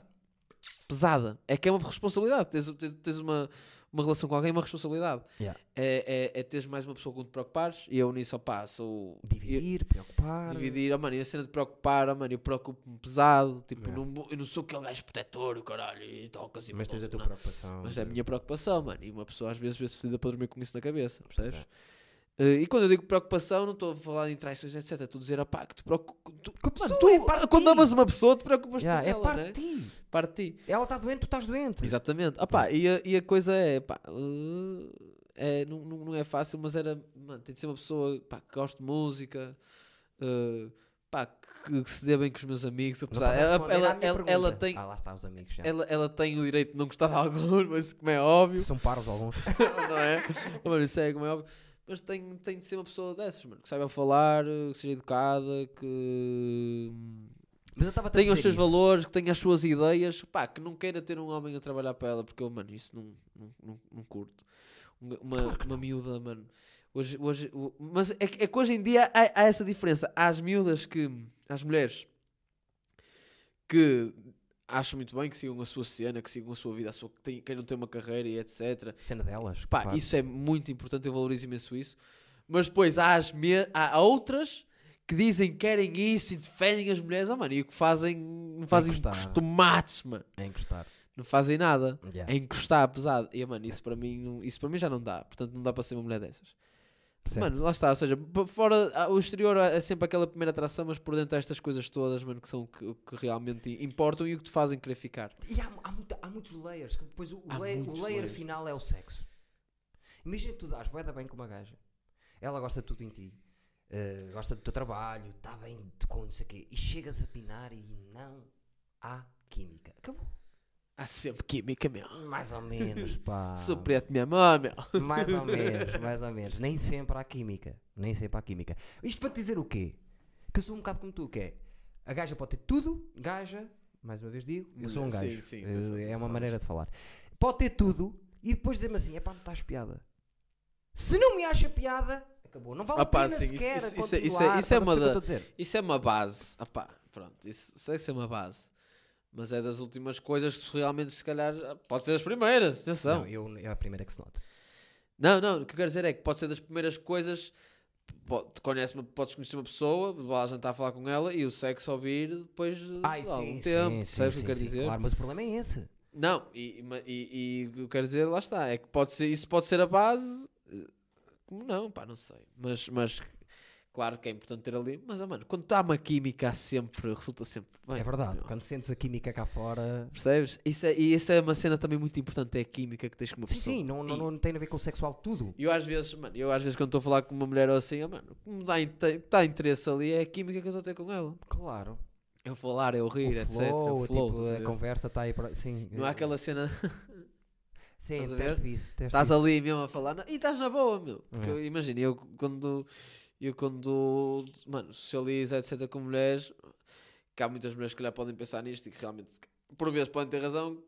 pesada. É que é uma responsabilidade. Tens, tens, tens uma, uma relação com alguém é uma responsabilidade. Yeah. É, é, é teres mais uma pessoa com que te preocupares e eu nisso, opá, sou. Dividir, preocupar. Dividir, oh, mano, e a cena de preocupar, oh, mano, eu preocupo-me pesado, tipo, Yeah. não, eu não sou aquele gajo protetor, o caralho, e toca assim, Mas tens a tua preocupação. Mas é a minha preocupação, mano, e uma pessoa às vezes vê-se fedida para dormir com isso na cabeça, percebes? é. Eh, e quando eu digo preocupação, não estou a falar em traições, etc. Estou a dizer, opá, que te preocupas. Tu, a mano, tu, é quando amas uma pessoa, te preocupas Yeah, com é ela, parte né? ti. Parte de ti. Ela está doente, tu estás doente. Exatamente. Opá, e, a, e a coisa é, pá, eh, é, não, não, é fácil, mas era, mano, tem de ser uma pessoa pá, que gosta de música, eh, pá, que, que se dê bem com os meus amigos. Apesar, a ela, ela, ela, ela tem, Ah, lá está os amigos já. ela, ela tem o direito de não gostar de alguns, mas como é óbvio. São paros alguns. não é? Mano, isso é como é óbvio. Mas tem, tem de ser uma pessoa dessas, mano. Que saiba falar, que seja educada, que tenha os seus isso. valores, que tenha as suas ideias. Pá, que não queira ter um homem a trabalhar para ela, porque eu, mano, isso não, não, não, não curto. Um- Uma, Claro uma miúda, mano. Hoje, hoje, mas é, que- é que hoje em dia há, há essa diferença. Há as miúdas que. As mulheres que acham muito bem que sigam a sua cena, que sigam a sua vida, a sua, que têm- queiram ter uma carreira e etc. Cena delas. Pá, claro. isso é muito importante, eu valorizo imenso isso. Mas depois há, as me- há outras que dizem que querem isso e defendem as mulheres, oh, mano, e o que fazem, não fazem uns tomates, mano. É encostar. Não fazem nada. Yeah. É encostar pesado. E, mano, isso para, mim, isso para mim já não dá. Portanto, não dá para ser uma mulher dessas. Certo. Mano, lá está. Ou seja, fora, ah, o exterior é sempre aquela primeira atração, mas por dentro há estas coisas todas, mano, que são que, que realmente importam e o que te fazem querer ficar. E há, há, muita- há muitos layers. Depois o, layer, o layer layers. final é o sexo. Imagina que tu dás bué da bem com uma gaja. Ela gosta de tudo em ti. eh, gosta do teu trabalho. Está bem de- com não sei o quê. E chegas a pinar e não há química. Acabou. Há sempre química, meu. Mais ou menos, pá. Sou preto, minha mãe, meu. Mais ou menos, mais ou menos. Nem sempre há química. Nem sempre há química. Isto para te dizer o quê? Que eu sou um bocado como tu, que é. A gaja pode ter tudo, gaja, mais uma vez digo, eu sou um Sim, gajo. sim, Eh, tu- tu é uma maneira de falar. Pode ter tudo e depois dizer-me assim: é pá, não estás piada. Se não me acha piada, acabou. Não vale a pena sim, sequer. isso- isso é- isso é- isso é a uma da-? Isso é uma base. Ah pá, pronto. Isso isso é uma base. Mas é das últimas coisas que realmente, se calhar, pode ser das primeiras. Atenção. Não, eu, é a primeira que se nota. Não, não, o que eu quero dizer é que pode ser das primeiras coisas. po- te conhece uma- podes conhecer uma pessoa, vai jantar a falar com ela e o sexo ouvir depois de Ai, algum sim, tempo. sim, Sabes o que eu quero sim, dizer? Claro, mas o problema é esse. Não, e, e, e o que eu quero dizer, lá está, é que pode ser, isso pode ser a base. eh, Como não, pá, não sei. Mas, mas claro que é importante ter ali. Mas, oh, mano, quando está uma química, há sempre, resulta sempre bem. é verdade. meu. Quando sentes a química cá fora. Percebes? Isso é, e isso é uma cena também muito importante, é a química que tens com uma Sim, pessoa. sim, não, não, não tem a ver com o sexual tudo. E eu às vezes, mano, eu às vezes quando estou a falar com uma mulher ou assim, oh, mano, o que me dá, dá interesse ali é a química que eu estou a ter com ela. Claro. É o falar, é o rir, o etc. flow, é o flow, tipo, a a ver? conversa está aí para. Sim, Não há aquela cena, Sim, estás a teste ver? isso. estás isso. ali mesmo a falar, não, e estás na boa, meu. Porque É. eu imagino, eu quando, eu quando, mano, socializo, etc. com mulheres, que há muitas mulheres que calhar podem pensar nisto e que realmente, por vezes, podem ter razão,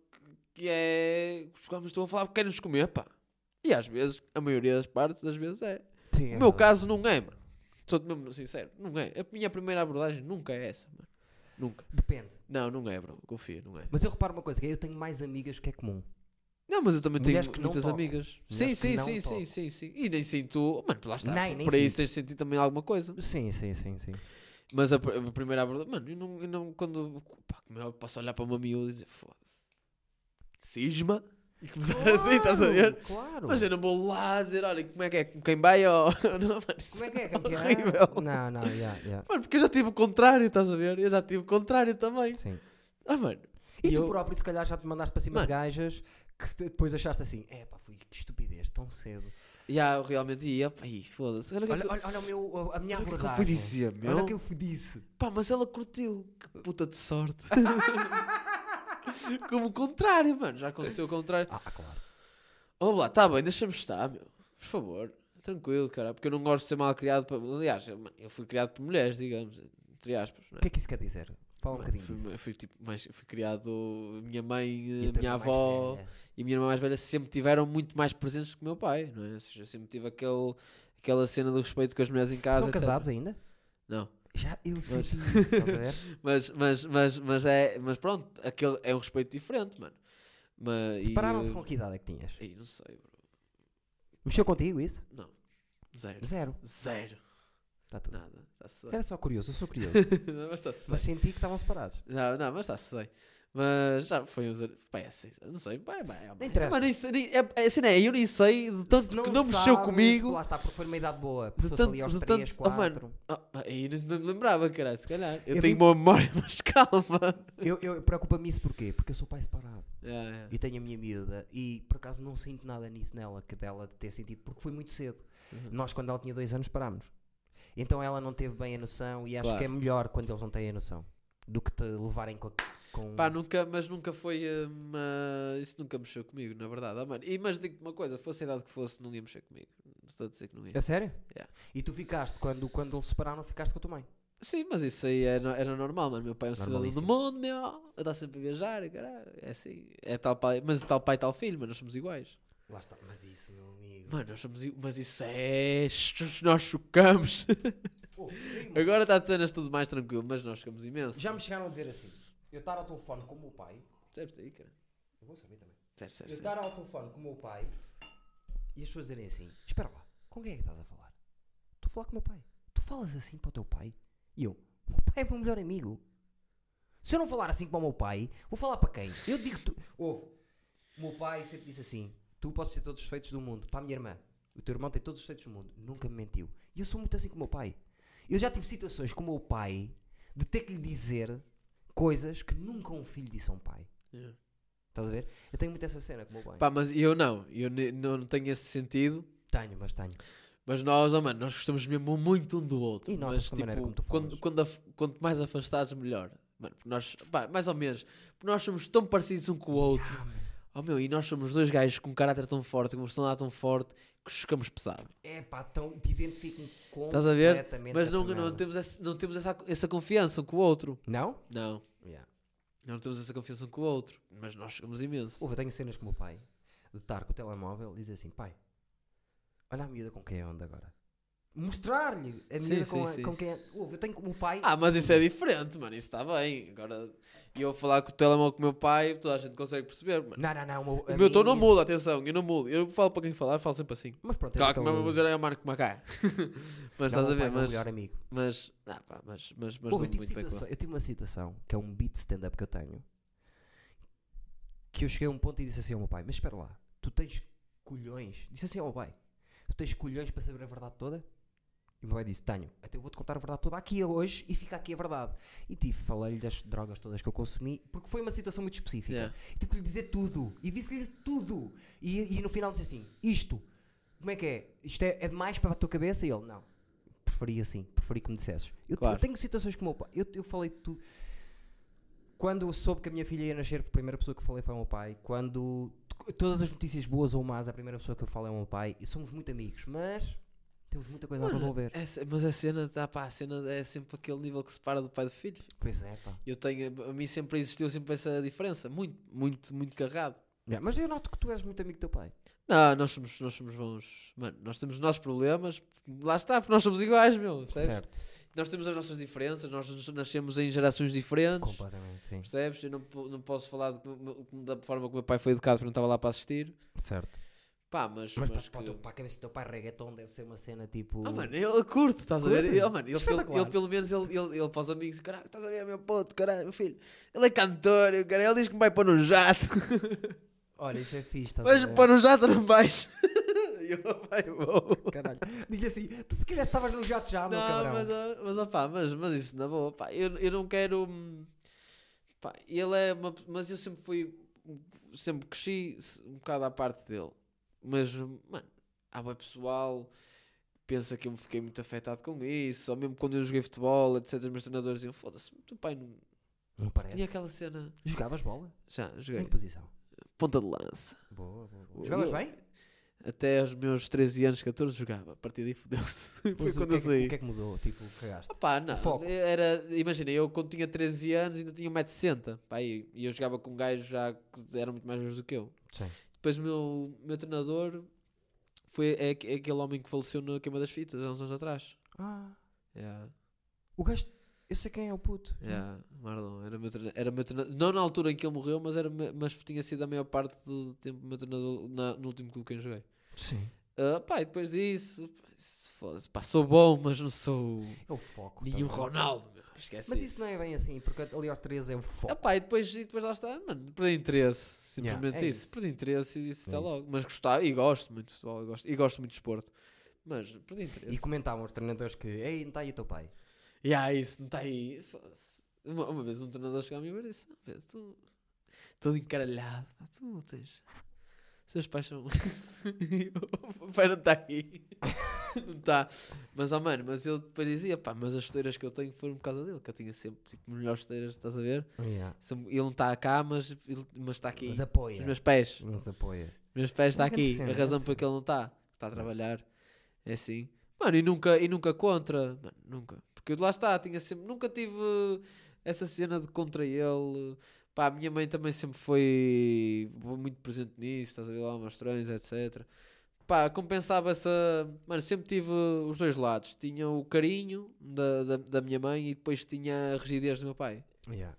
que é, os homens estão a falar porque querem-nos comer, pá. E às vezes, a maioria das partes das vezes é. Sim, é O meu verdade. caso não é, mano. Sou-te mesmo sincero, não é. A minha primeira abordagem nunca é essa, mano. Nunca. Depende. Não, não é, bro. Confia, não é. Mas eu reparo uma coisa: que é, eu tenho mais amigas que é comum. Não, mas eu também Mulheres tenho que não muitas tocam. amigas. Mulheres Sim, que sim, não sim, tocam. sim, sim, sim. E nem sinto. Mano, lá está. Nem, nem por aí sinto. tens de sentir também alguma coisa. Sim, sim, sim, sim. Mas a, pr- a primeira abordagem. Mano, eu não, eu não. Quando. Pá, como é, eu posso olhar para uma miúda e dizer. Foda-se. Cisma? E começar assim, estás a ver? Claro. Mas eu não vou lá dizer, olha, como é que é? Com quem vai ou. Não, mano, isso Como é que é, campeão? horrível. Não, não, já, já. Mano, porque eu já tive o contrário, estás a ver? Eu já tive o contrário também. Sim. Ah, mano. E, E tu eu- próprio, se calhar, já te mandaste para cima Mano. de gajas que depois achaste assim: é pá, fui que estupidez, tão cedo. Já, eu realmente ia. Ih, foda-se. Olha, é Olha, olha, olha o meu, a minha olha que é que eu fui dizer, meu. Olha o que eu fui disse. Pá, mas ela curtiu. Que puta de sorte. Como o contrário, mano. Já aconteceu o contrário. Ah, claro. Vamos lá, tá bem, deixa-me estar, meu. Por favor. Tranquilo, cara. Porque eu não gosto de ser mal criado. Para... Aliás, eu, mano, eu fui criado por mulheres, digamos. Entre aspas. Não O é? que é que isso quer dizer? Um fui, fui, tipo, mais, fui criado. Minha mãe, a minha avó e a minha irmã mais velha sempre tiveram muito mais presentes que o meu pai, não é? Ou seja, sempre tive aquele, aquela cena do respeito com as mulheres em casa. São etc. casados ainda? Não. Já, eu Mas- senti isso? Mas, mas, mas, mas, é, mas pronto, aquele é um respeito diferente, mano. Mas, Separaram-se com que idade é que tinhas? Ei, não sei, bro. Mexeu contigo isso? Não. Zero. Zero. Zero. Tá tudo. Nada. Está-se bem. Era só curioso, eu sou curioso. Não, mas está-se mas bem. senti que estavam separados. Não, não, mas está-se bem. Mas já foi uns anos. Pá, é assim, não sei. Pá, é, é, Não interessa. Mas nem sei, nem, é, é assim, não é? Eu nem sei de tanto que não mexeu sabes, comigo. Lá está, porque foi numa idade boa. De Passou-se tanto- ali aos de 3, tanto- oh, mano. 4. Ah, pá, aí não não me lembrava, caralho, se calhar. Eu Eu tenho vi- boa memória, mas calma. Eu, eu preocupa-me isso porquê? Porque eu sou pai separado. É, é. E tenho a minha miúda. E por acaso não sinto nada nisso nela, que dela ter sentido. Porque foi muito cedo. Uhum. Nós, quando ela tinha 2 anos, parámos. Então ela não teve bem a noção. E acho Claro. que é melhor quando eles não têm a noção. Do que te levarem com. com... Pá, nunca, mas nunca foi. uma Isso nunca mexeu comigo, na verdade. Ah, mano. E, mas digo-te uma coisa: fosse a idade que fosse, não ia mexer comigo. Estou a dizer que não ia. A sério? Yeah. E tu ficaste, quando, quando eles se separaram, ficaste com a tua mãe. Sim, mas isso aí era, era normal, mano. Meu pai é um cidadão do Normalíssimo. mundo, meu. Está sempre a viajar, caralho. É assim. É tal pai, mas tal pai, tal filho, mas nós somos iguais. Lá está. Mas isso, meu amigo. Mano, nós somos Mas isso é. Nós chocamos. Oh, Agora está a cenas tudo mais tranquilo, mas nós chocamos imenso. Já me chegaram a dizer assim. Eu estar ao telefone com o meu pai. Percebes aí, cara? Eu vou saber também. Certo, certo, Eu certo. estar ao telefone com o meu pai e as pessoas dizerem assim: Espera lá, com quem é que estás a falar? Estou a falar com o meu pai. Tu falas assim para o teu pai? E eu: O meu pai é o meu melhor amigo. Se eu não falar assim para o meu pai, vou falar para quem? Eu digo: tu... Ouve, o meu pai sempre disse assim: Tu podes ter todos os defeitos do mundo. Para a minha irmã, o teu irmão tem todos os defeitos do mundo. Nunca me mentiu. E eu sou muito assim com o meu pai. Eu já tive situações com o meu pai de ter que lhe dizer coisas que nunca um filho disse a um pai. Yeah. Estás a ver? Eu tenho muito essa cena com o meu pai. Pá, mas eu não. Eu não tenho esse sentido. Tenho, mas tenho. Mas nós, oh mano, nós gostamos mesmo muito um do outro. E mas, da maneira como tu quando, falas. quando af- quanto mais afastados, melhor. Mano, nós, pá, mais ou menos, porque nós somos tão parecidos um com o outro. Oh meu, e nós somos dois gajos com um caráter tão forte, com uma personalidade tão forte, que chocamos pesado. É pá, tão, te identifico com Estás a ver? completamente Mas essa não, não merda. temos, esse- não temos essa, essa confiança um com o outro. Não? Não, Yeah. não temos essa confiança um com o outro. Mas nós chocamos imenso. Ouve, eu tenho cenas com o meu pai, de estar com o telemóvel e dizer assim, pai, olha a miúda com quem anda agora. Mostrar-lhe a Sim, miúda sim, com, a- sim. com quem. Ouve, eu tenho como o pai... Ah, mas isso é diferente, mano. Isso está bem. Agora, eu falar com o telemóvel com o meu pai, toda a gente consegue perceber. Mano. Não, não, não. O O a meu tom mim não muda, atenção, eu não mudo. Eu falo para quem falar, eu falo sempre assim. Mas pronto, é Claro que não vou dizer é o Marco Macá. mas não, estás o a ver, é o meu mas. melhor amigo. Mas. Ah, pá, mas. Mas. mas Ouve, eu, tive situação- eu tive uma situação, que é um beat stand-up que eu tenho, que eu cheguei a um ponto e disse assim ao meu pai, mas espera lá, tu tens colhões, disse assim ao meu pai, tu tens colhões para saber a verdade toda? E o meu pai disse, tenho, até eu vou-te contar a verdade toda aqui hoje e fica aqui a verdade. E tive, falei-lhe das drogas todas que eu consumi, porque foi uma situação muito específica. Yeah. E tive que lhe dizer tudo, e disse-lhe tudo. E, e no final disse assim, isto, como é que é? Isto é, é demais para a tua cabeça? E ele, não. Preferi assim, preferi que me dissesses. Eu, Claro. eu tenho situações com o meu pai. Eu, eu falei tudo. Quando eu soube que a minha filha ia nascer, a primeira pessoa que falei foi o meu pai. Quando todas as notícias boas ou más, a primeira pessoa que eu falo é o meu pai. E somos muito amigos, mas temos muita coisa a resolver. essa- mas a cena, tá, pá, a cena é sempre aquele nível que separa do pai do filho. Pois é, pá. Eu tenho, a mim sempre existiu sempre essa diferença, muito, muito, muito carrado. Yeah, mas eu noto que tu és muito amigo do teu pai. Não, nós somos, nós somos bons, mano, nós temos os nossos problemas, lá está, porque nós somos iguais, meu, percebes? Certo. Nós temos as nossas diferenças, nós nas- nascemos em gerações diferentes, Completamente, sim. percebes? Eu não, não posso falar que- da forma como o meu pai foi educado porque não estava lá para assistir. Certo. Pá, mas, Mas, mas para, que- para, para a cabeça do teu pai, reggaeton deve ser uma cena tipo. Ah, mano, ele curte, estás a ver? Ele, mano, ele, pelo, Espetacular. ele pelo menos ele, ele, ele para os amigos, caralho, estás a ver, meu puto, caralho, meu filho, ele é cantor, cara, ele diz que me vai pôr no jato, Olha, isso é fixe. estás mas a ver? pôr no jato não vais. Eu, vai, vou. Caralho. Diz assim, tu se quiser estavas no jato já, meu Não, cabrão. mas, ó, mas, opá, mas, mas isso na boa, pá, eu, eu não quero. hum, Pá, ele é uma. Mas eu sempre fui. Sempre cresci um bocado à parte dele. Mas, mano, há bem pessoal que pensa que eu me fiquei muito afetado com isso. Ou mesmo quando eu joguei futebol, etc. Os meus treinadores diziam: foda-se, teu pai não. Não parece. Tinha aquela cena. Jogavas bola? Já, Em joguei. que posição? Ponta de lança. Boa, boa, boa. Eu- Jogavas bem? Até aos meus 13 anos, 14 jogava. A partir daí fodeu-se. Foi quando eu é saí. o que é que mudou? Tipo, cagaste? Opá, não, foco. era, imagina, eu quando tinha 13 anos ainda tinha 1,60m, pá, e eu jogava com gajos já que eram muito mais velhos do que eu. Sim. Depois o meu, meu treinador foi, é, é aquele homem que faleceu na queima das fitas há uns anos atrás. Ah, Yeah. o gajo. Eu sei quem é o puto. Yeah, Marlon, era meu treinador. Era meu treinador. Não na altura em que ele morreu, mas, era, mas tinha sido a maior parte do tempo meu treinador na- no último clube que eu joguei. Sim. Ah, pá, e depois disso, pá, sou bom, mas não sou É o foco. nenhum tá? Ronaldo. Esquece Mas isso não é bem assim, porque ali aos 13 é o foco. Ah, pá, e depois, e depois lá está, mano, perdi interesse. Simplesmente Yeah, é isso. isso. Perdi interesse e disse É até isso. logo. Mas gostava, e gosto muito, de futebol, e gosto, e gosto muito de esporte. Mas perdi interesse. E comentavam os treinadores que, ei, não está aí o teu pai. E yeah, isso não está aí. foda-se. Uma, uma vez um treinador chegou a mim e disse: "Não, vês, tu todo encaralhado, pá, tu tens. Os seus pais são. O pai não está aqui. não está. Mas, oh mano, mas ele depois dizia: pá, mas as esteiras que eu tenho foram por causa dele, que eu tinha sempre tipo, melhores esteiras, estás a ver? São- Ele não está cá, mas, ele- mas está aqui. Mas apoia. Os meus pés. Mas apoia. Os meus pés está aqui. cena, a razão por que ele não está. Está a trabalhar. É assim. Mano, e nunca, e nunca contra. Mano, nunca. Porque lá está, tinha sempre. Nunca tive essa cena de contra ele. Pá, a minha mãe também sempre foi muito presente nisso, estás a ver lá, umas treinos, etc. Pá, compensava essa. Mano, sempre tive os dois lados. Tinha o carinho da, da, da minha mãe e depois tinha a rigidez do meu pai. Yeah.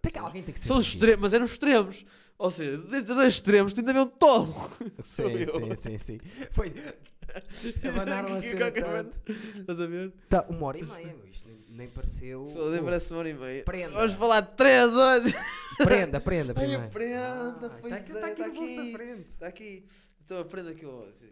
Tem que, alguém tem que ser. São os extremos, mas eram extremos. Ou seja, dentro dos dois extremos, tinha também um tolo. Sim, sim, sim, sim. Foi. Abanaram a cena tanto. Estás a ver? Tá, uma hora e meia, meu. Isto nem, nem pareceu. Pô, parece uma hora e meia. Prenda. Vamos falar de 3 horas. Prenda, prenda, Olha, primeiro. prenda, Ah, pois tá aqui, é, tá aqui da aqui. Está aqui. Então aprenda que eu. Assim,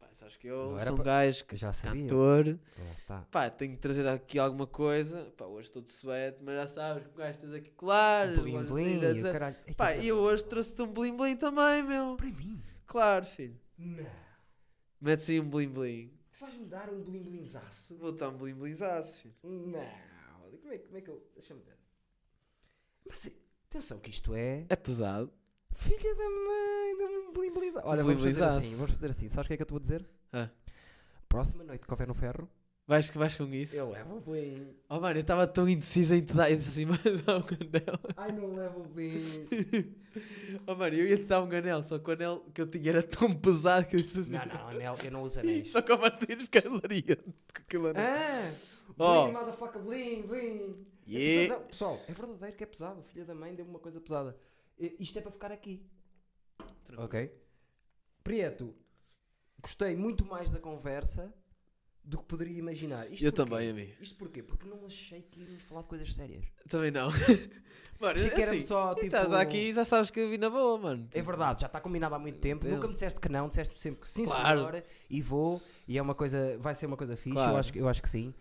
pá, sabes que eu Não era sou um pa- gajo Eu já sabia. cantor. Está. Pá, tenho que trazer aqui alguma coisa. Pá, hoje estou de suéte, mas já sabes que gastas aqui claro. Blim blim, e o caralho. Ei, Pá, que- e eu hoje trouxe-te um blim blim também, meu. Para mim? Claro, filho. Não. Mete-se aí um blim blim. Tu vais-me dar um blim blimzaço? Vou dar um blim blimzaço, filho. Não. Como é, como é que eu. Deixa-me ver. Mas atenção, que isto é. É pesado. Filha da mãe, dá-me um blim. Olha, vamos fazer assim. Vamos fazer assim. Sabes o que é que eu te vou dizer? Ah. Próxima noite que houver no ferro, Vais, vais com isso? eu levo o blim. Oh mano, eu estava tão indeciso em te dar. Disse assim, mano, dá um anel. Ai, não levo o blim. Oh mano, eu ia te dar um anel, só que o anel que eu tinha era tão pesado que eu disse assim. não, não, anel, eu não uso anéis. Só que o mano, tu ias ficar hilariante com aquele anel. Ah! Oh. Blim, motherfucker, blim, blim. É Yeah. pesado. Não, pessoal, é verdadeiro que é pesado. Filha da mãe deu-me uma coisa pesada. Eh, Isto é para ficar aqui. Tranquilo. Ok? Prieto, gostei muito mais da conversa do que poderia imaginar. Isto Eu porquê? também, amigo. Isto porquê? Porque não achei que íamos falar de coisas sérias. Também não. mano, Achei que era assim, só tipo. estás aqui já sabes que eu vi na boa, mano. É verdade, já está combinado há muito tempo. Entendo. Nunca me disseste que não, disseste sempre que sim, Claro. senhora, e vou, e é uma coisa, vai ser uma coisa fixe, Claro. eu, acho, que- eu acho que sim.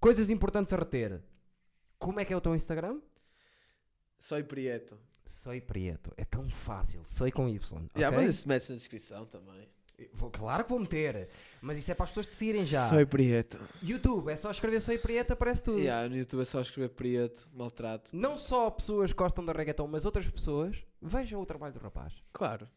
Coisas importantes a reter. Como é que é o teu Instagram? Soy Prieto. Soy Prieto. É tão fácil. Soy com Y. Yeah, ok? mas isso metes na descrição também. Vou- claro que vou meter. Mas isso é para as pessoas te seguirem já. Soy Prieto. YouTube, é só escrever Soy Prieto, aparece tudo. Yeah, no YouTube é só escrever Prieto, maltrato. Não só pessoas que gostam da reggaeton, mas outras pessoas vejam o trabalho do rapaz. Claro.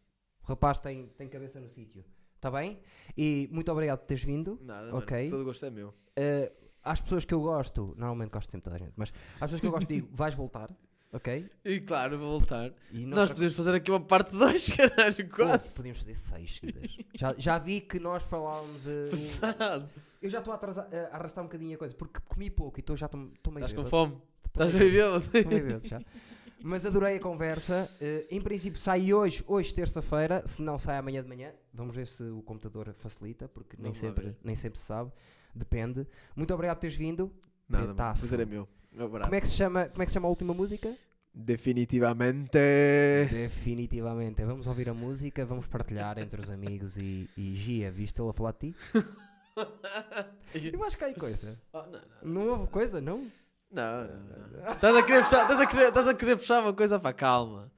O rapaz tem, tem cabeça no sítio. Está bem? E muito obrigado por teres vindo. Nada, Ok. mano. Todo o gosto é meu. Uh, às pessoas que eu gosto, normalmente gosto sempre de toda a gente, mas às pessoas que eu gosto digo, vais voltar, ok? E claro, vou voltar. E Nós podemos fazer aqui uma parte 2, caralho, quase. podíamos fazer seis seguidas. já, já vi que nós falávamos. uh, Pesado. eu já estou a, atrasar- a arrastar um bocadinho a coisa, porque comi pouco e estou já estou meio Estás com fome? Estás meio bêbado. Estou meio bêbado já. Mas adorei a conversa. Uh, em princípio sai hoje, hoje terça-feira, se não sai amanhã de manhã. Vamos ver se o computador facilita, porque nem sempre, ver. nem sempre se sabe. Depende. Muito obrigado por teres vindo. Nada. Taço. Prazer é meu. Um abraço. Como é, que se chama, como é que se chama a última música? Definitivamente. Definitivamente. Vamos ouvir a música, vamos partilhar entre os amigos e, e Gia, viste ele a falar de ti? Eu acho que há aí coisa. Oh, não, não. Não houve coisa, não? Não, não, não. Estás a querer puxar, estás a querer, estás a querer puxar uma coisa para calma.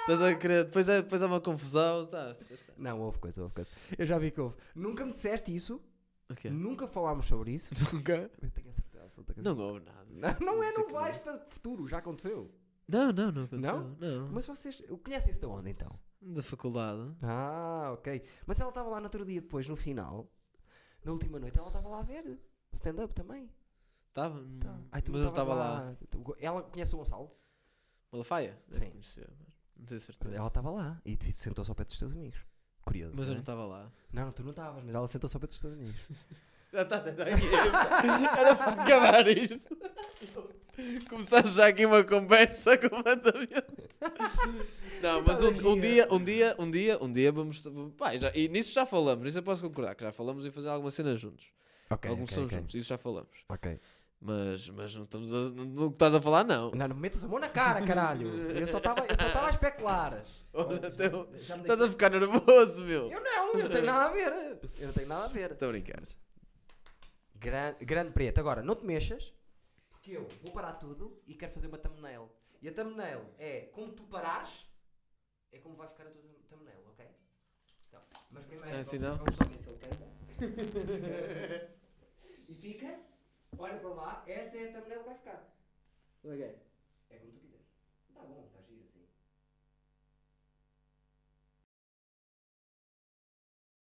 Estás a querer, depois é, depois é uma confusão, tá? Não, houve coisa, houve coisa. Eu já vi que houve. Nunca me disseste isso, O quê? nunca falámos sobre isso. Nunca? Eu tenho a certeza. Não houve nada. Não, não é, não vais para o futuro, já aconteceu. Não, não, não aconteceu. Não? Não? Mas vocês conhecem-se de onde então? Da faculdade. Ah, ok. Mas ela estava lá no outro dia, depois, no final, na última noite, ela estava lá a ver stand-up também. Estava? Tá. Ai, tu mas não estavas estava lá. Tu- Ela conhece o Gonçalo? Malafaia? Sim. conhecer, não tenho certeza. Ela estava lá e sentou-se ao pé dos teus amigos. Curioso. Mas eu não não é? estava lá. Não, tu não estavas, mas ela sentou-se ao pé dos teus amigos. Já está Era para acabar isto. Começaste já aqui uma conversa completamente. Não, mas um, um dia, um dia, um dia, um dia vamos. Pá, já, e nisso já falamos, isso eu posso concordar, que já falamos em fazer alguma cena juntos. Ok, Alguns ok, são ok. juntos, isso já falamos. Ok. Mas, mas não estamos a. No que estás a falar, não. Não, não me metas a mão na cara, caralho. Eu só estava a especular. Olha, Estás a ficar nervoso, meu. Eu não, eu não tenho nada a ver. Eu não tenho nada a ver. Estou a brincar. Grande, grande preto. Agora, não te mexas, porque eu vou parar tudo e quero fazer uma thumbnail. E a thumbnail é como tu parares, é como vai ficar a tua thumbnail, ok? Então, mas primeiro É assim, vamos, não? vamos só ver se ele canta. e fica, olha para lá, essa é a thumbnail que vai ficar. Ok. É como tu